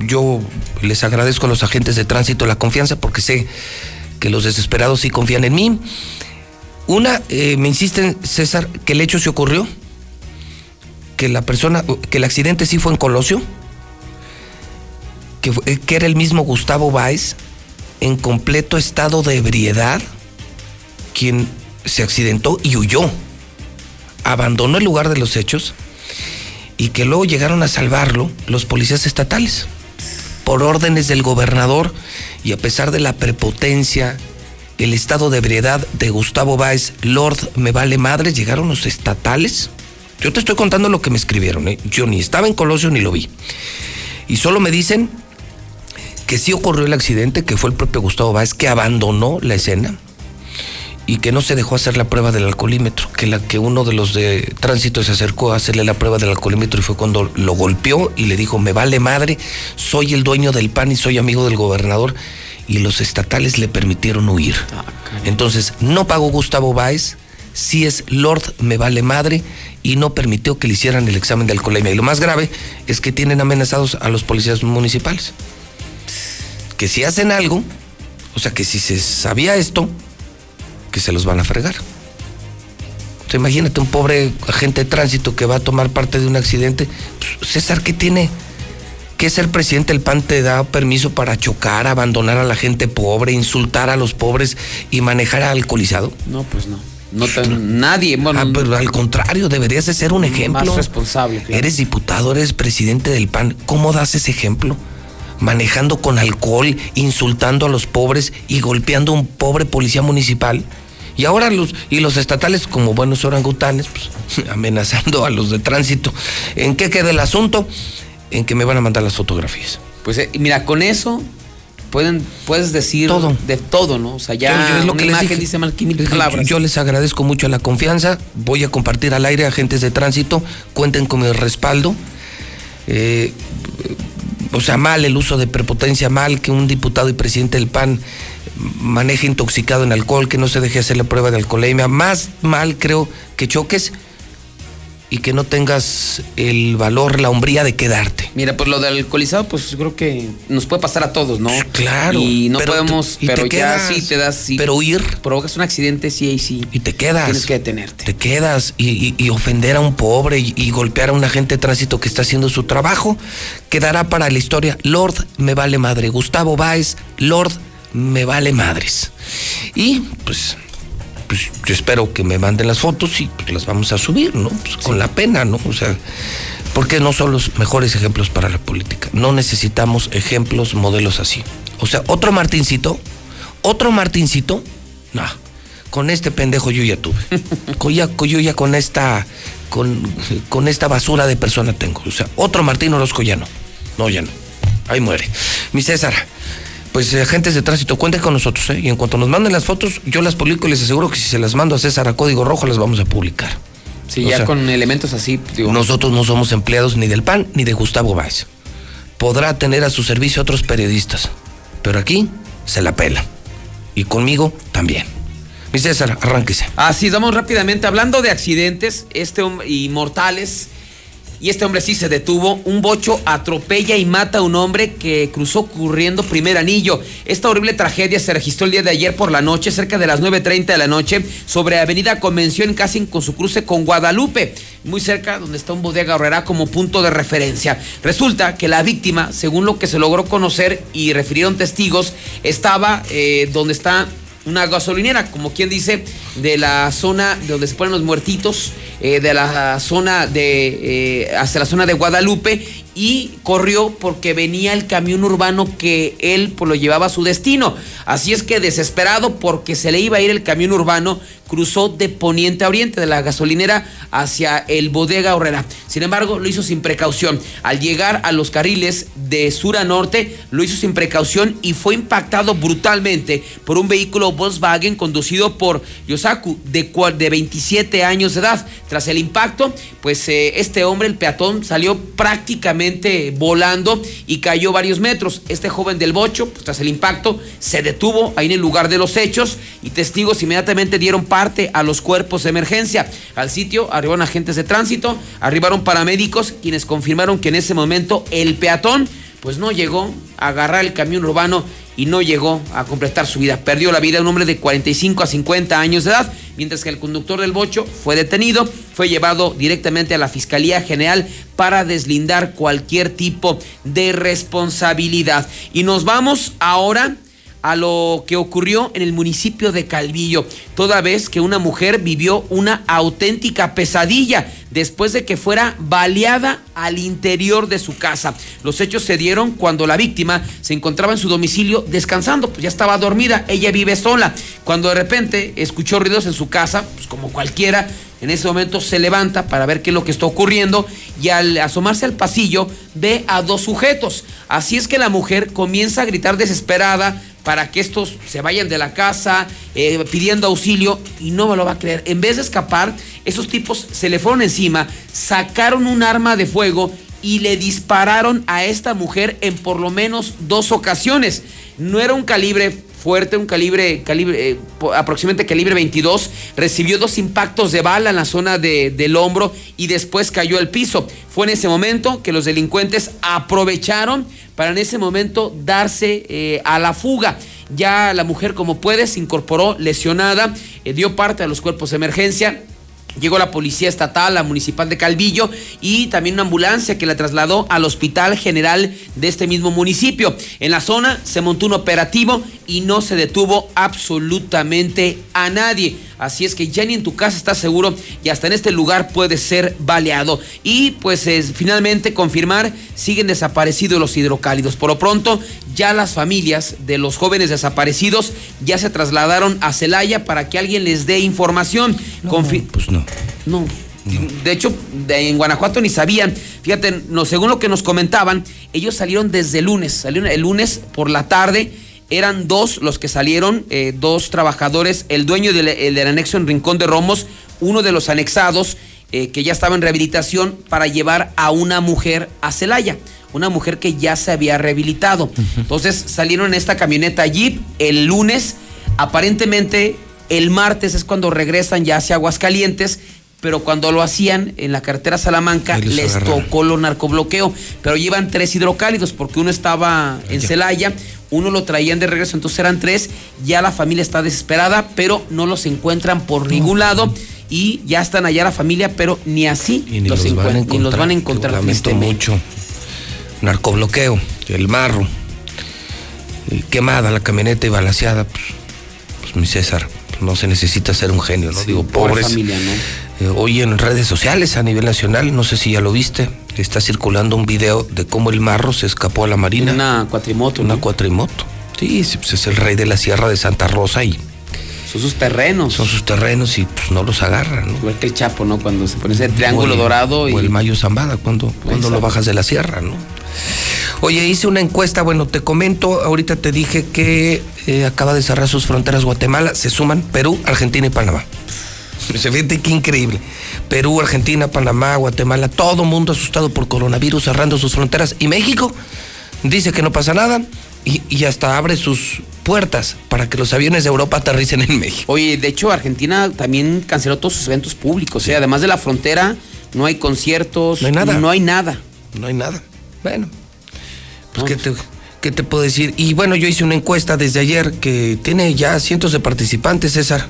Speaker 1: Yo les agradezco a los agentes de tránsito la confianza porque sé que los desesperados sí confían en mí. Una, eh, me insisten, César, que el hecho se ocurrió, que la persona, que el accidente sí fue en Colosio, que, fue- que era el mismo Gustavo Báez, en completo estado de ebriedad, quien se accidentó y huyó. Abandonó el lugar de los hechos y que luego llegaron a salvarlo los policías estatales por órdenes del gobernador y a pesar de la prepotencia el estado de ebriedad de Gustavo Báez, Lord me vale madre, llegaron los estatales. Yo te estoy contando lo que me escribieron, ¿eh? yo ni estaba en Colosio ni lo vi. Y solo me dicen que sí ocurrió el accidente, que fue el propio Gustavo Báez que abandonó la escena y que no se dejó hacer la prueba del alcoholímetro, que la que uno de los de tránsito se acercó a hacerle la prueba del alcoholímetro y fue cuando lo golpeó y le dijo, "Me vale madre, soy el dueño del PAN y soy amigo del gobernador." Y los estatales le permitieron huir.
Speaker 77: Ah,
Speaker 1: Entonces, no pagó Gustavo Báez, sí es Lord, me vale madre, y no permitió que le hicieran el examen de alcoholemia. Y lo más grave es que tienen amenazados a los policías municipales. Que si hacen algo, o sea que si se sabía esto, que se los van a fregar. O sea, imagínate un pobre agente de tránsito que va a tomar parte de un accidente. Pues, César, ¿qué tiene? ¿Qué ser presidente del PAN te da permiso para chocar, abandonar a la gente pobre, insultar a los pobres y manejar alcoholizado?
Speaker 77: No, pues no. No tan- nadie, bueno,
Speaker 1: Ah, pero al contrario, deberías de ser un ejemplo.
Speaker 77: más responsable. claro.
Speaker 1: Eres diputado, eres presidente del PAN. ¿Cómo das ese ejemplo? Manejando con alcohol, insultando a los pobres y golpeando a un pobre policía municipal. Y ahora los, y los estatales, como buenos orangutanes, pues, amenazando a los de tránsito. ¿En qué queda el asunto? En que me van a mandar las fotografías.
Speaker 77: Pues eh, mira, con eso pueden, puedes decir
Speaker 1: Todo.
Speaker 77: de todo, ¿no? O sea, ya
Speaker 1: Yo- lo
Speaker 77: una
Speaker 1: que
Speaker 77: imagen
Speaker 1: dije.
Speaker 77: dice mal que mil palabras.
Speaker 1: Yo les agradezco mucho la confianza. Voy a compartir al aire agentes de tránsito. Cuenten con mi respaldo. Eh, o sea, mal el uso de prepotencia, mal que un diputado y presidente del PAN maneje intoxicado en alcohol, que no se deje hacer la prueba de alcoholemia. Más mal creo que choques y que no tengas el valor, la hombría de quedarte.
Speaker 77: Mira, pues lo del alcoholizado, pues creo que nos puede pasar a todos, ¿no?
Speaker 1: Claro.
Speaker 77: Y no
Speaker 1: pero
Speaker 77: podemos,
Speaker 1: te- y
Speaker 77: pero
Speaker 1: te
Speaker 77: ya
Speaker 1: quedas.
Speaker 77: sí te das, sí.
Speaker 1: Pero huir.
Speaker 77: Provocas un accidente, sí, ahí sí.
Speaker 1: Y te quedas.
Speaker 77: Tienes que detenerte.
Speaker 1: Te quedas y, y- y ofender a un pobre y, y golpear a un agente de tránsito que está haciendo su trabajo, quedará para la historia. Lord, me vale madre. Gustavo Báez, Lord, me vale madres. Y pues, pues yo espero que me manden las fotos y pues, las vamos a subir, ¿no? Pues, Con la pena, ¿no? O sea, porque no son los mejores ejemplos para la política. No necesitamos ejemplos, modelos así. O sea, otro Martincito, otro Martincito, no. Con este pendejo yo ya tuve. Con ya, yo ya con esta, con, con esta basura de persona tengo. O sea, otro Martín Orozco ya no. No, ya no. Ahí muere. Mi César, pues eh, agentes de tránsito, cuenten con nosotros, ¿eh? Y en cuanto nos manden las fotos, yo las publico y les aseguro que si se las mando a César a código rojo, las vamos a publicar.
Speaker 77: Sí,
Speaker 1: O
Speaker 77: ya
Speaker 1: sea,
Speaker 77: con elementos así, digo.
Speaker 1: Nosotros no somos empleados ni del PAN ni de Gustavo Báez. Podrá tener a su servicio otros periodistas, pero aquí se la pela. Y conmigo también. Mi César, arránquese.
Speaker 77: Así, vamos rápidamente. Hablando de accidentes este hombre, y mortales, y este hombre sí se detuvo. Un bocho atropella y mata a un hombre que cruzó corriendo primer anillo. Esta horrible tragedia se registró el día de ayer por la noche, cerca de las 9.30 de la noche, sobre Avenida Convención, casi con su cruce con Guadalupe, muy cerca donde está un bodega horrera como punto de referencia. Resulta que la víctima, según lo que se logró conocer y refirieron testigos, estaba eh, donde está una gasolinera, como quien dice, de la zona de donde se ponen los muertitos, eh, de la zona de, eh, hacia la zona de Guadalupe, y corrió porque venía el camión urbano que él pues, lo llevaba a su destino. Así es que desesperado porque se le iba a ir el camión urbano, cruzó de poniente a oriente, de la gasolinera hacia el bodega horrera. Sin embargo, lo hizo sin precaución. Al llegar a los carriles de sur a norte, lo hizo sin precaución y fue impactado brutalmente por un vehículo Volkswagen conducido por Yosaku, de, de 27 años de edad. Tras el impacto, pues eh, este hombre, el peatón, salió prácticamente volando y cayó varios metros. Este joven del bocho, pues, tras el impacto, se detuvo ahí en el lugar de los hechos y testigos inmediatamente dieron parte a los cuerpos de emergencia. Al sitio arribaron agentes de tránsito, arribaron paramédicos, quienes confirmaron que en ese momento el peatón pues no llegó a agarrar el camión urbano y no llegó a completar su vida. Perdió la vida un hombre de 45 a 50 años de edad, mientras que el conductor del bocho fue detenido, fue llevado directamente a la Fiscalía General para deslindar cualquier tipo de responsabilidad. Y nos vamos ahora a lo que ocurrió en el municipio de Calvillo, toda vez que una mujer vivió una auténtica pesadilla después de que fuera baleada al interior de su casa. Los hechos se dieron cuando la víctima se encontraba en su domicilio descansando, pues ya estaba dormida, ella vive sola. Cuando de repente escuchó ruidos en su casa, pues como cualquiera, en ese momento se levanta para ver qué es lo que está ocurriendo y al asomarse al pasillo ve a dos sujetos. Así es que la mujer comienza a gritar desesperada para que estos se vayan de la casa eh, pidiendo auxilio y no me lo va a creer. En vez de escapar, esos tipos se le fueron encima, sacaron un arma de fuego y le dispararon a esta mujer en por lo menos dos ocasiones. No era un calibre fuerte, un calibre, calibre eh, aproximadamente calibre 22, recibió dos impactos de bala en la zona de, del hombro y después cayó al piso. Fue en ese momento que los delincuentes aprovecharon para en ese momento darse eh, a la fuga. Ya la mujer, como puede, se incorporó lesionada, eh, dio parte a los cuerpos de emergencia Llegó la policía estatal, la municipal de Calvillo y también una ambulancia que la trasladó al Hospital General de este mismo municipio. En la zona se montó un operativo y no se detuvo absolutamente a nadie. Así es que ya ni en tu casa estás seguro y hasta en este lugar puede ser baleado. Y pues es, finalmente confirmar, siguen desaparecidos los hidrocálidos. Por lo pronto, ya las familias de los jóvenes desaparecidos ya se trasladaron a Celaya para que alguien les dé información.
Speaker 1: pues no.
Speaker 77: No. De hecho, en Guanajuato ni sabían. Fíjate, no, según lo que nos comentaban, ellos salieron desde el lunes, salieron el lunes por la tarde eran dos los que salieron, eh, dos trabajadores, el dueño del, anexo en Rincón de Romos, uno de los anexados eh, que ya estaba en rehabilitación para llevar a una mujer a Celaya, una mujer que ya se había rehabilitado. Entonces salieron en esta camioneta Jeep el lunes, aparentemente el martes es cuando regresan ya hacia Aguascalientes pero cuando lo hacían en la carretera Salamanca les, tocó lo narcobloqueo. Pero llevan tres hidrocálidos porque uno estaba en Celaya, uno lo traían de regreso, entonces eran tres. Ya la familia está desesperada, pero no los encuentran por ningún lado. Y ya están allá la familia, pero ni así los, encuentran, ni los van a encontrar.
Speaker 1: Lamento mucho. Narcobloqueo, el marro, quemada la camioneta y balaseada. Pues, pues mi César, no se necesita ser un genio, ¿no? Digo, pobres. Familia, ¿no? Eh, hoy en redes sociales a nivel nacional, no sé si ya lo viste, está circulando un video de cómo el marro se escapó a la marina.
Speaker 77: Una cuatrimoto.
Speaker 1: Una cuatrimoto. Sí, pues es el rey de la Sierra de Santa Rosa y.
Speaker 77: Son sus terrenos.
Speaker 1: Son sus terrenos y pues no los agarran, ¿no?
Speaker 77: Igual que el Chapo, ¿no? Cuando se pone ese triángulo dorado.
Speaker 1: Y... O el Mayo Zambada, cuando, cuando lo bajas de la sierra, ¿no? Oye, hice una encuesta, bueno, te comento, ahorita te dije que eh, acaba de cerrar sus fronteras Guatemala, se suman Perú, Argentina y Panamá. Se fíjate qué increíble. Perú, Argentina, Panamá, Guatemala, todo mundo asustado por coronavirus cerrando sus fronteras. Y México dice que no pasa nada y, hasta abre sus puertas para que los aviones de Europa aterricen en México.
Speaker 77: Oye, de hecho, Argentina también canceló todos sus eventos públicos. ¿eh? Además de la frontera, no hay conciertos. No hay nada. No hay nada.
Speaker 1: No hay nada. Bueno, pues, ¿qué, te, ¿qué te puedo decir? Y bueno, yo hice una encuesta desde ayer que tiene ya cientos de participantes, César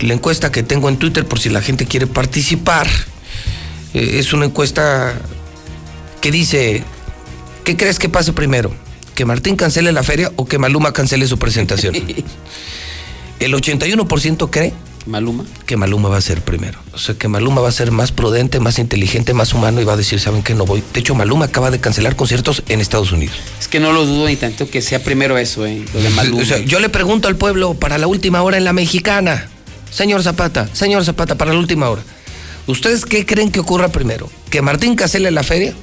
Speaker 1: la encuesta que tengo en Twitter por si la gente quiere participar. Eh, es una encuesta que dice, ¿qué crees que pase primero? ¿Que Martín cancele la feria o que Maluma cancele su presentación? El 81% cree
Speaker 77: Maluma.
Speaker 1: Que Maluma va a ser primero. O sea, que Maluma va a ser más prudente, más inteligente, más humano y va a decir, ¿saben qué? No voy. De hecho, Maluma acaba de cancelar conciertos en Estados Unidos.
Speaker 77: Es que no lo dudo ni tanto que sea primero eso, ¿eh? Lo de Maluma.
Speaker 1: O sea, yo le pregunto al pueblo para la última hora en la mexicana. Señor Zapata, señor Zapata, para la última hora. ¿Ustedes qué creen que ocurra primero? ¿Que Martín cancele la feria?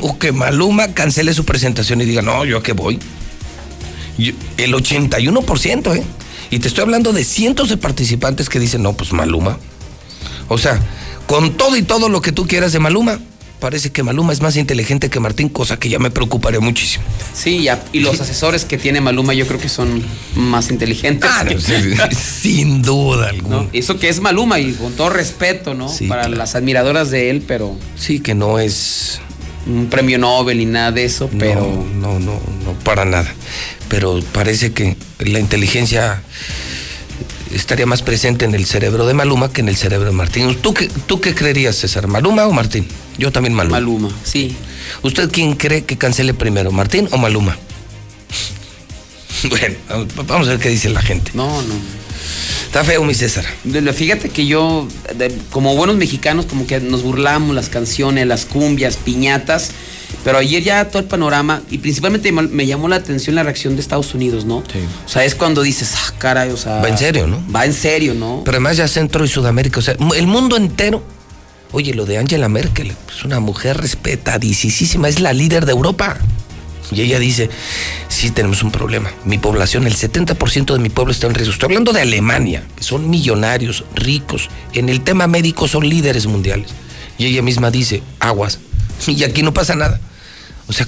Speaker 1: ¿O que Maluma cancele su presentación y diga, no, yo a qué voy? el 81%, ¿eh? Y te estoy hablando de cientos de participantes que dicen, no, pues Maluma. O sea, con todo y todo lo que tú quieras de Maluma, parece que Maluma es más inteligente que Martín, cosa que ya me preocuparía muchísimo.
Speaker 77: Sí, y los asesores que tiene Maluma yo creo que son más inteligentes.
Speaker 1: Ah, sin duda alguna.
Speaker 77: Eso que es Maluma y con todo respeto, ¿no? Para las admiradoras de él, pero...
Speaker 1: Sí, que no es...
Speaker 77: Un premio Nobel ni nada de eso, pero...
Speaker 1: No, no, no, para nada. Pero parece que la inteligencia estaría más presente en el cerebro de Maluma que en el cerebro de Martín. ¿Tú qué, ¿Tú qué creerías, César? ¿Maluma o Martín? Yo también Maluma.
Speaker 77: Maluma, sí.
Speaker 1: ¿Usted quién cree que cancele primero, Martín o Maluma? Bueno, vamos a ver qué dice la gente.
Speaker 77: No, no.
Speaker 1: Está feo, mi César.
Speaker 77: Fíjate que yo, como buenos mexicanos, como que nos burlamos las canciones, las cumbias, piñatas. Pero ayer ya todo el panorama, y principalmente me llamó la atención la reacción de Estados Unidos, ¿no? Sí. O sea, es cuando dices, ah, caray, o sea.
Speaker 1: Va en serio, ¿no?
Speaker 77: Va en serio, ¿no?
Speaker 1: Pero además ya Centro y Sudamérica, o sea, el mundo entero. Oye, lo de Angela Merkel, es una mujer respetadísima, es la líder de Europa. Y ella dice, sí tenemos un problema. Mi población, el 70% de mi pueblo está en riesgo. Estoy hablando de Alemania, que son millonarios, ricos. En el tema médico son líderes mundiales. Y ella misma dice, aguas. Y aquí no pasa nada. O sea,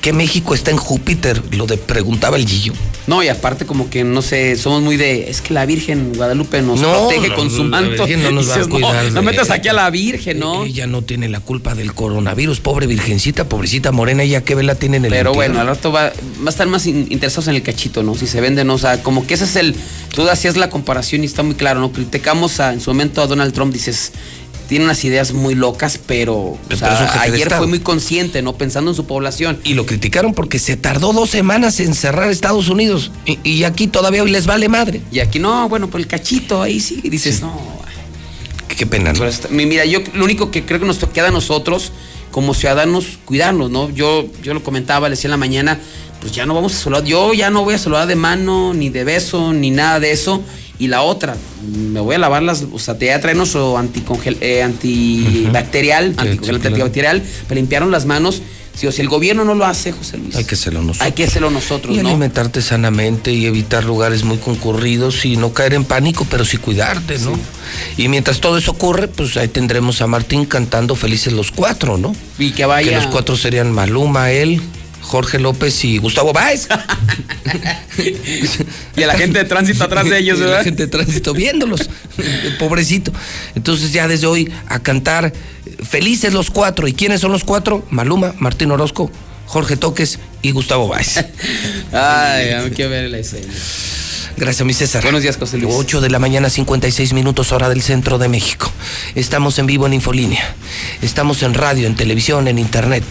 Speaker 1: ¿qué México está en Júpiter? Lo de preguntaba el Gillo.
Speaker 77: No, y aparte como que, no sé, somos muy de, es que la Virgen Guadalupe nos protege con su manto.
Speaker 1: no nos va a cuidar.
Speaker 77: No, metas aquí a la Virgen, ¿no?
Speaker 1: Ella no tiene la culpa del coronavirus, pobre virgencita, pobrecita morena, ella qué vela tiene en el
Speaker 77: Pero bueno, al rato va, va a estar más interesados en el cachito, ¿no? Si se venden, o sea, como que ese es el, tú hacías la comparación y está muy claro, ¿no? Criticamos a, en su momento a Donald Trump, dices, tiene unas ideas muy locas, pero, ayer fue muy consciente, ¿no? Pensando en su población.
Speaker 1: Y lo criticaron porque se tardó dos semanas en cerrar Estados Unidos. Y, aquí todavía hoy les vale madre.
Speaker 77: Y aquí no, bueno, pues el cachito, ahí sí, dices, no.
Speaker 1: Qué, pena, ¿no?
Speaker 77: mira, yo lo único que creo que nos queda a nosotros, como ciudadanos, cuidarnos, ¿no? Yo, yo lo comentaba, le decía en la mañana, pues ya no vamos a saludar, yo ya no voy a saludar de mano, ni de beso, ni nada de eso y la otra, me voy a lavar las, o sea, te voy a traer nuestro anticongel, eh, antibacterial, antibacterial, para limpiarnos las manos. Si, o si el gobierno no lo hace, José Luis.
Speaker 1: Hay que hacerlo nosotros.
Speaker 77: Hay que hacerlo nosotros,
Speaker 1: y alimentarte sanamente y evitar lugares muy concurridos y no caer en pánico, pero sí cuidarte, ¿no? Y mientras todo eso ocurre, pues ahí tendremos a Martín cantando Felices los Cuatro, ¿no?
Speaker 77: Y que vaya.
Speaker 1: Que los cuatro serían Maluma, él, Jorge López y Gustavo Báez.
Speaker 77: y a la gente de tránsito atrás de ellos, ¿verdad?
Speaker 1: la gente de tránsito viéndolos, pobrecito. Entonces ya desde hoy a cantar felices los cuatro. ¿Y quiénes son los cuatro? Maluma, Martín Orozco, Jorge Toques y Gustavo Báez.
Speaker 77: Ay, me quiero ver la escena.
Speaker 1: Gracias, mi César.
Speaker 77: Buenos días, José Luis.
Speaker 1: 8 de la mañana, 56 minutos, hora del centro de México. Estamos en vivo en Infolínea. Estamos en radio, en televisión, en internet.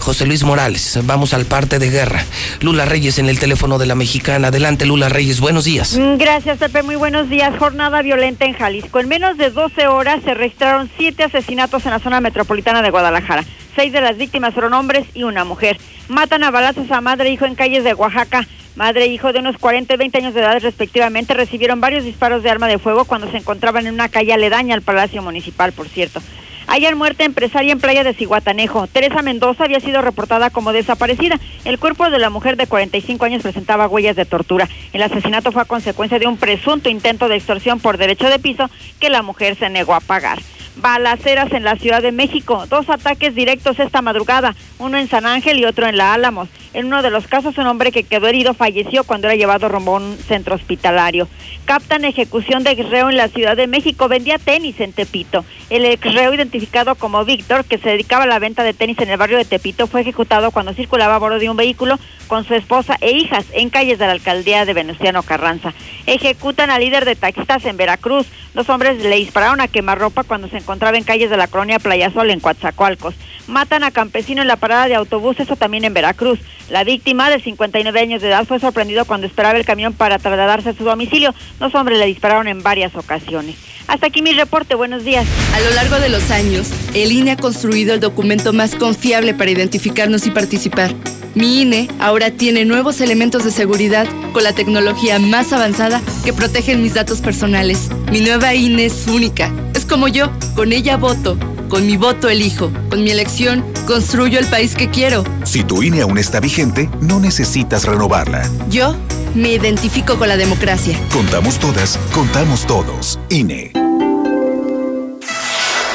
Speaker 1: José Luis Morales, vamos al parte de guerra. Lula Reyes en el teléfono de la mexicana. Adelante, Lula Reyes, buenos días.
Speaker 2: Mm, gracias, Pepe. Muy buenos días. Jornada violenta en Jalisco. En menos de 12 horas se registraron siete asesinatos en la zona metropolitana de Guadalajara. Seis de las víctimas fueron hombres y una mujer. Matan a balazos a madre e hijo en calles de Oaxaca. Madre e hijo de unos 40 y 20 años de edad respectivamente recibieron varios disparos de arma de fuego cuando se encontraban en una calle aledaña al Palacio Municipal, por cierto. Ayer muerte empresaria en playa de Ciguatanejo. Teresa Mendoza había sido reportada como desaparecida. El cuerpo de la mujer de 45 años presentaba huellas de tortura. El asesinato fue a consecuencia de un presunto intento de extorsión por derecho de piso que la mujer se negó a pagar balaceras en la Ciudad de México. Dos ataques directos esta madrugada, uno en San Ángel y otro en La Álamos. En uno de los casos, un hombre que quedó herido falleció cuando era llevado rumbo a un centro hospitalario. Captan ejecución de reo en la Ciudad de México. Vendía tenis en Tepito. El ex reo, identificado como Víctor, que se dedicaba a la venta de tenis en el barrio de Tepito, fue ejecutado cuando circulaba a bordo de un vehículo con su esposa e hijas en calles de la alcaldía de Venustiano Carranza. Ejecutan al líder de taxistas en Veracruz. Los hombres le dispararon a quemarropa cuando se encontraba en calles de la colonia Playa Sol en Coatzacoalcos. Matan a campesino en la parada de autobús, eso también en Veracruz. La víctima, de 59 años de edad, fue sorprendido cuando esperaba el camión para trasladarse a su domicilio. Los hombres le dispararon en varias ocasiones. Hasta aquí mi reporte, buenos días.
Speaker 78: A lo largo de los años, el INE ha construido el documento más confiable para identificarnos y participar. Mi INE ahora tiene nuevos elementos de seguridad con la tecnología más avanzada que protegen mis datos personales. Mi nueva INE es única. Es como yo, con ella voto. Con mi voto elijo. Con mi elección construyo el país que quiero.
Speaker 16: Si tu INE aún está vigente, no necesitas renovarla.
Speaker 78: Yo me identifico con la democracia.
Speaker 16: Contamos todas, contamos todos. INE.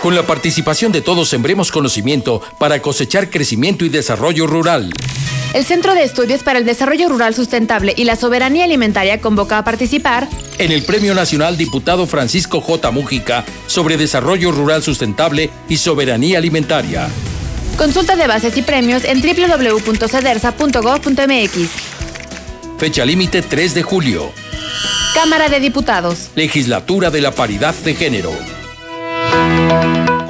Speaker 79: Con la participación de todos sembremos conocimiento para cosechar crecimiento y desarrollo rural.
Speaker 40: El Centro de Estudios para el Desarrollo Rural Sustentable y la Soberanía Alimentaria convoca a participar
Speaker 79: en el Premio Nacional Diputado Francisco J. Mújica sobre Desarrollo Rural Sustentable y Soberanía Alimentaria.
Speaker 40: Consulta de bases y premios en www.cedersa.gov.mx.
Speaker 79: Fecha límite 3 de julio.
Speaker 40: Cámara de Diputados.
Speaker 79: Legislatura de la Paridad de Género.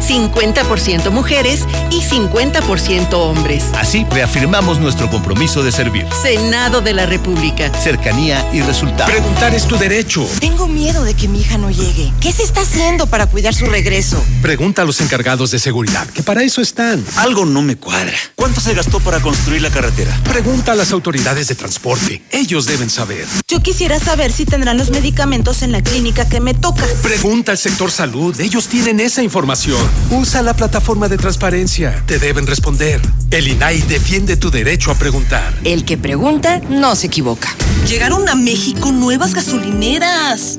Speaker 39: 50% mujeres y 50% hombres.
Speaker 80: Así reafirmamos nuestro compromiso de servir.
Speaker 39: Senado de la República.
Speaker 80: Cercanía y resultados.
Speaker 81: Preguntar es tu derecho.
Speaker 38: Tengo miedo de que mi hija no llegue. ¿Qué se está haciendo para cuidar su regreso?
Speaker 81: Pregunta a los encargados de seguridad, que para eso están.
Speaker 16: Algo no me cuadra. ¿Cuánto se gastó para construir la carretera?
Speaker 81: Pregunta a las autoridades de transporte. Ellos deben saber.
Speaker 38: Yo quisiera saber si tendrán los medicamentos en la clínica que me toca.
Speaker 81: Pregunta al sector salud. Ellos tienen esa información. Usa la plataforma de transparencia. Te deben responder. El INAI defiende tu derecho a preguntar.
Speaker 38: El que pregunta no se equivoca.
Speaker 39: Llegaron a México nuevas gasolineras.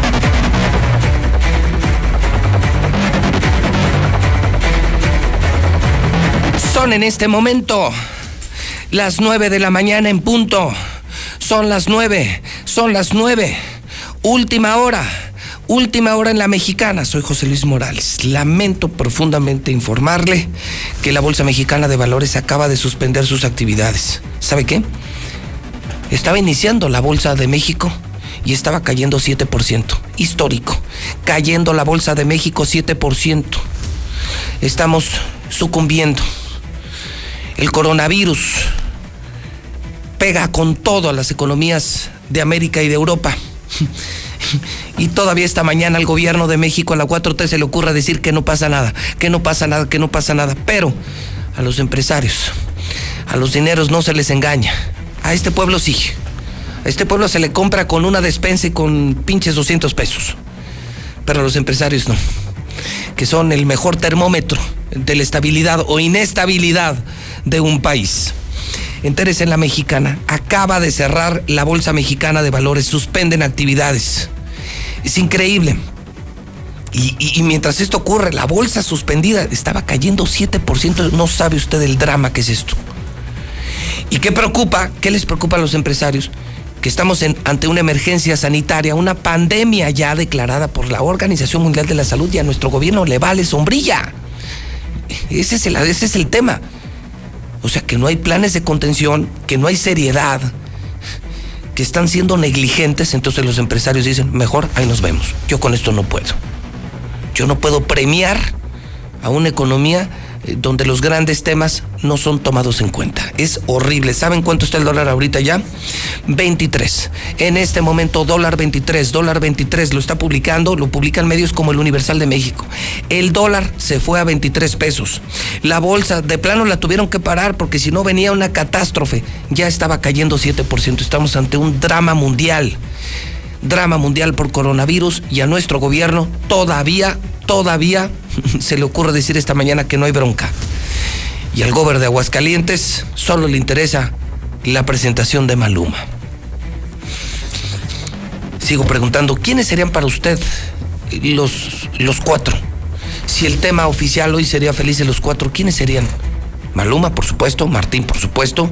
Speaker 1: Son en este momento las nueve de la mañana en punto. Son las nueve, son las nueve. Última hora, última hora en la mexicana. Soy José Luis Morales. Lamento profundamente informarle que la Bolsa Mexicana de Valores acaba de suspender sus actividades. ¿Sabe qué? Estaba iniciando la Bolsa de México y estaba cayendo 7%. Histórico. Cayendo la Bolsa de México 7%. Estamos sucumbiendo. El coronavirus pega con todo a las economías de América y de Europa. Y todavía esta mañana al gobierno de México, a la 4T, se le ocurra decir que no pasa nada, que no pasa nada, que no pasa nada. Pero a los empresarios, a los dineros no se les engaña. A este pueblo sí. A este pueblo se le compra con una despensa y con pinches 200 pesos. Pero a los empresarios no. Que son el mejor termómetro de la estabilidad o inestabilidad de un país. Entérese en la mexicana. Acaba de cerrar la Bolsa Mexicana de Valores. Suspenden actividades. Es increíble. Y, mientras esto ocurre, la bolsa suspendida estaba cayendo 7%. No sabe usted el drama que es esto. ¿Y qué preocupa? ¿Qué les preocupa a los empresarios? Que estamos en- ante una emergencia sanitaria, una pandemia ya declarada por la Organización Mundial de la Salud y a nuestro gobierno le vale sombrilla. Ese es el, ese es el tema. O sea, que no hay planes de contención, que no hay seriedad, que están siendo negligentes, entonces los empresarios dicen, mejor ahí nos vemos. Yo con esto no puedo. Yo no puedo premiar a una economía donde los grandes temas no son tomados en cuenta. Es horrible. ¿Saben cuánto está el dólar ahorita ya? 23. En este momento, dólar 23, dólar 23. Lo está publicando, lo publican medios como el Universal de México. El dólar se fue a 23 pesos. La bolsa, de plano la tuvieron que parar porque si no venía una catástrofe. Ya estaba cayendo 7%. Estamos ante un drama mundial drama mundial por coronavirus y a nuestro gobierno todavía, todavía se le ocurre decir esta mañana que no hay bronca. Y al gobernador de Aguascalientes solo le interesa la presentación de Maluma. Sigo preguntando, ¿quiénes serían para usted los, los cuatro? Si el tema oficial hoy sería felices los cuatro, ¿quiénes serían? Maluma, por supuesto, Martín, por supuesto,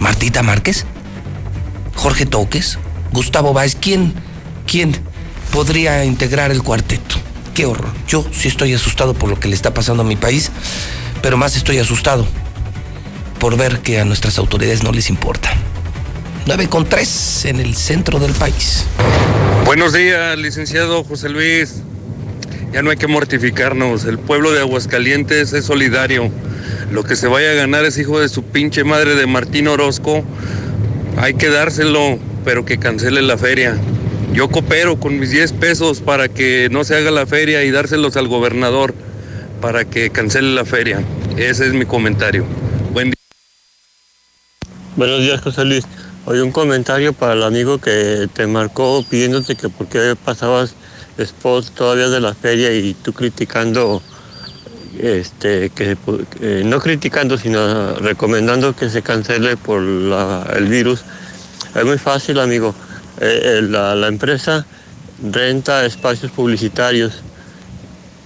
Speaker 1: Martita Márquez, Jorge Toques, Gustavo Báez, ¿quién, quién podría integrar el cuarteto? Qué horror. Yo sí estoy asustado por lo que le está pasando a mi país, pero más estoy asustado por ver que a nuestras autoridades no les importa. 9 con 3 en el centro del país.
Speaker 82: Buenos días, licenciado José Luis. Ya no hay que mortificarnos. El pueblo de Aguascalientes es solidario. Lo que se vaya a ganar es hijo de su pinche madre de Martín Orozco. Hay que dárselo, pero que cancele la feria. Yo coopero con mis 10 pesos para que no se haga la feria y dárselos al gobernador para que cancele la feria. Ese es mi comentario. Buen día.
Speaker 74: Buenos días, José Luis. Oye, un comentario para el amigo que te marcó pidiéndote que por qué pasabas spots todavía de la feria y tú criticando, este, que eh, no criticando, sino recomendando que se cancele por el virus. Es muy fácil, amigo. Eh, eh, la, la empresa renta espacios publicitarios,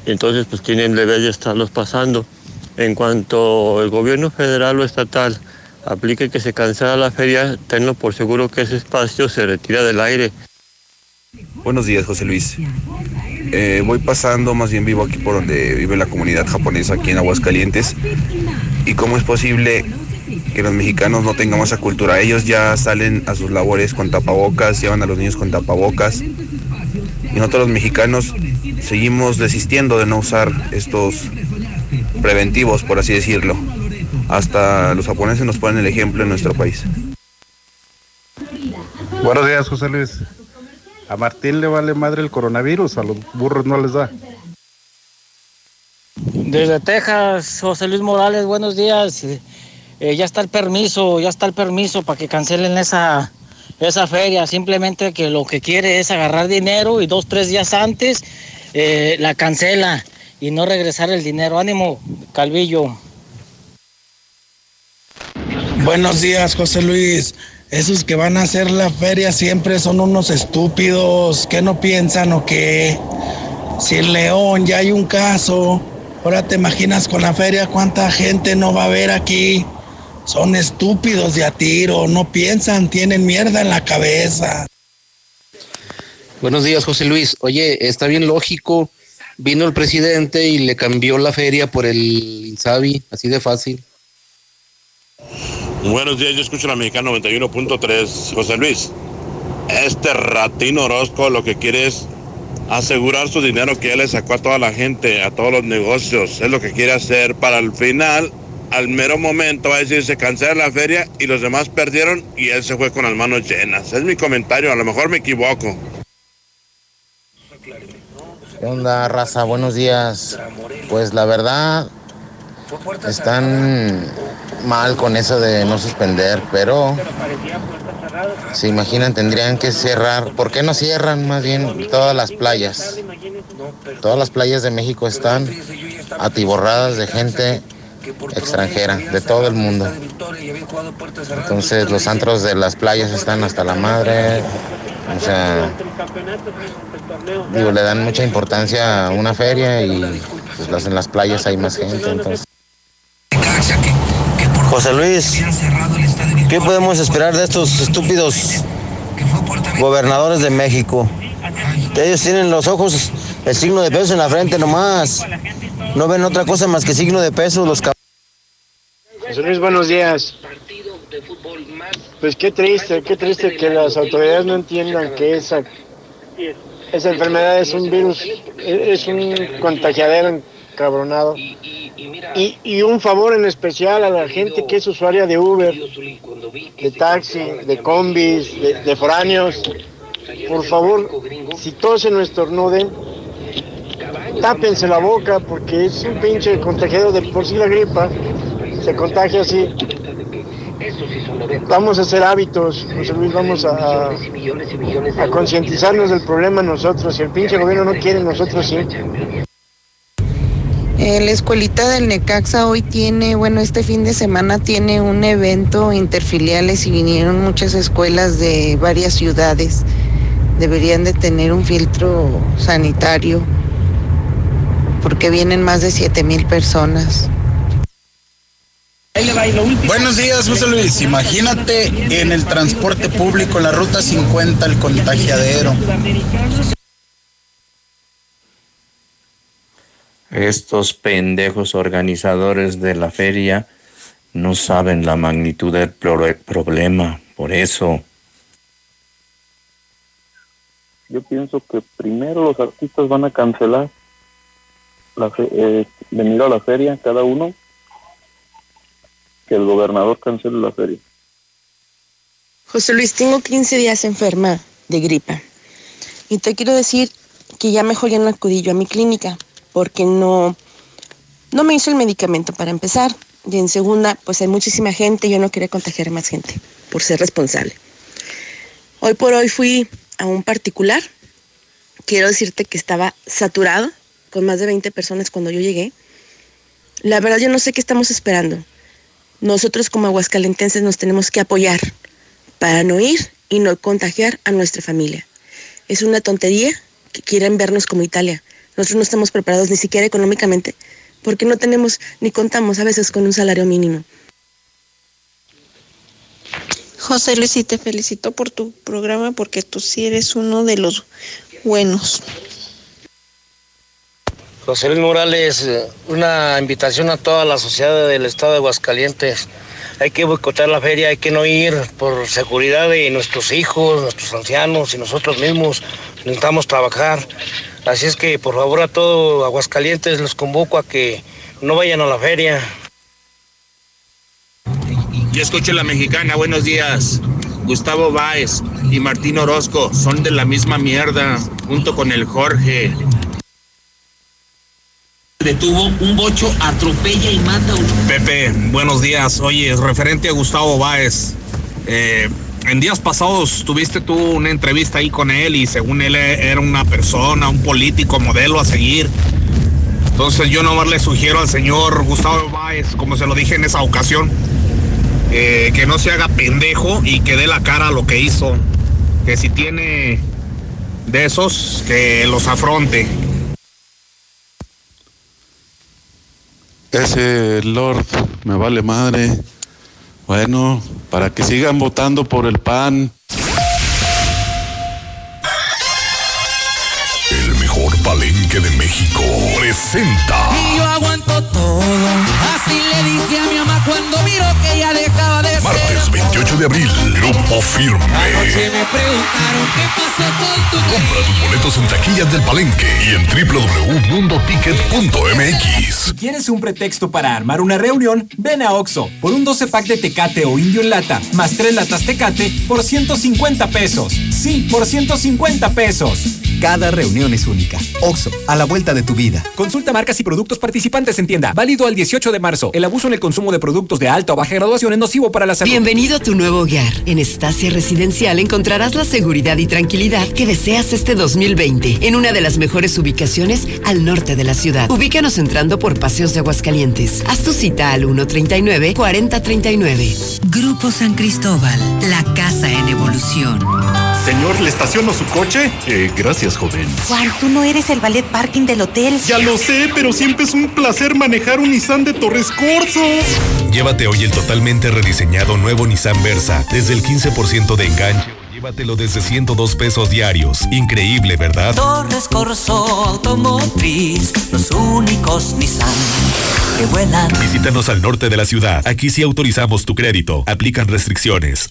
Speaker 74: entonces pues tienen deber de estarlos pasando. En cuanto el gobierno federal o estatal aplique que se cancela la feria, tenlo por seguro que ese espacio se retira del aire.
Speaker 83: Buenos días, José Luis. Eh, voy pasando, más bien vivo aquí por donde vive la comunidad japonesa, aquí en Aguascalientes. ¿Y cómo es posible que los mexicanos no tengamos esa cultura? Ellos ya salen a sus labores con tapabocas, llevan a los niños con tapabocas. Y nosotros los mexicanos seguimos desistiendo de no usar estos preventivos, por así decirlo. Hasta los japoneses nos ponen el ejemplo en nuestro país.
Speaker 84: Buenos días, José Luis. A Martín le vale madre el coronavirus, a los burros no les da.
Speaker 85: Desde Texas, José Luis Morales, buenos días. Eh, eh, ya está el permiso, ya está el permiso para que cancelen esa, esa feria. Simplemente que lo que quiere es agarrar dinero y dos, tres días antes eh, la cancela y no regresar el dinero. Ánimo, Calvillo.
Speaker 86: Buenos días, José Luis. Esos que van a hacer la feria siempre son unos estúpidos. ¿Qué no piensan o qué? Si en León ya hay un caso, ahora te imaginas con la feria cuánta gente no va a haber aquí. Son estúpidos de a tiro, no piensan, tienen mierda en la cabeza.
Speaker 87: Buenos días, José Luis. Oye, está bien lógico. Vino el presidente y le cambió la feria por el Insabi, así de fácil.
Speaker 88: Buenos días, yo escucho la mexicana 91.3. José Luis, este ratino Orozco lo que quiere es asegurar su dinero que él le sacó a toda la gente, a todos los negocios. Es lo que quiere hacer para el final, al mero momento, va a decir se cancela la feria y los demás perdieron y él se fue con las manos llenas. Es mi comentario, a lo mejor me equivoco.
Speaker 89: ¿Qué onda, raza? Buenos días. Pues la verdad, están mal con eso de no suspender, pero se imaginan, tendrían que cerrar. ¿Por qué no cierran más bien todas las playas? Todas las playas de México están atiborradas de gente extranjera, de todo el mundo. Entonces los antros de las playas están hasta la madre. O sea, digo, le dan mucha importancia a una feria y pues las- en las playas hay más gente. Entonces.
Speaker 90: José Luis, ¿qué podemos esperar de estos estúpidos gobernadores de México? Ellos tienen los ojos, el signo de peso en la frente nomás. No ven otra cosa más que signo de peso los cabrones.
Speaker 26: José Luis, buenos días. Pues qué triste, qué triste que las autoridades no entiendan que esa, esa enfermedad es un virus, es un contagiadero encabronado. Y, y un favor en especial a la gente que es usuaria de Uber, de taxi, de combis, de, de foráneos. Por favor, si tosen o estornuden, tápense la boca porque es un pinche contagiador de por sí la gripa. Se contagia así. Vamos a hacer hábitos, José Luis, vamos a, a concientizarnos del problema nosotros. Si el pinche gobierno no quiere, nosotros sí.
Speaker 91: Eh, la escuelita del Necaxa hoy tiene, bueno, este fin de semana tiene un evento interfiliales y vinieron muchas escuelas de varias ciudades. Deberían de tener un filtro sanitario porque vienen más de 7 mil personas.
Speaker 92: Buenos días, José Luis. Imagínate en el transporte público, en la ruta 50, el contagiadero.
Speaker 93: Estos pendejos organizadores de la feria no saben la magnitud del pro- problema, por eso.
Speaker 94: Yo pienso que primero los artistas van a cancelar la fe- eh, venir a la feria, cada uno, que el gobernador cancele la feria.
Speaker 91: José Luis, tengo 15 días enferma de gripa. Y te quiero decir que ya mejor ya no acudí yo a mi clínica porque no, no me hizo el medicamento para empezar. Y en segunda, pues hay muchísima gente y yo no quería contagiar a más gente por ser responsable.
Speaker 74: Hoy por hoy fui a un particular. Quiero decirte que estaba saturado, con más de 20 personas cuando yo llegué. La verdad yo no sé qué estamos esperando. Nosotros como aguascalentenses nos tenemos que apoyar para no ir y no contagiar a nuestra familia. Es una tontería que quieran vernos como Italia. Nosotros no estamos preparados ni siquiera económicamente porque no tenemos ni contamos a veces con un salario mínimo.
Speaker 83: José Luis, y te felicito por tu programa porque tú sí eres uno de los buenos.
Speaker 95: José Luis Morales, eh, una invitación a toda la sociedad del estado de Aguascalientes. Hay que boicotear la feria, hay que no ir por seguridad de nuestros hijos, nuestros ancianos y nosotros mismos. Necesitamos trabajar. Así es que por favor a todo Aguascalientes los convoco a que no vayan a la feria.
Speaker 96: Yo escucho la mexicana, buenos días. Gustavo Báez y Martín Orozco son de la misma mierda, junto con el Jorge.
Speaker 6: Detuvo un bocho, atropella y mata a un...
Speaker 97: Pepe, buenos días. Oye, referente a Gustavo Báez, eh, en días pasados tuviste tú una entrevista ahí con él y según él era una persona, un político, modelo a seguir. Entonces yo nomás le sugiero al señor Gustavo Báez, como se lo dije en esa ocasión, eh, que no se haga pendejo y que dé la cara a lo que hizo. Que si tiene de esos, que los afronte.
Speaker 98: Ese Lord me vale madre. Bueno, para que sigan votando por el PAN.
Speaker 16: El mejor palenque de México presenta.
Speaker 99: Y yo aguanto todo. Así le dije a mi
Speaker 16: 28 de abril, Grupo Firme.
Speaker 99: Anoche me preguntaron qué pasó con tu
Speaker 16: Compra tus boletos en taquillas del palenque y en www.mundoticket.mx.
Speaker 100: Si quieres un pretexto para armar una reunión, ven a Oxo por un 12 pack de Tecate o Indio en lata, más 3 latas Tecate por 150 pesos. Sí, por 150 pesos.
Speaker 101: Cada reunión es única. Oxo, a la vuelta de tu vida.
Speaker 100: Consulta marcas y productos participantes en tienda. Válido al 18 de marzo. El abuso en el consumo de productos de alta o baja graduación es nocivo para la salud.
Speaker 37: Bienvenido a tu nuevo hogar. En Estacia Residencial encontrarás la seguridad y tranquilidad que deseas este 2020 en una de las mejores ubicaciones al norte de la ciudad. Ubícanos entrando por Paseos de Aguascalientes. Haz tu cita al 139-4039.
Speaker 102: Grupo San Cristóbal, la casa en evolución.
Speaker 103: Señor, ¿le estaciono su coche? Eh, gracias, joven.
Speaker 104: Juan, tú no eres el ballet parking del hotel.
Speaker 103: Ya lo sé, pero siempre es un placer manejar un Nissan de Torres Corso.
Speaker 16: Llévate hoy el totalmente rediseñado nuevo Nissan Versa desde el 15% de enganche. Llévatelo desde 102 pesos diarios. Increíble, ¿verdad?
Speaker 99: Torres Corso Automotriz, los únicos Nissan que vuelan.
Speaker 16: Visítanos al norte de la ciudad. Aquí sí autorizamos tu crédito. Aplican restricciones.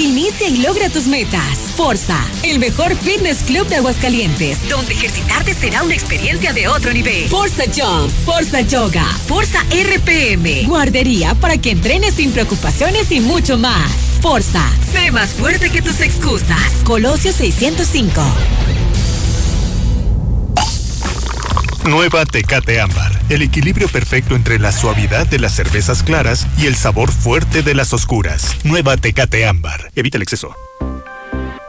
Speaker 38: Inicia y logra tus metas. Forza, el mejor fitness club de Aguascalientes, donde ejercitarte será una experiencia de otro nivel. Forza Jump, Forza Yoga, Forza RPM, guardería para que entrenes sin preocupaciones y mucho más. Forza, sé más fuerte que tus excusas. Colosio 605.
Speaker 16: Nueva Tecate Ámbar. El equilibrio perfecto entre la suavidad de las cervezas claras y el sabor fuerte de las oscuras. Nueva Tecate Ámbar. Evita el exceso.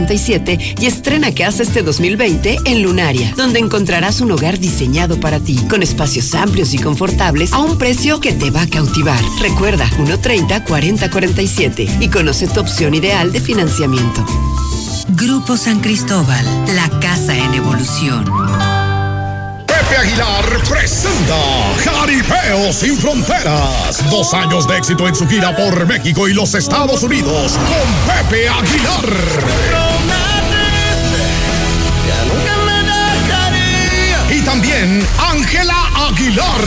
Speaker 37: 4047 y estrena casa este 2020 en Lunaria, donde encontrarás un hogar diseñado para ti, con espacios amplios y confortables a un precio que te va a cautivar. Recuerda 130 4047 y conoce tu opción ideal de financiamiento.
Speaker 102: Grupo San Cristóbal, la casa en evolución.
Speaker 105: Pepe Aguilar presenta Jaripeo sin Fronteras. Dos años de éxito en su gira por México y los Estados Unidos con Pepe Aguilar. También Ángela Aguilar.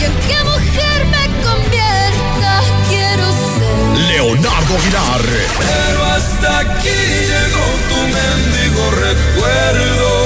Speaker 106: ¿Y en qué mujer me convierta? Quiero ser.
Speaker 105: Leonardo Aguilar.
Speaker 107: Pero hasta aquí llegó tu mendigo recuerdo.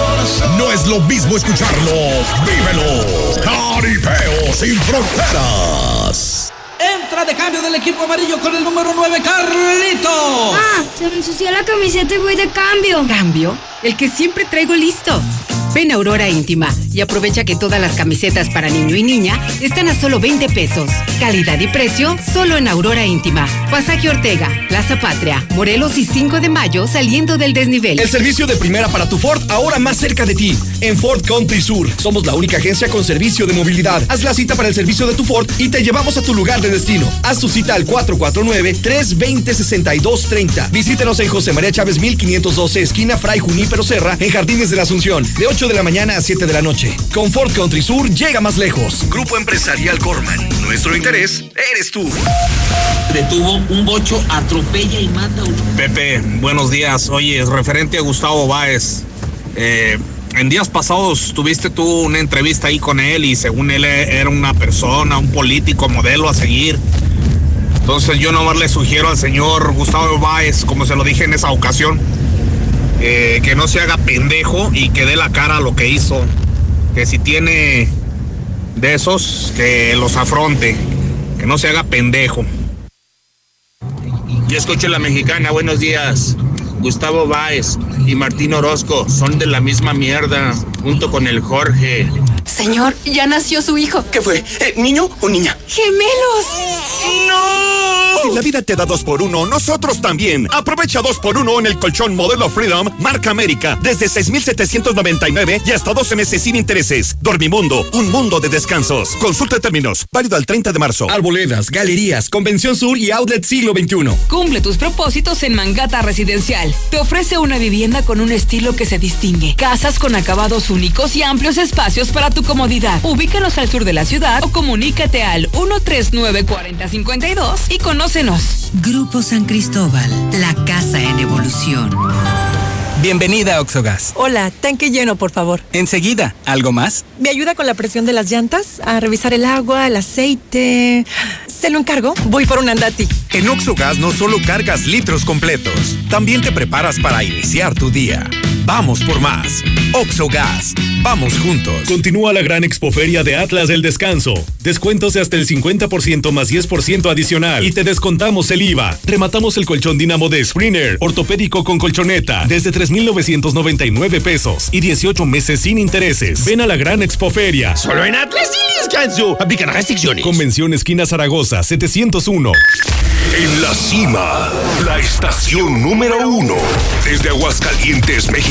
Speaker 105: No es lo mismo escucharlo, vívelo. Caripeo sin fronteras.
Speaker 107: Entra de cambio del equipo amarillo con el número 9, Carlito.
Speaker 108: Ah, se me ensució la camiseta y voy de cambio.
Speaker 109: ¿Cambio? El que siempre traigo listo. Ven a Aurora Íntima y aprovecha que todas las camisetas para niño y niña están a solo 20 pesos. Calidad y precio solo en Aurora Íntima. Pasaje Ortega, Plaza Patria, Morelos y 5 de mayo saliendo del desnivel.
Speaker 18: El servicio de primera para tu Ford ahora más cerca de ti. En Ford Country Sur somos la única agencia con servicio de movilidad. Haz la cita para el servicio de tu Ford y te llevamos a tu lugar de destino. Haz tu cita al 449-320-6230. Visítenos en José María Chávez 1512, esquina Fray Junípero Serra, en Jardines de la Asunción, de 8 de la mañana a 7 de la noche. Con Ford Country Sur llega más lejos. Grupo Empresarial Corman. Nuestro interés eres tú.
Speaker 6: Detuvo un bocho, atropella y mata a un...
Speaker 110: Pepe, buenos días. Oye, referente a Gustavo Báez. eh, en días pasados tuviste tú una entrevista ahí con él y según él eh, era una persona, un político, modelo a seguir. Entonces yo nomás le sugiero al señor Gustavo Báez, como se lo dije en esa ocasión, eh, que no se haga pendejo y que dé la cara a lo que hizo. Que si tiene de esos, que los afronte. Que no se haga pendejo. Yo escucho la mexicana, buenos días. Gustavo Báez y Martín Orozco son de la misma mierda, junto con el Jorge.
Speaker 111: Señor, ya nació su hijo.
Speaker 18: ¿Qué fue? Eh, ¿Niño o niña?
Speaker 111: ¡Gemelos!
Speaker 18: ¡No!
Speaker 105: Si la vida te da dos por uno, nosotros también. Aprovecha dos por uno en el colchón modelo Freedom, marca América, desde 6,799 y hasta 12 meses sin intereses. Dormimundo, un mundo de descansos. Consulta términos, válido al 30 de marzo.
Speaker 18: Arboledas, galerías, Convención Sur y Outlet Siglo XXI.
Speaker 99: Cumple tus propósitos en Mangata Residencial. Te ofrece una vivienda con un estilo que se distingue. Casas con acabados únicos y amplios espacios para tu comodidad. Ubícanos al sur de la ciudad o comunícate al 139-4052 y conócenos.
Speaker 38: Grupo San Cristóbal, la casa en evolución.
Speaker 103: Bienvenida a Oxogas.
Speaker 112: Hola, tanque lleno, por favor.
Speaker 103: Enseguida, ¿algo más?
Speaker 112: ¿Me ayuda con la presión de las llantas? A revisar el agua, el aceite. ¿Se lo encargo? Voy por un andati.
Speaker 42: En Oxogas no solo cargas litros completos, también te preparas para iniciar tu día. Vamos por más. Oxogas. Vamos juntos.
Speaker 16: Continúa la gran expoferia de Atlas del Descanso. Descuentos de hasta el 50% más 10% adicional. Y te descontamos el IVA. Rematamos el colchón Dinamo de Springer, ortopédico con colchoneta, desde 3,999 pesos y 18 meses sin intereses. Ven a la gran expoferia.
Speaker 113: Solo en Atlas y Descanso. Aplican restricciones.
Speaker 16: Convención Esquina Zaragoza, 701.
Speaker 114: En la cima, la estación número uno. Desde Aguascalientes, México,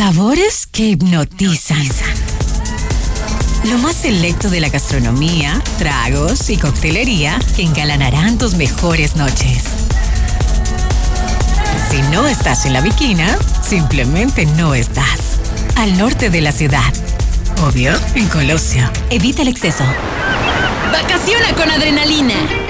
Speaker 99: Sabores que hipnotizan. Lo más selecto de la gastronomía, tragos y coctelería que engalanarán tus mejores noches. Si no estás en la Viquina, simplemente no estás. Al norte de la ciudad. Obvio, en Colosio. Evita el exceso. Vacaciona con adrenalina.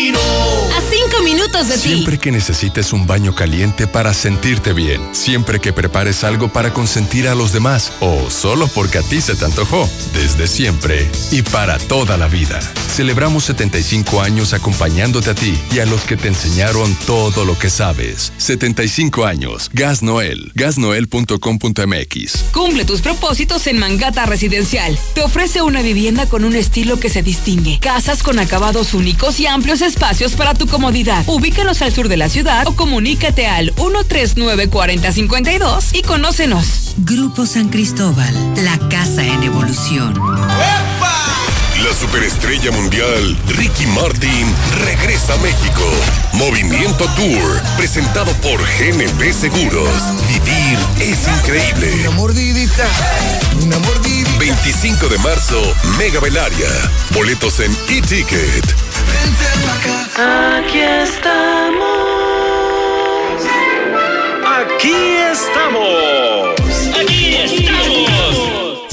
Speaker 40: A cinco minutos de ti.
Speaker 115: Siempre que necesites un baño caliente para sentirte bien, siempre que prepares algo para consentir a los demás o solo porque a ti se te antojó, desde siempre y para toda la vida. Celebramos 75 años acompañándote a ti y a los que te enseñaron todo lo que sabes. 75 años. Gas Noel. Gasnoel.com.mx.
Speaker 40: Cumple tus propósitos en Mangata Residencial. Te ofrece una vivienda con un estilo que se distingue. Casas con acabados únicos y amplios espacios para tu comodidad. Ubícanos al sur de la ciudad o comunícate al 139 4052 y conócenos.
Speaker 38: Grupo San Cristóbal, la casa en evolución.
Speaker 114: La superestrella mundial Ricky Martin regresa a México. Movimiento Tour, presentado por GNP Seguros. Vivir es increíble.
Speaker 116: Una mordidita, una mordidita.
Speaker 114: 25 de marzo, Mega Belaria. Boletos en e-ticket.
Speaker 6: Aquí estamos. Aquí estamos. Aquí estamos.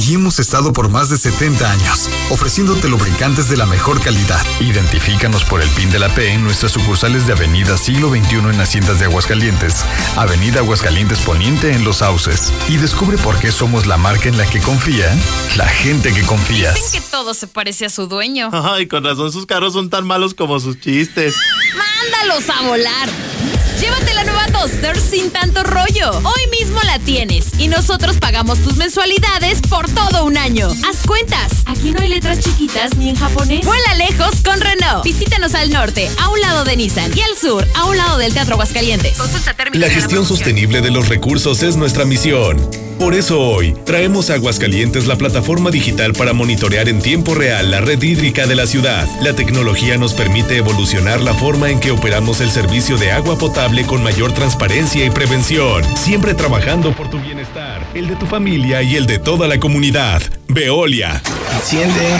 Speaker 16: Y hemos estado por más de 70 años, ofreciéndote lubricantes de la mejor calidad. Identifícanos por el PIN de la P en nuestras sucursales de Avenida Siglo XXI en Haciendas de Aguascalientes, Avenida Aguascalientes Poniente en Los Sauces. Y descubre por qué somos la marca en la que confía la gente que confías.
Speaker 40: Dicen que todo se parece a su dueño.
Speaker 117: Ay, con razón sus carros son tan malos como sus chistes.
Speaker 40: ¡Mándalos a volar! Llévate la nueva Duster sin tanto rollo. Hoy mismo la tienes y nosotros pagamos tus mensualidades por todo un año. Haz cuentas. Aquí no hay letras chiquitas ni en japonés. Vuela lejos con Renault. Visítanos al norte, a un lado de Nissan y al sur, a un lado del Teatro Aguascalientes. Consulta términos
Speaker 118: La gestión sostenible de los recursos es nuestra misión. Por eso hoy traemos a Aguascalientes la plataforma digital para monitorear en tiempo real la red hídrica de la ciudad. La tecnología nos permite evolucionar la forma en que operamos el servicio de agua potable con mayor transparencia y prevención, siempre trabajando por tu bienestar, el de tu familia y el de toda la comunidad. Veolia.
Speaker 119: Enciende.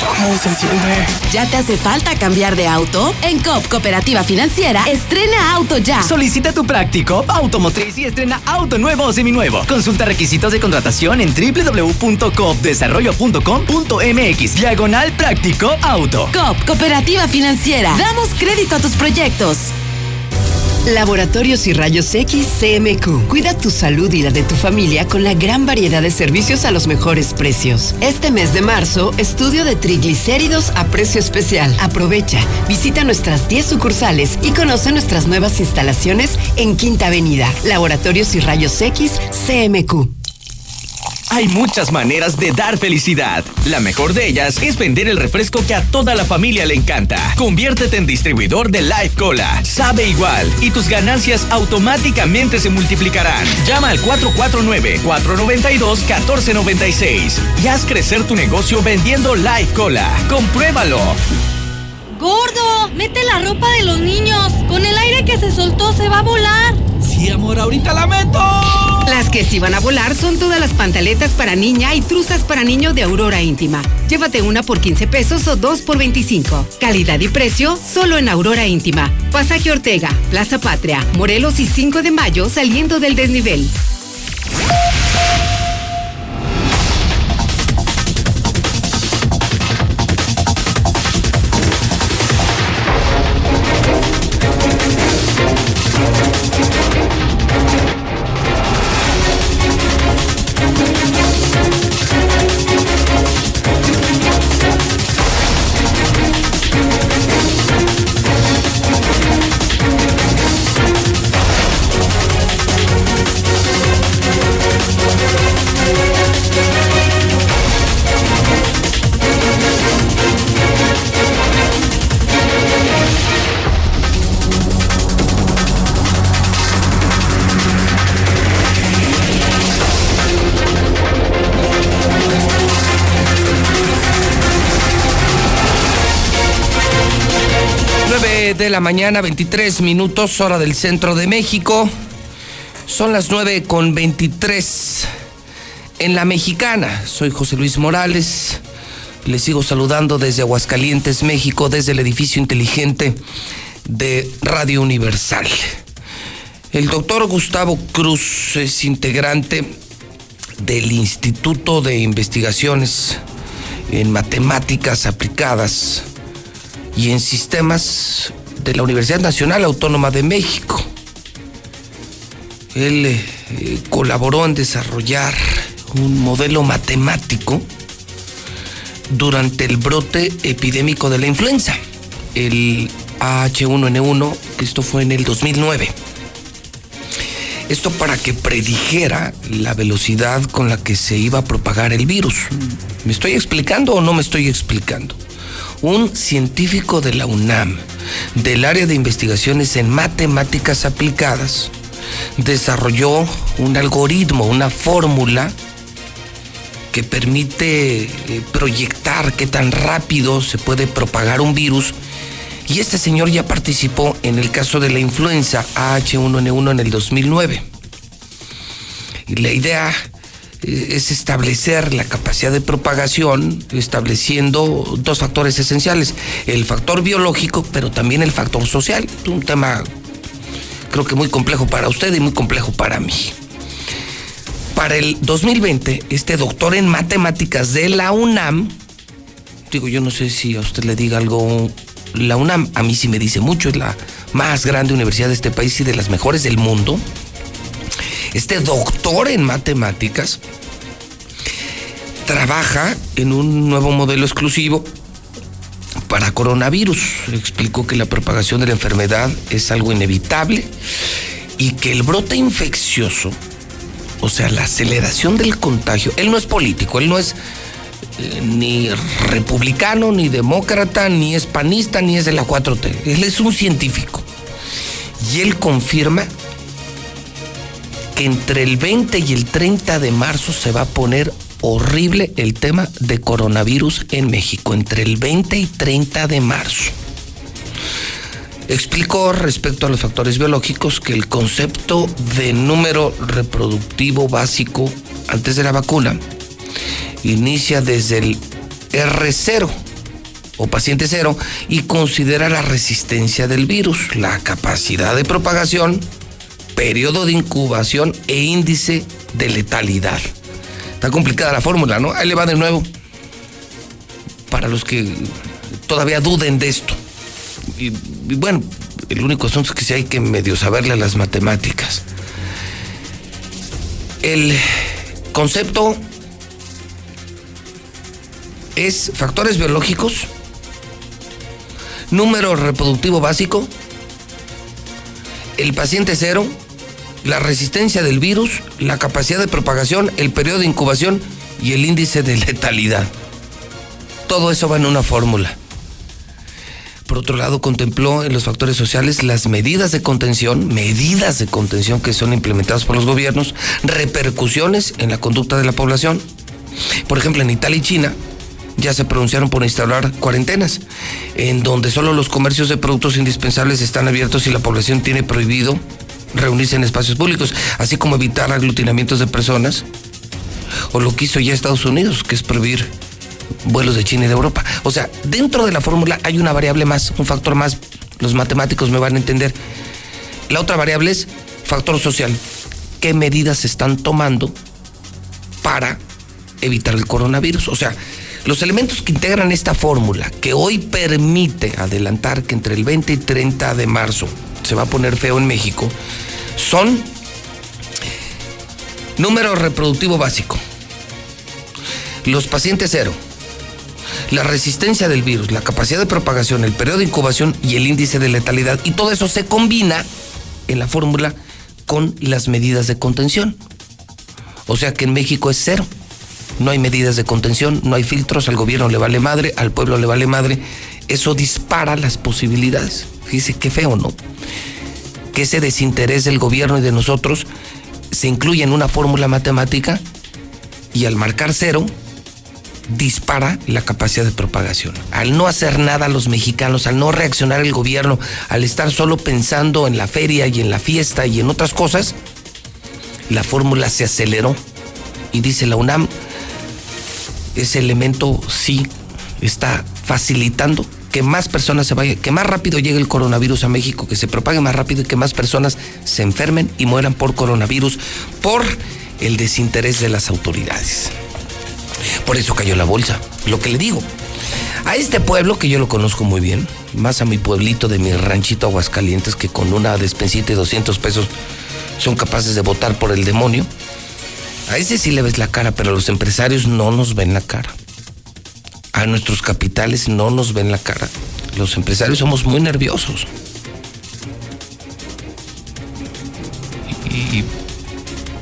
Speaker 119: ¿Cómo se enciende?
Speaker 40: ¿Ya te hace falta cambiar de auto? En COP Cooperativa Financiera, estrena auto ya.
Speaker 42: Solicita tu práctico automotriz y estrena auto nuevo o seminuevo. Consulta requisitos de contratación en www.coopdesarrollo.com.mx. Diagonal práctico auto.
Speaker 40: COP Cooperativa Financiera. Damos crédito a tus proyectos.
Speaker 37: Laboratorios y Rayos X CMQ. Cuida tu salud y la de tu familia con la gran variedad de servicios a los mejores precios. Este mes de marzo, estudio de triglicéridos a precio especial. Aprovecha, visita nuestras 10 sucursales y conoce nuestras nuevas instalaciones en Quinta Avenida. Laboratorios y Rayos X CMQ.
Speaker 18: Hay muchas maneras de dar felicidad. La mejor de ellas es vender el refresco que a toda la familia le encanta. Conviértete en distribuidor de Life Cola. Sabe igual y tus ganancias automáticamente se multiplicarán. Llama al 449-492-1496 y haz crecer tu negocio vendiendo Life Cola. Compruébalo.
Speaker 120: Gordo, mete la ropa de los niños. Con el aire que se soltó se va a volar.
Speaker 121: Sí, amor, ahorita la meto.
Speaker 122: Las que sí van a volar son todas las pantaletas para niña y truzas para niño de Aurora Íntima. Llévate una por 15 pesos o dos por 25. Calidad y precio solo en Aurora Íntima. Pasaje Ortega, Plaza Patria, Morelos y 5 de mayo saliendo del desnivel.
Speaker 1: La mañana, 23 minutos, hora del centro de México. Son las 9 con 23. en la mexicana. Soy José Luis Morales. Les sigo saludando desde Aguascalientes, México, desde el edificio inteligente de Radio Universal. El doctor Gustavo Cruz es integrante del Instituto de Investigaciones en Matemáticas Aplicadas y en Sistemas de la Universidad Nacional Autónoma de México. Él eh, colaboró en desarrollar un modelo matemático durante el brote epidémico de la influenza, el H1N1, que esto fue en el 2009. Esto para que predijera la velocidad con la que se iba a propagar el virus. ¿Me estoy explicando o no me estoy explicando? Un científico de la UNAM, del área de investigaciones en matemáticas aplicadas, desarrolló un algoritmo, una fórmula que permite eh, proyectar qué tan rápido se puede propagar un virus. Y este señor ya participó en el caso de la influenza H1N1 en el 2009. Y la idea es establecer la capacidad de propagación estableciendo dos factores esenciales, el factor biológico, pero también el factor social. Un tema creo que muy complejo para usted y muy complejo para mí. Para el 2020, este doctor en matemáticas de la UNAM, digo, yo no sé si a usted le diga algo la UNAM, a mí sí me dice mucho, es la más grande universidad de este país y de las mejores del mundo. Este doctor en matemáticas trabaja en un nuevo modelo exclusivo para coronavirus. Explicó que la propagación de la enfermedad es algo inevitable y que el brote infeccioso, o sea, la aceleración del contagio, él no es político, él no es eh, ni republicano, ni demócrata, ni es panista, ni es de la 4T. Él es un científico. Y él confirma entre el 20 y el 30 de marzo se va a poner horrible el tema de coronavirus en México, entre el 20 y 30 de marzo. Explicó respecto a los factores biológicos que el concepto de número reproductivo básico antes de la vacuna inicia desde el R0 o paciente cero y considera la resistencia del virus, la capacidad de propagación, periodo de incubación e índice de letalidad. Está complicada la fórmula, ¿no? Ahí le va de nuevo. Para los que todavía duden de esto. Y, bueno, el único asunto es que sí hay que medio saberle las matemáticas. El concepto es factores biológicos, número reproductivo básico, el paciente cero, la resistencia del virus, la capacidad de propagación, el periodo de incubación y el índice de letalidad. Todo eso va en una fórmula. Por otro lado, contempló en los factores sociales las medidas de contención, medidas de contención que son implementadas por los gobiernos, repercusiones en la conducta de la población. Por ejemplo, en Italia y China ya se pronunciaron por instaurar cuarentenas, en donde solo los comercios de productos indispensables están abiertos y la población tiene prohibido reunirse en espacios públicos, así como evitar aglutinamientos de personas, o lo que hizo ya Estados Unidos, que es prohibir vuelos de China y de Europa. O sea, dentro de la fórmula hay una variable más, un factor más, los matemáticos me van a entender. La otra variable es factor social. ¿Qué medidas se están tomando para evitar el coronavirus? O sea, los elementos que integran esta fórmula, que hoy permite adelantar que entre el 20 y 30 de marzo se va a poner feo en México, son número reproductivo básico, los pacientes cero, la resistencia del virus, la capacidad de propagación, el periodo de incubación y el índice de letalidad. Y todo eso se combina en la fórmula con las medidas de contención. O sea que en México es cero. No hay medidas de contención, no hay filtros, al gobierno le vale madre, al pueblo le vale madre. Eso dispara las posibilidades. Fíjese qué feo, ¿no? Que ese desinterés del gobierno y de nosotros se incluye en una fórmula matemática y al marcar cero dispara la capacidad de propagación. Al no hacer nada los mexicanos, al no reaccionar el gobierno, al estar solo pensando en la feria y en la fiesta y en otras cosas, la fórmula se aceleró Y dice la UNAM, ese elemento sí está facilitando que más personas se vayan, que más rápido llegue el coronavirus a México, que se propague más rápido y que más personas se enfermen y mueran por coronavirus por el desinterés de las autoridades. Por eso cayó la bolsa. Lo que le digo, a este pueblo que yo lo conozco muy bien, más a mi pueblito de mi ranchito Aguascalientes, que con una despensita de 200 pesos son capaces de votar por el demonio, a ese sí le ves la cara, pero los empresarios no nos ven la cara. A nuestros capitales no nos ven la cara. Los empresarios somos muy nerviosos. Y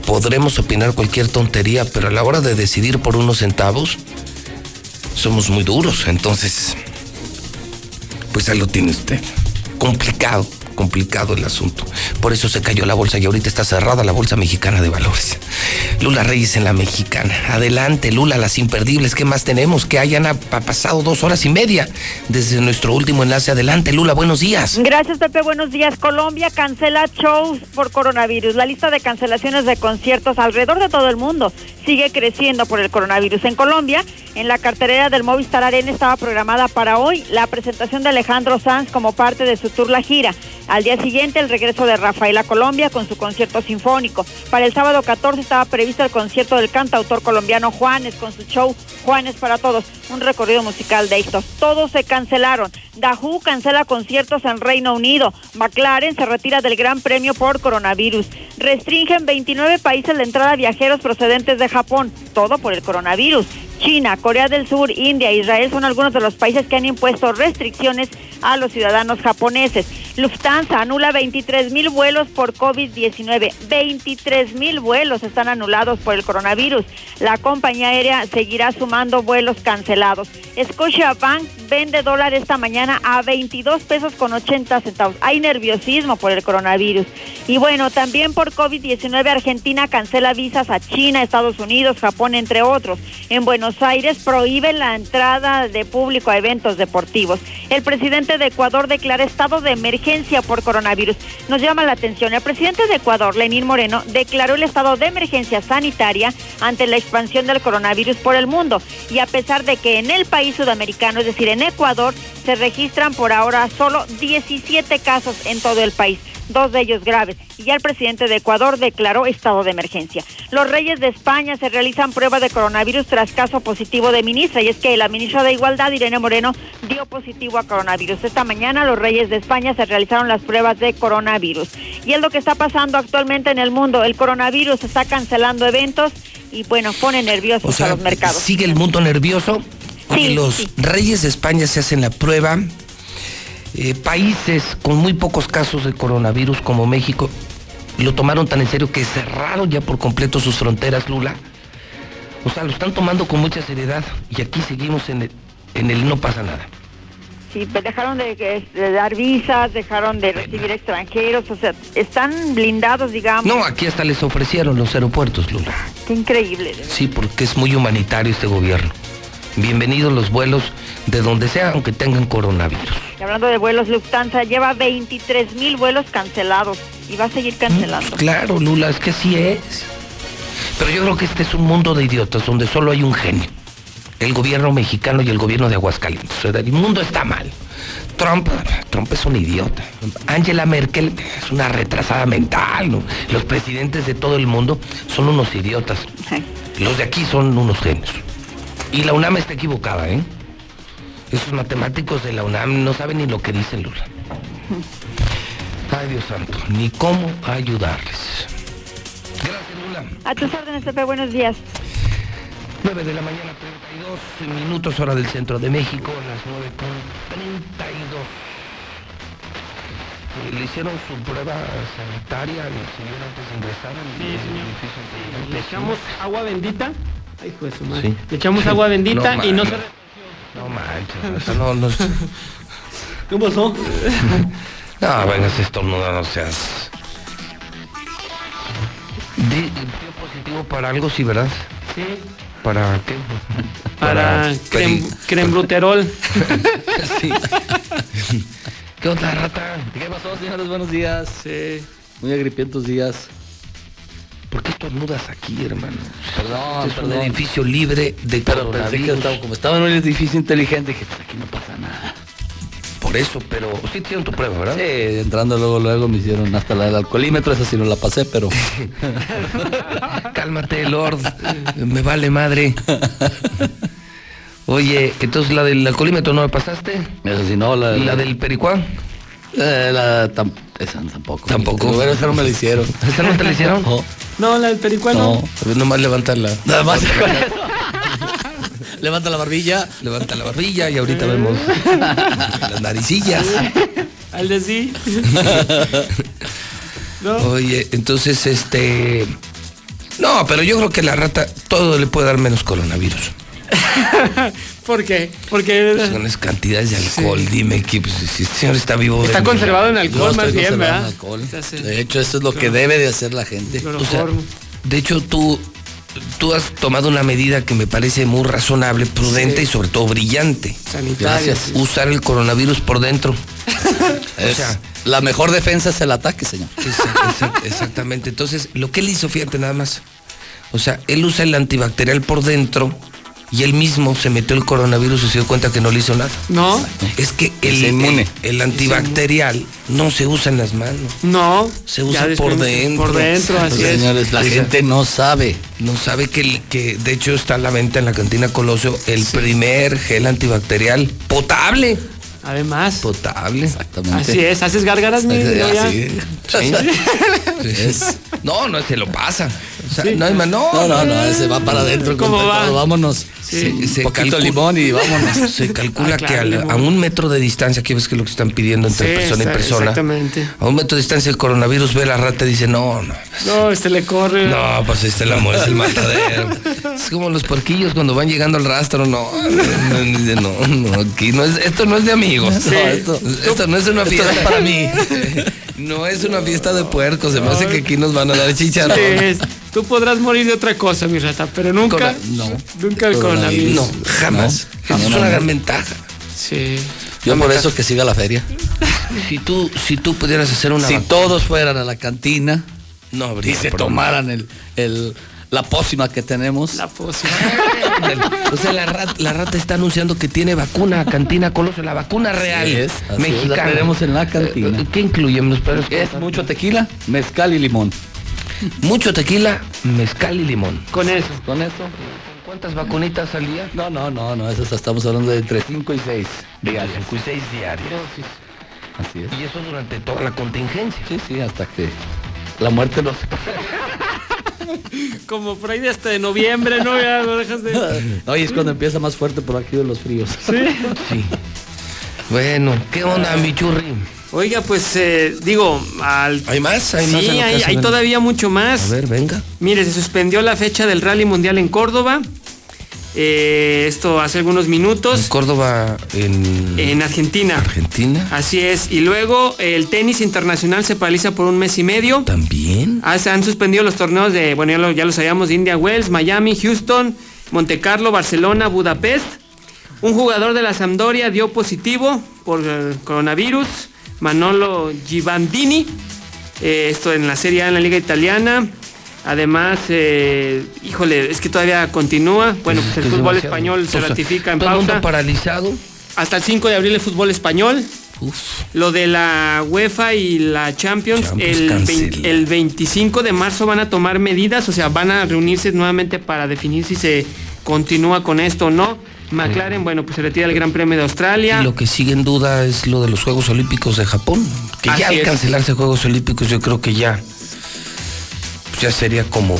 Speaker 1: podremos opinar cualquier tontería, pero a la hora de decidir por unos centavos, somos muy duros. Entonces, pues ahí lo tiene usted. Complicado, complicado el asunto. Por eso se cayó la bolsa y ahorita está cerrada la bolsa mexicana de valores. Lula Reyes en la mexicana. Adelante, Lula, las imperdibles. ¿Qué más tenemos? Que hayan ha pasado dos horas y media desde nuestro último enlace. Adelante, Lula, buenos días.
Speaker 2: Gracias, Pepe. Buenos días. Colombia cancela shows por coronavirus. La lista de cancelaciones de conciertos alrededor de todo el mundo sigue creciendo por el coronavirus. En Colombia, en la carterera del Movistar Arena estaba programada para hoy la presentación de Alejandro Sanz como parte de su tour La Gira. Al día siguiente, el regreso de Rafaela Colombia con su concierto sinfónico. Para el sábado 14 estaba previsto el concierto del cantautor colombiano Juanes con su show Juanes para Todos, un recorrido musical de estos. Todos se cancelaron. Dahu cancela conciertos en Reino Unido. McLaren se retira del Gran Premio por coronavirus. Restringen 29 países la entrada a viajeros procedentes de Japón, todo por el coronavirus. China, Corea del Sur, India e Israel son algunos de los países que han impuesto restricciones a los ciudadanos japoneses. Lufthansa anula 23 mil vuelos por COVID-19. 23 mil vuelos están anulados por el coronavirus. La compañía aérea seguirá sumando vuelos cancelados. Scotiabank vende dólar esta mañana a 22 pesos con 80 centavos. Hay nerviosismo por el coronavirus. Y bueno, también por COVID-19 Argentina cancela visas a China, Estados Unidos, Japón, entre otros. En Buenos Aires prohíbe la entrada de público a eventos deportivos. El presidente de Ecuador declara estado de emergencia por coronavirus. Nos llama la atención. El presidente de Ecuador, Lenín Moreno, declaró el estado de emergencia sanitaria ante la expansión del coronavirus por el mundo. Y a pesar de que en el país sudamericano, es decir, en Ecuador, se registran por ahora solo 17 casos en todo el país dos de ellos graves, y ya el presidente de Ecuador declaró estado de emergencia. Los reyes de España se realizan pruebas de coronavirus tras caso positivo de ministra, y es que la ministra de Igualdad, Irene Moreno, dio positivo a coronavirus. Esta mañana los reyes de España se realizaron las pruebas de coronavirus. Y es lo que está pasando actualmente en el mundo. El coronavirus está cancelando eventos y bueno, pone nerviosos a los mercados.
Speaker 1: ¿Sigue el mundo nervioso?
Speaker 2: Sí,
Speaker 1: los
Speaker 2: sí.
Speaker 1: reyes de España se hacen la prueba. Eh, países con muy pocos casos de coronavirus como México lo tomaron tan en serio que cerraron ya por completo sus fronteras, Lula. O sea, lo están tomando con mucha seriedad y aquí seguimos en el, en el no pasa nada.
Speaker 2: Sí, pues dejaron de, de dar visas, dejaron de recibir extranjeros, o sea, están blindados, digamos.
Speaker 1: No, aquí hasta les ofrecieron los aeropuertos, Lula.
Speaker 2: Qué increíble.
Speaker 1: Sí, porque es muy humanitario este gobierno. Bienvenidos los vuelos de donde sea, aunque tengan coronavirus.
Speaker 2: Y hablando de vuelos, Lufthansa lleva 23 mil vuelos cancelados y va a seguir cancelando.
Speaker 1: Claro, Lula, es que sí es. Pero yo creo que este es un mundo de idiotas donde solo hay un genio. El gobierno mexicano y el gobierno de Aguascalientes. El mundo está mal. Trump, Trump es un idiota. Angela Merkel es una retrasada mental. ¿no? Los presidentes de todo el mundo son unos idiotas. Los de aquí son unos genios. Y la UNAM está equivocada, ¿eh? Esos matemáticos de la UNAM no saben ni lo que dicen, Lula. Ay, Dios santo, ni cómo ayudarles.
Speaker 2: A tus órdenes, Pepe, buenos días.
Speaker 1: 9 de la mañana, 32 minutos, hora del centro de México, las 9 con 32. Eh, Le hicieron su prueba sanitaria al señor antes de ingresar al
Speaker 66: Sí, señor.
Speaker 1: edificio.
Speaker 66: Le echamos agua bendita. Ay, de su madre.
Speaker 1: Sí.
Speaker 66: Le echamos agua bendita
Speaker 1: No
Speaker 66: y no se...
Speaker 1: No manches, o sea, no, no.
Speaker 66: ¿Qué pasó?
Speaker 1: No, vengas estornuda, no seas. Di- Dio positivo para algo, sí, ¿verdad?
Speaker 66: Sí.
Speaker 1: ¿Para qué?
Speaker 66: Para crem,
Speaker 1: peri-
Speaker 66: crembruterol.
Speaker 1: Sí. ¿Qué onda, rata?
Speaker 123: ¿Qué pasó, señores? Buenos días.
Speaker 66: Sí.
Speaker 123: Muy agripientos días.
Speaker 1: ¿Por qué estornudas aquí, hermano?
Speaker 123: Perdón,
Speaker 1: Este es un
Speaker 123: perdón.
Speaker 1: edificio libre de
Speaker 123: Pero pensé que estaba, como estaba en un edificio inteligente, dije, "Pues aquí no pasa nada.
Speaker 1: Por eso, pero sí te dieron tu prueba, ¿verdad?
Speaker 123: Sí, entrando luego, luego me hicieron hasta la del alcoholímetro, esa sí no la pasé, pero...
Speaker 1: Cálmate, Lord. Me vale madre. Oye, entonces la del alcoholímetro no me pasaste.
Speaker 123: Eso sí, no, la,
Speaker 1: ¿La del pericuán?
Speaker 123: Eh, la, tam- esa tampoco.
Speaker 1: Tampoco.
Speaker 123: Pero esa no me la hicieron.
Speaker 1: ¿Esa no te la hicieron?
Speaker 123: No.
Speaker 66: No, la del pericuano.
Speaker 123: No.
Speaker 1: Ver, nomás levantarla.
Speaker 123: Nada más. Levanta la barbilla.
Speaker 1: Levanta la barbilla y ahorita vemos las naricillas.
Speaker 66: Al de sí. No.
Speaker 1: Oye, entonces este. No, pero yo creo que la rata todo le puede dar menos coronavirus.
Speaker 66: ¿Por qué? Porque
Speaker 1: Con las cantidades de alcohol, dime que pues, si este señor está vivo.
Speaker 66: está conservado en alcohol más bien, ¿verdad?
Speaker 123: alcohol.
Speaker 66: Entonces,
Speaker 123: De hecho, eso es lo que debe de hacer la gente.
Speaker 1: O sea, de hecho, tú, tú has tomado una medida que me parece muy razonable, prudente
Speaker 66: Sí.
Speaker 1: y sobre todo brillante.
Speaker 66: Sanitaria.
Speaker 1: Gracias. Usar el coronavirus por dentro.
Speaker 123: Es-
Speaker 1: sea-
Speaker 123: la mejor defensa es el ataque, señor.
Speaker 1: Exact- exact- Exactamente. Entonces, lo que él hizo, fíjate nada más. O sea, él usa el antibacterial por dentro y él mismo se metió el coronavirus y se dio cuenta que no le hizo nada.
Speaker 66: No,
Speaker 1: Es que el, el, el antibacterial no se usa en las manos.
Speaker 66: no.
Speaker 1: Se usa por dentro.
Speaker 66: Por dentro, así
Speaker 123: Pues,
Speaker 66: es.
Speaker 123: señores, la gente no sabe.
Speaker 1: No sabe que, que de hecho está a la venta en la cantina Colosio el primer gel antibacterial potable.
Speaker 66: Además,
Speaker 1: Potable.
Speaker 123: Exactamente.
Speaker 66: así es. ¿Haces gárgaras, mi?
Speaker 1: Así, sí.
Speaker 123: Es-
Speaker 1: No, no se lo pasa. O sea,
Speaker 66: Sí.
Speaker 1: no hay más, no,
Speaker 123: No, no, no, ese va para adentro.
Speaker 66: ¿Cómo
Speaker 123: con
Speaker 66: va?
Speaker 123: todo, Vámonos.
Speaker 1: Se, se
Speaker 123: poquito limón y vámonos.
Speaker 1: Se calcula
Speaker 66: Ah, claro,
Speaker 1: que a un metro de distancia, aquí ves que es lo que están pidiendo entre
Speaker 66: Sí,
Speaker 1: persona y persona.
Speaker 66: Exactamente.
Speaker 1: A un metro de distancia el coronavirus ve la rata y dice, no, no.
Speaker 66: No, este le corre.
Speaker 1: No, pues este el amor es el matadero. Es como los porquillos cuando van llegando al rastro, no, no, no, no, no, aquí no es, esto no es de amigos.
Speaker 123: Sí.
Speaker 1: No, esto, esto no es una
Speaker 123: Esto
Speaker 1: fiesta
Speaker 123: es para mí.
Speaker 1: No es una fiesta de puercos, se me hace que aquí nos van a dar chicharrón.
Speaker 66: Sí, Tú podrás morir de otra cosa, mi rata, pero nunca,
Speaker 1: Cora-
Speaker 123: no.
Speaker 66: nunca el coronavirus.
Speaker 1: No, jamás.
Speaker 123: No,
Speaker 1: Esa es una gran ventaja.
Speaker 66: Sí.
Speaker 123: Yo por eso que siga la feria.
Speaker 1: Si tú, si tú pudieras hacer una
Speaker 123: Si todos fueran a la cantina
Speaker 1: no
Speaker 123: y se
Speaker 1: problema.
Speaker 123: tomaran el, el- la pócima que tenemos,
Speaker 66: La pócima.
Speaker 1: O sea, la rata, la rata está anunciando que tiene vacuna Cantina Colosio, la vacuna real
Speaker 123: es, así es,
Speaker 1: mexicana.
Speaker 123: la tenemos en la cantina.
Speaker 1: Eh, ¿Qué incluyen los perros?
Speaker 123: es mucho tequila, mezcal y limón.
Speaker 1: Mucho tequila, mezcal y limón.
Speaker 66: Con eso.
Speaker 123: Con eso.
Speaker 1: ¿Cuántas vacunitas al día?
Speaker 123: No, no, no, no, eso estamos hablando de entre 5 y 6 diarios.
Speaker 1: Cinco y seis diarios.
Speaker 123: Así es.
Speaker 1: Y eso durante toda la contingencia.
Speaker 123: Sí, sí, hasta que la muerte nos...
Speaker 66: Como por ahí de hasta de noviembre, ¿no? Ya lo dejas de.
Speaker 123: Oye, es cuando empieza más fuerte por aquí de los fríos.
Speaker 66: Sí.
Speaker 1: Sí. Bueno, ¿qué onda, mi churri?
Speaker 66: Oiga, pues eh, digo, al.
Speaker 1: ¿Hay más? ¿Hay
Speaker 66: sí,
Speaker 1: más
Speaker 66: hay, todavía mucho
Speaker 1: A
Speaker 66: más.
Speaker 1: ver, venga.
Speaker 66: Mire, se suspendió la fecha del Rally Mundial en Córdoba. Eh, esto hace algunos
Speaker 1: En
Speaker 66: minutos.
Speaker 1: Córdoba, en,
Speaker 66: En Argentina.
Speaker 1: Argentina.
Speaker 66: Así es. Y luego el tenis internacional se paraliza por un mes y medio.
Speaker 1: También.
Speaker 66: Ah, se han suspendido los torneos de, bueno, ya lo, ya lo sabíamos, de India Wells, Miami, Houston, Monte Carlo, Barcelona, Budapest. Un jugador de la Sampdoria dio positivo por eh, coronavirus, Manolo Givandini. Eh, esto en la Serie A en la Liga Italiana. Además, eh, híjole, es que todavía continúa. Bueno, pues el
Speaker 1: es
Speaker 66: fútbol
Speaker 1: demasiado.
Speaker 66: español se
Speaker 1: O sea,
Speaker 66: ratifica en
Speaker 1: todo el mundo
Speaker 66: pausa.
Speaker 1: paralizado.
Speaker 66: Hasta el 5 de abril el fútbol español.
Speaker 1: Uf.
Speaker 66: Lo de la UEFA y la Champions,
Speaker 1: Champions
Speaker 66: el,
Speaker 1: cancela.
Speaker 66: 20 el 25 de marzo van a tomar medidas, o sea, van a reunirse nuevamente para definir si se continúa con esto o no. McLaren, bueno, pues se retira el Gran Premio de Australia.
Speaker 1: Y lo que sigue en duda es lo de los Juegos Olímpicos de Japón. Que
Speaker 66: Así
Speaker 1: ya al
Speaker 66: es.
Speaker 1: cancelarse Juegos Olímpicos, yo creo que ya. Pues ya sería como,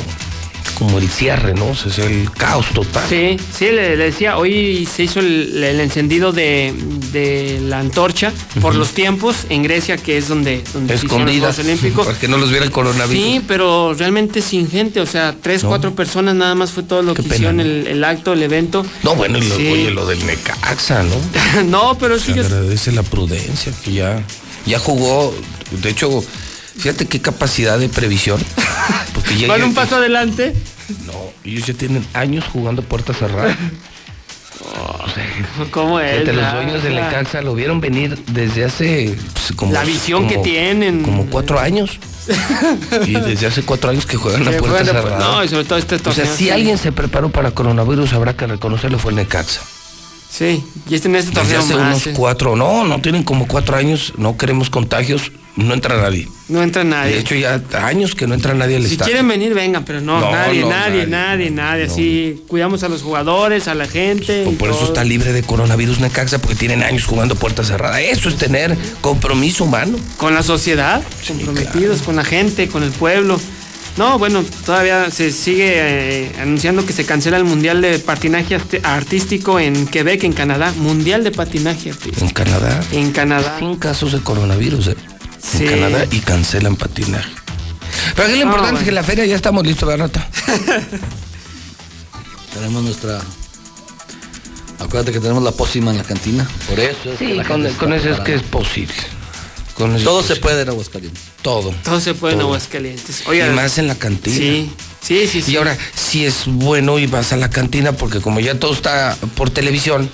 Speaker 1: como el cierre, ¿no? O sea, es el caos total.
Speaker 66: Sí, sí, le, le decía, hoy se hizo el, el encendido de, de la antorcha por los tiempos en Grecia, que es donde, donde se hicieron los
Speaker 1: Escondidas.
Speaker 66: Juegos Olímpicos.
Speaker 1: Para que no los viera el coronavirus.
Speaker 66: Sí, pero realmente sin gente, o sea, tres,
Speaker 1: No.
Speaker 66: cuatro personas nada más fue todo lo
Speaker 1: Qué
Speaker 66: que
Speaker 1: pena,
Speaker 66: hicieron
Speaker 1: ¿no?
Speaker 66: el, el acto, el evento.
Speaker 1: No, bueno, y lo,
Speaker 66: Sí.
Speaker 1: oye, lo del Necaxa, ¿no?
Speaker 66: no, pero sí
Speaker 1: Se agradece la prudencia, que ya, ya jugó. De hecho, fíjate qué capacidad de previsión. Porque ya,
Speaker 66: van
Speaker 1: ya-
Speaker 66: un paso adelante.
Speaker 1: No, ellos ya tienen años jugando puertas cerradas. O sé.
Speaker 66: ¿Cómo es?
Speaker 1: Fíjate, los
Speaker 66: la-
Speaker 1: dueños del
Speaker 66: la-
Speaker 1: Necaxa lo vieron venir desde hace pues, como.
Speaker 66: La visión que tienen.
Speaker 1: Como cuatro años. y desde hace cuatro años que juegan a
Speaker 66: Que
Speaker 1: puerta
Speaker 66: juegan a pu-
Speaker 1: cerrada.
Speaker 66: no, y sobre todo este
Speaker 1: O sea,
Speaker 66: torneo,
Speaker 1: si alguien se preparó para coronavirus, habrá que reconocerlo, fue el Necaxa.
Speaker 66: Sí, y este en este
Speaker 1: Desde
Speaker 66: torneo
Speaker 1: hace
Speaker 66: más.
Speaker 1: unos
Speaker 66: eh.
Speaker 1: cuatro, no, no tienen como cuatro años, no queremos contagios, no entra nadie.
Speaker 66: No entra nadie.
Speaker 1: De hecho, ya años que no entra nadie al
Speaker 66: Si
Speaker 1: estadio.
Speaker 66: quieren venir, vengan, pero no,
Speaker 1: No,
Speaker 66: nadie,
Speaker 1: no,
Speaker 66: nadie,
Speaker 1: nadie,
Speaker 66: nadie, nadie, Así cuidamos a los jugadores, a la gente. y
Speaker 1: Por eso está libre de coronavirus Necaxa, porque tienen años jugando puerta cerrada. Eso es tener compromiso humano.
Speaker 66: Con la sociedad, comprometidos, con la gente, con el pueblo. No, bueno, todavía se sigue eh, anunciando que se cancela el Mundial de Patinaje Art- Artístico en Quebec, en Canadá. Mundial de Patinaje Artístico.
Speaker 1: En Canadá.
Speaker 66: En Canadá.
Speaker 1: Sin casos de coronavirus, ¿eh?
Speaker 66: Sí.
Speaker 1: En Canadá y cancelan patinaje. Pero aquí lo
Speaker 66: Ah,
Speaker 1: importante
Speaker 66: bueno.
Speaker 1: es que la feria ya estamos listos, ¿verdad, Rata?
Speaker 123: Tenemos nuestra. Acuérdate que tenemos la pócima en la cantina. Por eso. es que
Speaker 1: Sí,
Speaker 123: la
Speaker 1: con, con eso es que es posible. Con eso
Speaker 123: Todo
Speaker 1: es
Speaker 123: se puede en Aguascalientes.
Speaker 1: Todo.
Speaker 66: Todo se puede en. Aguascalientes. Oiga,
Speaker 1: y más en la cantina.
Speaker 66: Sí, sí, sí, sí.
Speaker 1: Y ahora, si es bueno y vas a la cantina, porque como ya todo está por televisión,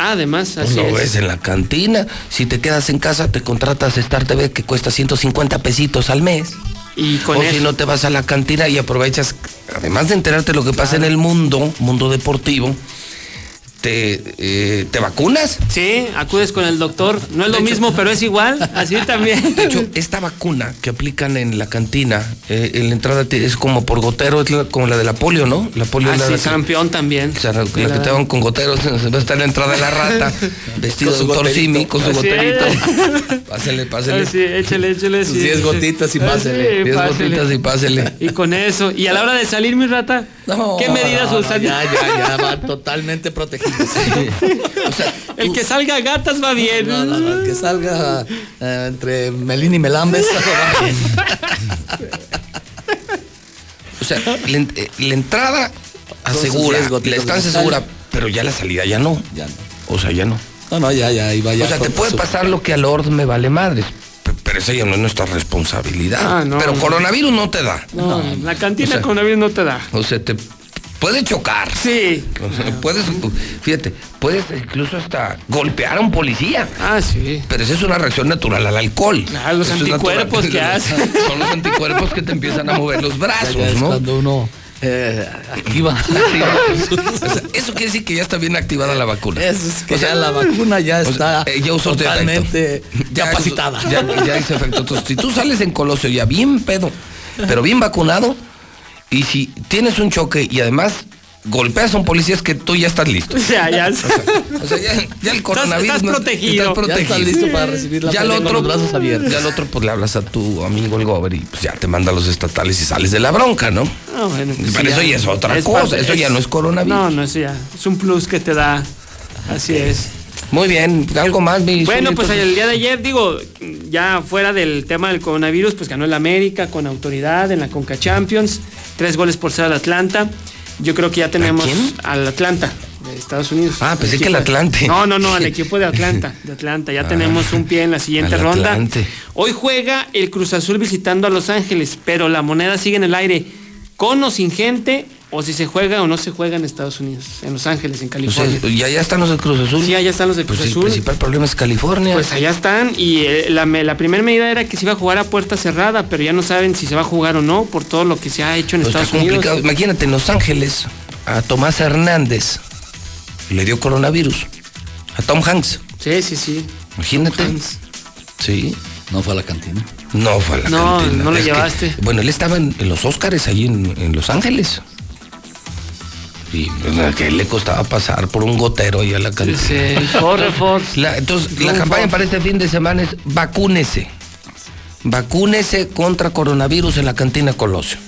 Speaker 66: Además,
Speaker 1: pues
Speaker 66: así
Speaker 1: lo
Speaker 66: es.
Speaker 1: ves en la cantina. Si te quedas en casa, te contratas Star TV que cuesta 150 pesitos al mes.
Speaker 66: Y con
Speaker 1: o
Speaker 66: eso.
Speaker 1: si no te vas a la cantina y aprovechas, además de enterarte de lo que pasa en el mundo, mundo deportivo, te, eh, te vacunas.
Speaker 66: Sí, acudes con el doctor. No es lo
Speaker 1: hecho-
Speaker 66: mismo, pero es igual. Así también.
Speaker 1: De hecho, esta vacuna que aplican en la cantina, eh, en la entrada es como por gotero, es la- como la de la polio, ¿no? La polio
Speaker 66: Ah,
Speaker 1: es la
Speaker 66: sí,
Speaker 1: de-
Speaker 66: campeón también.
Speaker 1: O sea, la, la
Speaker 66: la-
Speaker 1: que te van con goteros, se va a estar en la entrada de la rata, vestido de doctor. Simi, con su goterito. Pásele, pásele.
Speaker 66: Sí, échale, échale.
Speaker 123: Sus
Speaker 66: sí,
Speaker 123: 10
Speaker 66: sí.
Speaker 123: gotitas y pásele.
Speaker 1: Diez
Speaker 66: pásele.
Speaker 1: gotitas y pásele.
Speaker 66: Y con eso. Y a la hora de salir, mi rata,
Speaker 1: No,
Speaker 66: ¿qué medidas
Speaker 123: No, no,
Speaker 66: usan?
Speaker 123: ya, ya, ya va totalmente protegido.
Speaker 1: O sea,
Speaker 66: El que salga gatas va bien.
Speaker 123: No, no, no, el que salga eh, entre Melín y Melambes. va bien.
Speaker 1: o sea, la, eh, la entrada asegura, la estancia
Speaker 123: sal.
Speaker 1: asegura, pero ya la salida ya no.
Speaker 123: Ya no.
Speaker 1: O sea, ya no.
Speaker 123: No, no, ya, ya, iba ya.
Speaker 1: o sea, te puede pasar lo que a Lord me vale madres. Pe- Pero esa ya no es nuestra responsabilidad.
Speaker 66: Ah, no.
Speaker 1: Pero coronavirus no te da.
Speaker 66: No, la cantina
Speaker 1: O sea-
Speaker 66: con avión no te da.
Speaker 1: O sea, te puede chocar.
Speaker 66: Sí.
Speaker 1: O sea, puedes, fíjate, puedes incluso hasta golpear a un policía.
Speaker 66: Ah, sí.
Speaker 1: Pero esa es una reacción natural al alcohol.
Speaker 66: Claro, los
Speaker 1: Eso
Speaker 66: anticuerpos que hacen.
Speaker 1: Son los anticuerpos que te empiezan a mover los brazos,
Speaker 123: ya
Speaker 1: ¿no?
Speaker 123: cuando uno eh, activa.
Speaker 1: O sea, eso quiere decir que ya está bien activada la vacuna.
Speaker 123: Eso es que
Speaker 1: O sea,
Speaker 123: ya la vacuna ya
Speaker 1: o sea,
Speaker 123: está
Speaker 1: eh, ya usó
Speaker 123: totalmente.
Speaker 1: Ya
Speaker 123: capacitada.
Speaker 1: ya hizo efecto. Entonces, si tú sales en Colosio ya bien pedo, pero bien vacunado, y si tienes un choque y además golpeas a un policía, es que tú ya estás listo.
Speaker 66: Ya, ya.
Speaker 1: O sea, ya, ya el coronavirus.
Speaker 66: estás
Speaker 1: no-
Speaker 66: protegido.
Speaker 1: estás
Speaker 123: Ya estás listo para recibir la
Speaker 1: ya el
Speaker 123: con los brazos abiertos.
Speaker 1: Ya el otro, pues le hablas a tu amigo el gober y pues ya te manda a los estatales y sales de la bronca, ¿no?
Speaker 66: Ah, bueno, pues
Speaker 1: Pero
Speaker 66: sí,
Speaker 1: eso ya es otra cosa,
Speaker 66: parte-
Speaker 1: eso ya no es coronavirus.
Speaker 66: No, no es ya. Es un plus que te da. Así es.
Speaker 1: Muy bien, algo más, mi
Speaker 66: Bueno, pues el día de ayer, digo, ya fuera del tema del coronavirus, pues ganó el América con autoridad en la Conca Champions. Tres goles por ser al Atlanta. Yo creo que ya tenemos al Atlanta de Estados Unidos.
Speaker 1: Ah, pensé que el Atlante.
Speaker 66: No, no, no, al equipo de Atlanta. De Atlanta. Ya
Speaker 1: Ah,
Speaker 66: tenemos un pie en la siguiente ronda.
Speaker 1: Atlante.
Speaker 66: Hoy juega el Cruz Azul visitando a Los Ángeles, pero la moneda sigue en el aire. Con o sin gente, o si se juega o no se juega en Estados Unidos, en Los Ángeles, en
Speaker 1: O sea,
Speaker 66: California.
Speaker 1: ya, ya están los de Cruz Azul.
Speaker 66: Sí, allá están los de Cruz
Speaker 1: Pues el
Speaker 66: Azul.
Speaker 1: principal problema es California.
Speaker 66: Pues allá están y eh, la, me- la primera medida era que se iba a jugar a puerta cerrada, pero ya no saben si se va a jugar o no por todo lo que se ha hecho en
Speaker 1: Pues está
Speaker 66: Estados Unidos.
Speaker 1: complicado. Imagínate, en Los Ángeles, a Tomás Hernández le dio coronavirus. A Tom Hanks.
Speaker 66: Sí, sí, sí.
Speaker 1: Imagínate. Sí.
Speaker 123: No fue a la cantina.
Speaker 1: No fue a la
Speaker 66: No,
Speaker 1: cantina.
Speaker 66: no lo
Speaker 1: Es que,
Speaker 66: llevaste.
Speaker 1: bueno, él estaba en, en los Óscares allí en, en Los Ángeles. Y pues, que le costaba pasar por un gotero ahí a la cantina.
Speaker 66: Sí, corre, Fox.
Speaker 1: La- entonces, la campaña para este fin de semana es vacúnese. Vacúnese contra coronavirus en la cantina Colosio.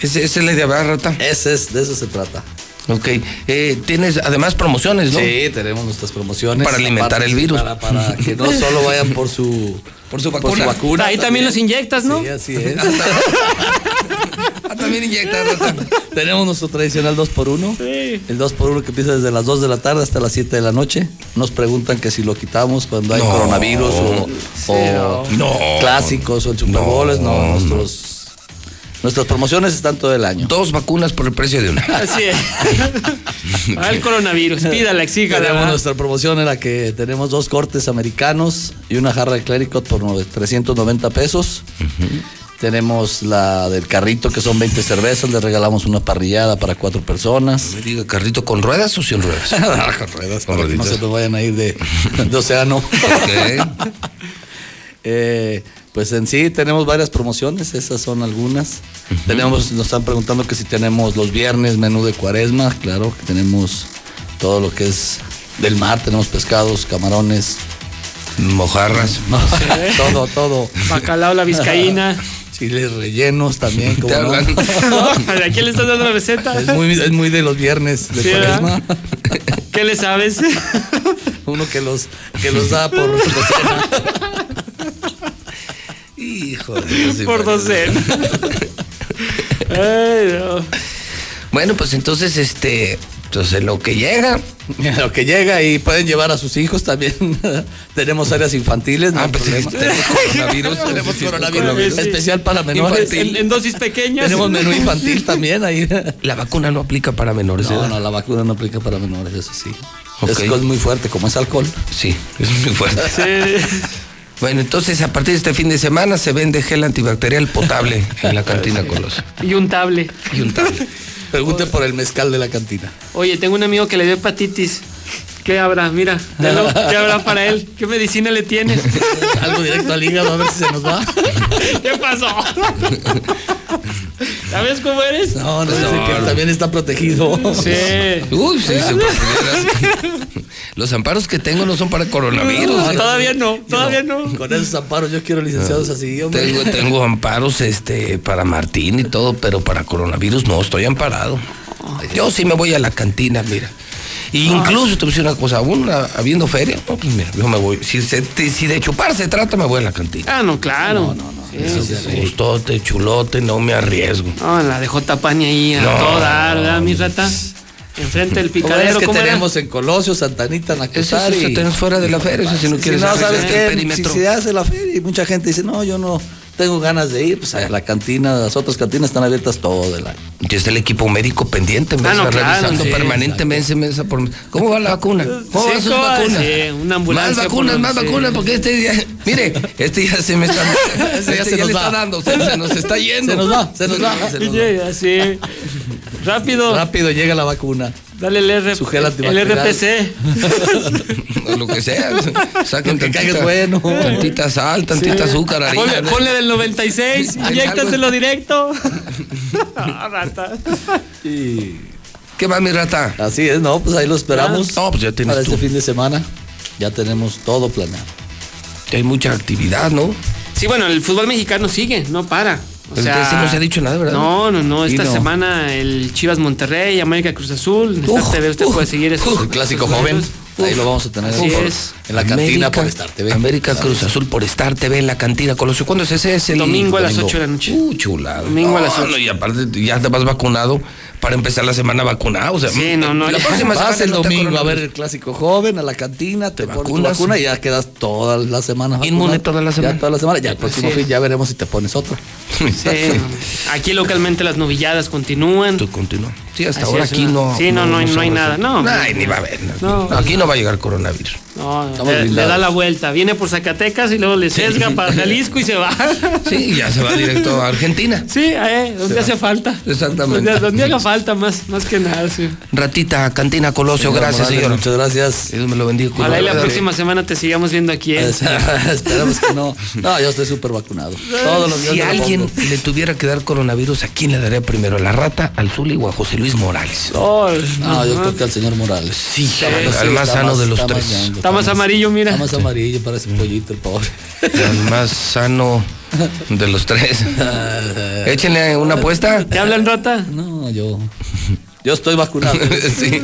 Speaker 1: Ese- Esa es la idea, ¿verdad, Rata?
Speaker 123: Ese es, de eso se trata.
Speaker 1: Ok. Eh, tienes además promociones, ¿no?
Speaker 123: Sí, tenemos nuestras promociones.
Speaker 1: Para alimentar el virus.
Speaker 123: Para, para que no solo vayan por su,
Speaker 1: Por su
Speaker 123: por
Speaker 1: vacuna.
Speaker 123: su vacuna.
Speaker 66: Ahí también los inyectas, ¿no?
Speaker 123: Sí, así es.
Speaker 1: También inyecta, Rata.
Speaker 123: Tenemos nuestro tradicional 2x1.
Speaker 66: Sí.
Speaker 123: El 2x1 que empieza desde las 2 de la tarde hasta las 7 de la noche. Nos preguntan que si lo quitamos cuando hay
Speaker 1: No.
Speaker 123: coronavirus o, o
Speaker 1: No.
Speaker 123: clásicos o el Super Bowl. No,
Speaker 1: No,
Speaker 123: nuestros Nuestras promociones están todo el año.
Speaker 1: Dos vacunas por el precio de una.
Speaker 66: Así es. Para el coronavirus, pídala, exígala.
Speaker 123: Tenemos nuestra promoción en la que tenemos dos cortes americanos y una jarra de clérico por nove- 390 pesos. Tenemos la del carrito que son 20 cervezas, le regalamos una parrillada para cuatro personas.
Speaker 1: Me diga, ¿carrito con ruedas o sin ruedas?
Speaker 123: con ruedas, para que no se nos vayan a ir de, de océano. Eh, pues en sí tenemos varias promociones, esas son algunas. Tenemos, nos están preguntando que si tenemos los viernes menú de cuaresma, claro, que tenemos todo lo que es del mar, tenemos pescados, camarones,
Speaker 1: mojarras,
Speaker 123: todo, todo.
Speaker 66: Bacalao, la vizcaína.
Speaker 123: Chiles rellenos también,
Speaker 1: Te
Speaker 123: no.
Speaker 66: ¿A quién le estás dando la receta?
Speaker 123: Es muy, es muy de los viernes de
Speaker 66: Sí,
Speaker 123: cuaresma.
Speaker 66: ¿Qué le sabes?
Speaker 123: Uno que los, que los da por docena.
Speaker 1: Hijo de Dios.
Speaker 66: Por docena. Ay, no.
Speaker 1: Bueno, pues entonces, este, entonces lo que llega.
Speaker 123: Lo que llega y pueden llevar a sus hijos también. tenemos áreas infantiles, no
Speaker 1: Ah, pues, tenemos coronavirus.
Speaker 123: tenemos coronavirus especial para menores.
Speaker 66: En, en dosis pequeñas.
Speaker 123: Tenemos menú infantil también ahí.
Speaker 1: La vacuna no aplica para menores
Speaker 123: No, no, la vacuna no aplica para menores, eso sí.
Speaker 1: Ok.
Speaker 123: Es que es muy fuerte, como es alcohol.
Speaker 1: Sí, es muy fuerte.
Speaker 66: Sí.
Speaker 1: Bueno, entonces a partir de este fin de semana se vende gel antibacterial potable en la cantina Colosio.
Speaker 66: Y un table.
Speaker 1: Y un tablet.
Speaker 123: Pregunte por el mezcal de la cantina.
Speaker 66: Oye, tengo un amigo que le dio hepatitis. ¿Qué habrá? Mira, ¿qué habrá para él? ¿Qué medicina le tienes?
Speaker 123: Algo directo al hígado, a ver si se nos va.
Speaker 66: ¿Qué pasó? ¿Sabes cómo eres?
Speaker 123: No, no, sé que también está protegido.
Speaker 66: Sí.
Speaker 1: Uy, sí, se. Los amparos que tengo no son para coronavirus.
Speaker 66: No, todavía no, todavía no.
Speaker 123: Con esos amparos yo quiero licenciados así, hombre.
Speaker 1: Tengo, tengo amparos este, para Martín y todo, pero para coronavirus no, estoy amparado. Yo sí me voy a la cantina, mira. Y incluso te voy a decir una cosa, aún a- habiendo feria, no, pues mira, yo me voy. Si, se- si de chupar se trata, me voy a la cantina.
Speaker 66: Ah, no, claro. No, no, no.
Speaker 1: Eso sí, Gustote, chulote, no me arriesgo.
Speaker 66: No, la dejó Tapani ahí a
Speaker 1: No.
Speaker 66: todo dar, ¿verdad, mi rata? Enfrente del picadero,
Speaker 123: es que
Speaker 66: ¿cómo era?
Speaker 123: tenemos en Colosio, Santanita,
Speaker 1: Eso
Speaker 123: Nacosari.
Speaker 1: sí, lo tenemos fuera de la feria, eso si no
Speaker 123: Si
Speaker 1: quieres
Speaker 123: no, ¿sabes
Speaker 1: el
Speaker 123: qué?
Speaker 1: perímetro.
Speaker 123: Si se hace la feria y mucha gente dice, no, yo no tengo ganas de ir, pues a la cantina, las otras cantinas están abiertas todo el año.
Speaker 1: Y está el equipo médico pendiente, me
Speaker 66: Ah, no, claro,
Speaker 1: revisando
Speaker 66: sí,
Speaker 1: permanentemente mesa por. ¿Cómo va la vacuna? ¿Cómo
Speaker 66: Sí,
Speaker 1: van sus vacunas?
Speaker 66: Sí, una ambulancia
Speaker 1: Más vacunas, más vacunas, porque este día, mire, este ya se me está, este ya
Speaker 123: se
Speaker 1: se
Speaker 123: nos
Speaker 1: le
Speaker 123: va.
Speaker 1: está dando, se, se nos está yendo.
Speaker 123: Se nos va, se nos va. se nos va.
Speaker 66: Llega, sí. Rápido.
Speaker 123: Rápido llega la vacuna.
Speaker 66: Dale el, R
Speaker 123: Su gel
Speaker 66: el. RPC.
Speaker 1: O lo que sea, saquen
Speaker 123: Lo que
Speaker 1: tantita,
Speaker 123: bueno.
Speaker 1: tantita sal, tantita azúcar, harina.
Speaker 66: Ponle, ponle del 96,
Speaker 1: Hay
Speaker 66: inyéctaselo directo. Ah, rata.
Speaker 1: ¿Qué va mi rata?
Speaker 123: Así es, no, pues ahí lo esperamos.
Speaker 1: No, pues ya tienes
Speaker 123: Para
Speaker 1: tú.
Speaker 123: este fin de semana ya tenemos todo planeado.
Speaker 1: Hay mucha actividad, ¿no?
Speaker 66: Sí, bueno, el fútbol mexicano sigue, no para. O
Speaker 1: Pero
Speaker 66: sea,
Speaker 1: sí no se ha dicho nada, ¿verdad?
Speaker 66: No, no, no.
Speaker 123: Sí,
Speaker 66: Esta
Speaker 123: no.
Speaker 66: semana el Chivas Monterrey, América Cruz Azul. En Star
Speaker 1: Uf,
Speaker 66: TV usted
Speaker 1: uf,
Speaker 66: puede seguir esos.
Speaker 123: El clásico
Speaker 66: esos
Speaker 123: joven,
Speaker 66: juegos.
Speaker 123: Ahí lo vamos a tener
Speaker 66: Así
Speaker 123: por-
Speaker 66: es.
Speaker 123: en la cantina por Star TV.
Speaker 1: América Cruz Azul por Star TV en la cantina Colosio. ¿Cuándo es ese? Es el
Speaker 66: Domingo a las
Speaker 1: domingo.
Speaker 66: 8 de la noche.
Speaker 1: Uh, chulado.
Speaker 66: Domingo a las
Speaker 1: No,
Speaker 66: ocho.
Speaker 1: no, y aparte ya te vas vacunado para empezar la semana vacunado. O sea,
Speaker 66: Sí, no, no,
Speaker 1: La
Speaker 66: ya.
Speaker 1: próxima
Speaker 123: Vas
Speaker 1: semana
Speaker 123: el
Speaker 1: no
Speaker 123: domingo a ver el clásico joven, a la cantina, te,
Speaker 1: Te
Speaker 123: pones tu
Speaker 1: vacunas.
Speaker 123: vacuna y ya quedas toda la semana.
Speaker 1: Inmune
Speaker 123: vacunado.
Speaker 1: toda la semana.
Speaker 123: Ya toda la semana. Ya el próximo
Speaker 66: Así
Speaker 123: fin ya veremos si te pones otra.
Speaker 66: Sí, no. Aquí localmente las novilladas continúan.
Speaker 1: Tú continúa. Hasta
Speaker 66: Así
Speaker 1: ahora
Speaker 66: es,
Speaker 1: aquí no.
Speaker 66: Sí, no, no, hay- no nada. No,
Speaker 1: Ay, ni va a haber.
Speaker 66: No.
Speaker 1: No, aquí no va a llegar coronavirus.
Speaker 66: No le, le da la vuelta. Viene por Zacatecas y luego le sesga para Jalisco y se va.
Speaker 1: Sí, ya se va directo a Argentina.
Speaker 66: Sí, eh, donde hace falta.
Speaker 1: Exactamente.
Speaker 66: Donde, donde haga falta más, más que nada, sí.
Speaker 1: Ratita, cantina Colosio,
Speaker 123: Señor
Speaker 1: gracias, señor.
Speaker 123: Muchas gracias.
Speaker 1: Dios me lo bendiga.
Speaker 66: Ojalá y la próxima semana te sigamos viendo aquí. ¿eh?
Speaker 123: Esperamos que no. No, yo estoy súper vacunado. Todos los días.
Speaker 1: Si alguien
Speaker 123: pongo.
Speaker 1: le tuviera que dar coronavirus, ¿a quién le daría primero? ¿A la rata, al Zuli o a José Luis Morales?
Speaker 66: Oh,
Speaker 123: No, yo creo que al señor Morales.
Speaker 1: Sí,
Speaker 123: sí,
Speaker 1: más
Speaker 123: está
Speaker 1: sano de los tres.
Speaker 123: más
Speaker 66: Está más amarillo, mira.
Speaker 123: Está más amarillo, parece un pollito el pobre.
Speaker 1: El más sano de los tres. Échenle una apuesta.
Speaker 66: ¿Te hablan, rata?
Speaker 123: No, yo. Yo estoy vacunado.
Speaker 1: sí.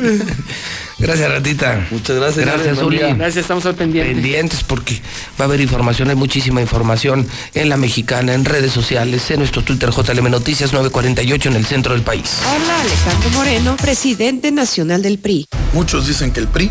Speaker 1: Gracias, ratita.
Speaker 123: Muchas gracias.
Speaker 1: Gracias,
Speaker 123: día.
Speaker 66: Gracias, estamos al pendiente.
Speaker 1: Pendientes porque va a haber información, hay muchísima información en la mexicana, en redes sociales, en nuestro Twitter JLM Noticias 948 en el centro del país.
Speaker 124: Habla Alejandro Moreno, presidente nacional del PRI.
Speaker 125: Muchos dicen que el PRI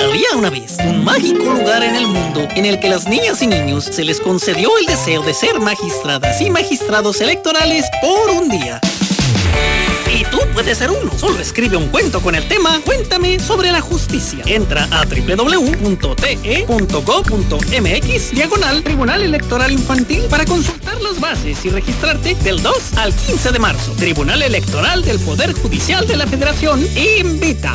Speaker 126: Había una vez un mágico lugar en el mundo en el que las niñas y niños se les concedió el deseo de ser magistradas y magistrados electorales por un día. Y tú puedes ser uno. Solo escribe un cuento con el tema Cuéntame sobre la justicia. Entra a www.te.gov.mx diagonal Tribunal Electoral Infantil para consultar las bases y registrarte del 2 al 15 de marzo. Tribunal Electoral del Poder Judicial de la Federación invita.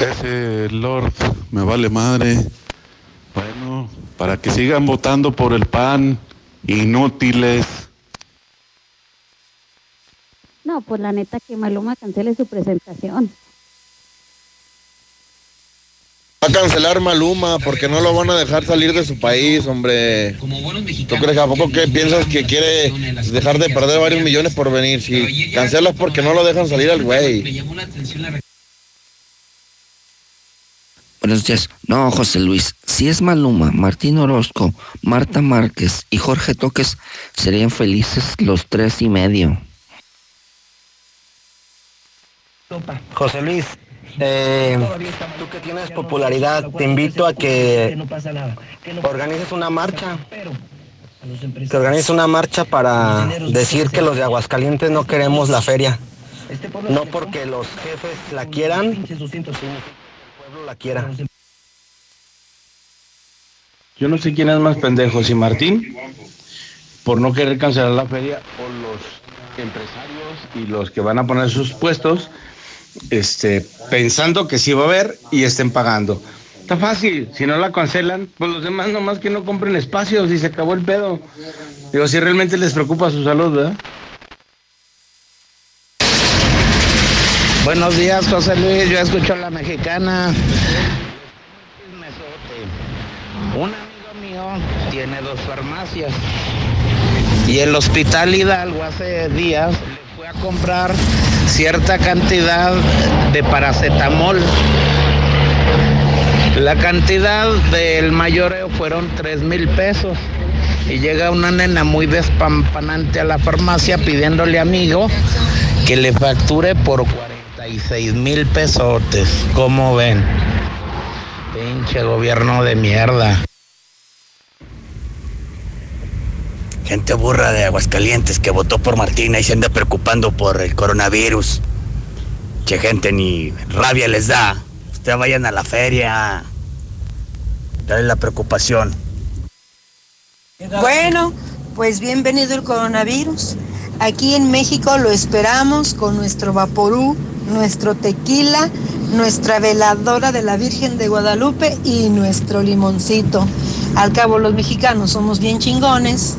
Speaker 127: Ese Lord me vale madre. Bueno, para que sigan votando por el PAN, inútiles.
Speaker 128: No, pues la neta que Maluma cancele su presentación.
Speaker 129: Va a cancelar Maluma porque no lo van a dejar salir de su país, hombre. ¿Tú crees que a poco que piensas que quiere dejar de perder varios millones por venir? Si cancelas porque no lo dejan salir al güey.
Speaker 130: Buenos días. No, José Luis, si es Maluma, Martín Orozco, Marta Márquez y Jorge Toques, serían felices los tres y medio.
Speaker 131: José Luis, eh, tú que tienes popularidad, te invito a que organices una marcha. Que organices una marcha para decir que los de Aguascalientes no queremos la feria. No porque los jefes la quieran, la quiera.
Speaker 132: Yo no sé quién es más pendejo, si Martín, por no querer cancelar la feria, o los empresarios y los que van a poner sus puestos, este, pensando que sí va a haber y estén pagando. Está fácil, si no la cancelan, pues los demás nomás que no compren espacios y se acabó el pedo. Digo, si realmente les preocupa su salud, ¿verdad?
Speaker 131: Buenos días, José Luis. Yo escucho a la mexicana. Un amigo mío tiene dos farmacias. Y el Hospital Hidalgo hace días le fue a comprar cierta cantidad de paracetamol. La cantidad del mayoreo fueron 3 mil pesos. Y llega una nena muy despampanante a la farmacia pidiéndole amigo que le facture por 46 mil pesotes. ¿Cómo ven? Pinche gobierno de mierda.
Speaker 133: Gente burra de Aguascalientes que votó por Martina y se anda preocupando por el coronavirus. Che gente ni rabia les da. Ustedes vayan a la feria. Dale la preocupación.
Speaker 134: Bueno, pues bienvenido el coronavirus. Aquí en México lo esperamos con nuestro vaporú, nuestro tequila, nuestra veladora de la Virgen de Guadalupe y nuestro limoncito.
Speaker 135: Al cabo los mexicanos somos bien chingones.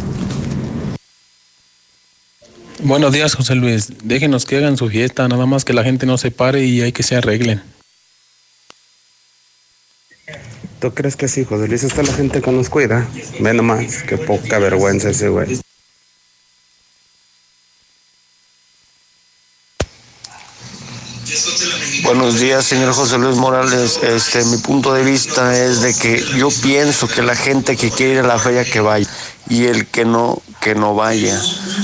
Speaker 136: Buenos días, José Luis. Déjenos que hagan su fiesta, nada más que la gente no se pare y hay que se arreglen.
Speaker 137: ¿Tú crees que sí, José Luis? Está la gente que nos cuida. Ve nomás, qué poca vergüenza ese güey.
Speaker 138: Buenos días, señor José Luis Morales. Este, mi punto de vista es de que yo pienso que la gente que quiere ir a la feria que vaya y el que no, que no vaya.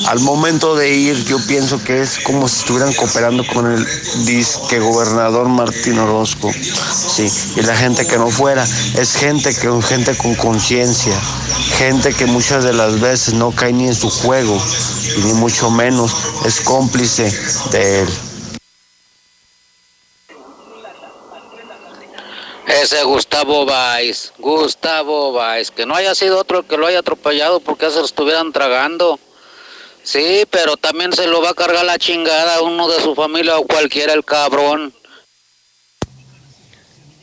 Speaker 138: Al momento de ir, yo pienso que es como si estuvieran cooperando con el disque gobernador Martín Orozco. Sí, y la gente que no fuera es gente que gente con conciencia, gente que muchas de las veces no cae ni en su juego y ni mucho menos es cómplice de él.
Speaker 139: Ese Gustavo Báez, Gustavo Báez, que no haya sido otro que lo haya atropellado porque se lo estuvieran tragando. Sí, pero también se lo va a cargar la chingada a uno de su familia o cualquiera el cabrón.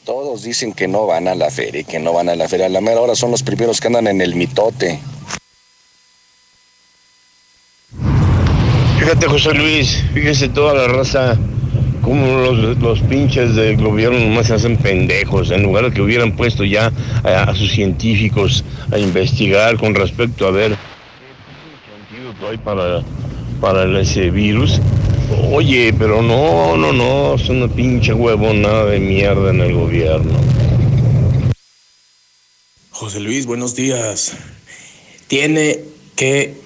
Speaker 140: Todos dicen que no van a la feria y que no van a la feria. A la mera hora son los primeros que andan en el mitote.
Speaker 129: Fíjate, José Luis, fíjese toda la raza, como los, los pinches del gobierno nomás se hacen pendejos, en lugar de que hubieran puesto ya a, sus científicos a investigar con respecto a ver qué antídoto hay para, para ese virus. Oye, pero no, no, no, es una pinche huevonada de mierda en el gobierno.
Speaker 141: José Luis, buenos días. Tiene que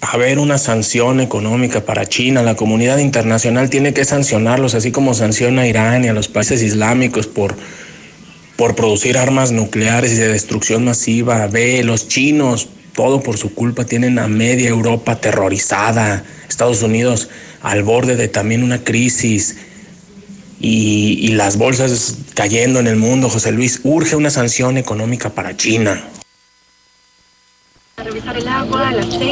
Speaker 141: haber una sanción económica para China. La comunidad internacional tiene que sancionarlos, así como sanciona a Irán y a los países islámicos por, por producir armas nucleares y de destrucción masiva. Ve, los chinos, todo por su culpa, tienen a media Europa aterrorizada. Estados Unidos al borde de también una crisis. Y las bolsas cayendo en el mundo, José Luis, urge una sanción económica para China.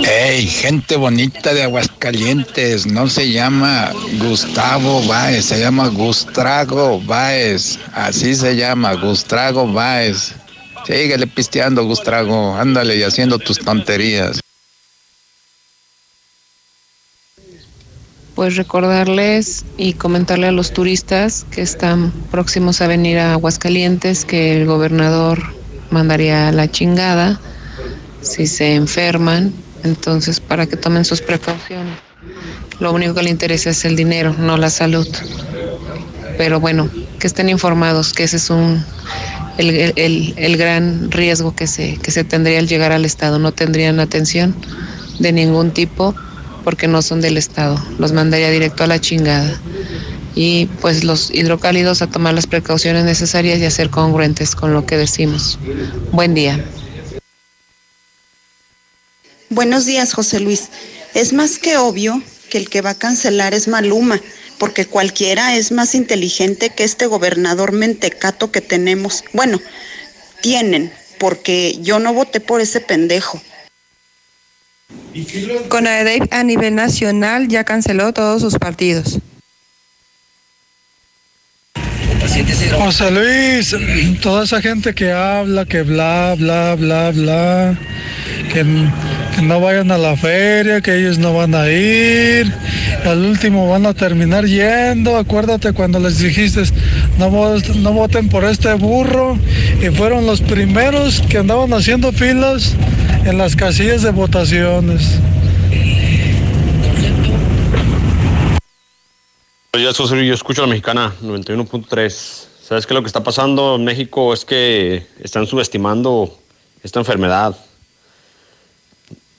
Speaker 142: Hey, gente bonita de Aguascalientes, no se llama Gustavo Báez, se llama Gustrago Báez, así se llama, Gustrago Báez. Síguele pisteando, Gustrago, ándale y haciendo tus tonterías.
Speaker 143: Pues recordarles y comentarle a los turistas que están próximos a venir a Aguascalientes que el gobernador mandaría la chingada si se enferman, entonces para que tomen sus precauciones. Lo único que le interesa es el dinero, no la salud. Pero bueno, que estén informados que ese es un el, el, el gran riesgo que se, que se tendría al llegar al Estado. No tendrían atención de ningún tipo porque no son del Estado. Los mandaría directo a la chingada. Y pues los hidrocálidos a tomar las precauciones necesarias y a ser congruentes con lo que decimos. Buen día.
Speaker 144: Buenos días, José Luis. Es más que obvio que el que va a cancelar es Maluma, porque cualquiera es más inteligente que este gobernador mentecato que tenemos. Bueno, tienen, porque yo no voté por ese pendejo.
Speaker 145: CONADEP a nivel nacional ya canceló todos sus partidos.
Speaker 146: José Luis, toda esa gente que habla, que bla, bla, bla, bla, que, que no vayan a la feria, que ellos no van a ir, al último van a terminar yendo. Acuérdate cuando les dijiste, no, vo- no voten por este burro, y fueron los primeros que andaban haciendo filas en las casillas de votaciones.
Speaker 147: Yo, yo escucho a la mexicana 91.3. ¿Sabes qué? Lo que está pasando en México es que están subestimando esta enfermedad.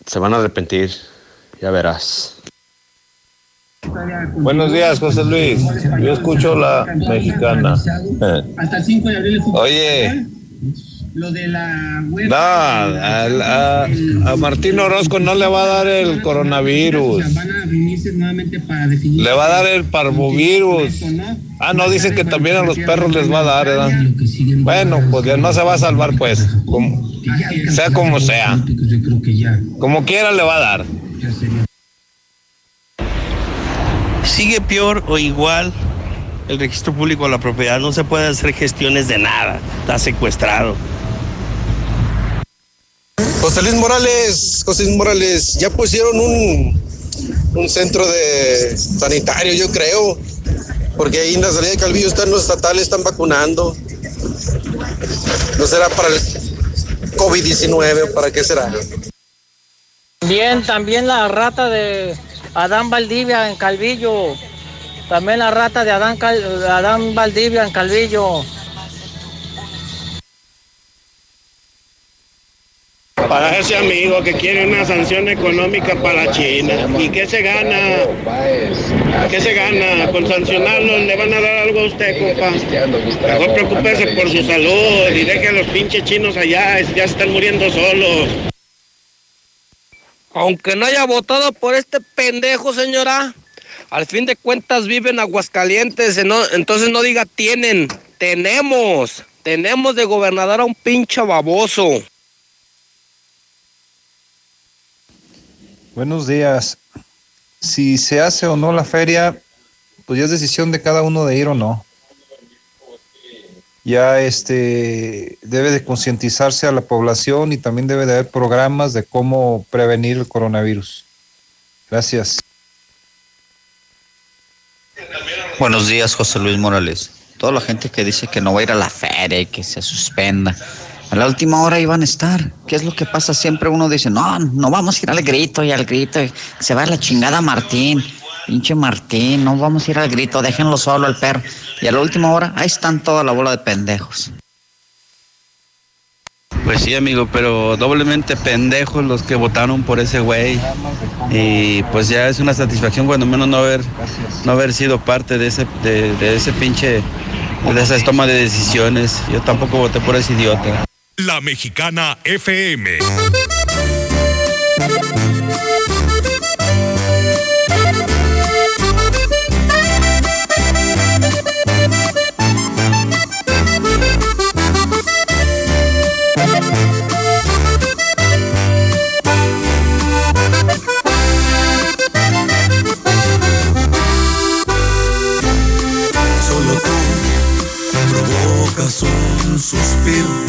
Speaker 147: Se van a arrepentir, ya verás.
Speaker 129: Buenos días, José Luis. Yo escucho la mexicana.
Speaker 148: Hasta el 5 de abril.
Speaker 129: Oye,
Speaker 148: Lo de la
Speaker 129: no, a, a Martín Orozco no le va a dar el coronavirus.
Speaker 148: Van a reunirse nuevamente para definir.
Speaker 129: Le va a dar el parvovirus. Ah, no, dicen que también a los perros les va a dar, ¿verdad? Bueno, pues ya no se va a salvar, pues. Como- sea como sea. Como quiera le va a dar.
Speaker 149: Sigue peor o igual el registro público de la propiedad. No se puede hacer gestiones de nada. Está secuestrado.
Speaker 150: José Luis Morales, José Luis Morales, ya pusieron un, un centro de sanitario, yo creo, porque ahí en la salida de Calvillo están los estatales, están vacunando. ¿No será para el COVID-19 o para qué será?
Speaker 151: Bien, también la rata de Adán Valdivia en Calvillo. También la rata de Adán, Cal- Adán Valdivia en Calvillo.
Speaker 152: Para ese amigo que quiere una sanción económica para China. ¿Y qué se gana? ¿Qué se gana? Con sancionarlo le van a dar algo a usted, compa. Mejor preocúpese por su salud y deje a los pinches chinos allá, ya están muriendo solos.
Speaker 153: Aunque no haya votado por este pendejo, señora, al fin de cuentas vive en Aguascalientes, entonces no diga tienen, tenemos, tenemos de gobernador a un pinche baboso.
Speaker 154: Buenos días. Si se hace o no la feria, pues ya es decisión de cada uno de ir o no. Ya este debe de concientizarse a la población y también debe de haber programas de cómo prevenir el coronavirus. Gracias.
Speaker 155: Buenos días, José Luis Morales. Toda la gente que dice que no va a ir a la feria y que se suspenda. A la última hora iban a estar. ¿Qué es lo que pasa? Siempre uno dice, no, no vamos a ir al grito y al grito. se va la chingada Martín. Pinche Martín, no vamos a ir al grito, déjenlo solo al perro. Y a la última hora, ahí están toda la bola de pendejos.
Speaker 149: Pues sí, amigo, pero doblemente pendejos los que votaron por ese güey. Y pues ya es una satisfacción cuando menos no haber, no haber sido parte de ese, de, de ese pinche, de esa toma de decisiones. Yo tampoco voté por ese idiota.
Speaker 156: La Mexicana FM.
Speaker 157: Solo tú provocas un suspiro.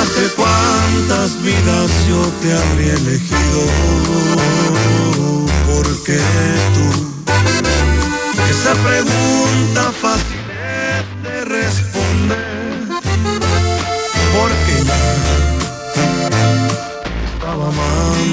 Speaker 157: Hace cuántas vidas yo te habría elegido. Porque tú, esa pregunta fácil.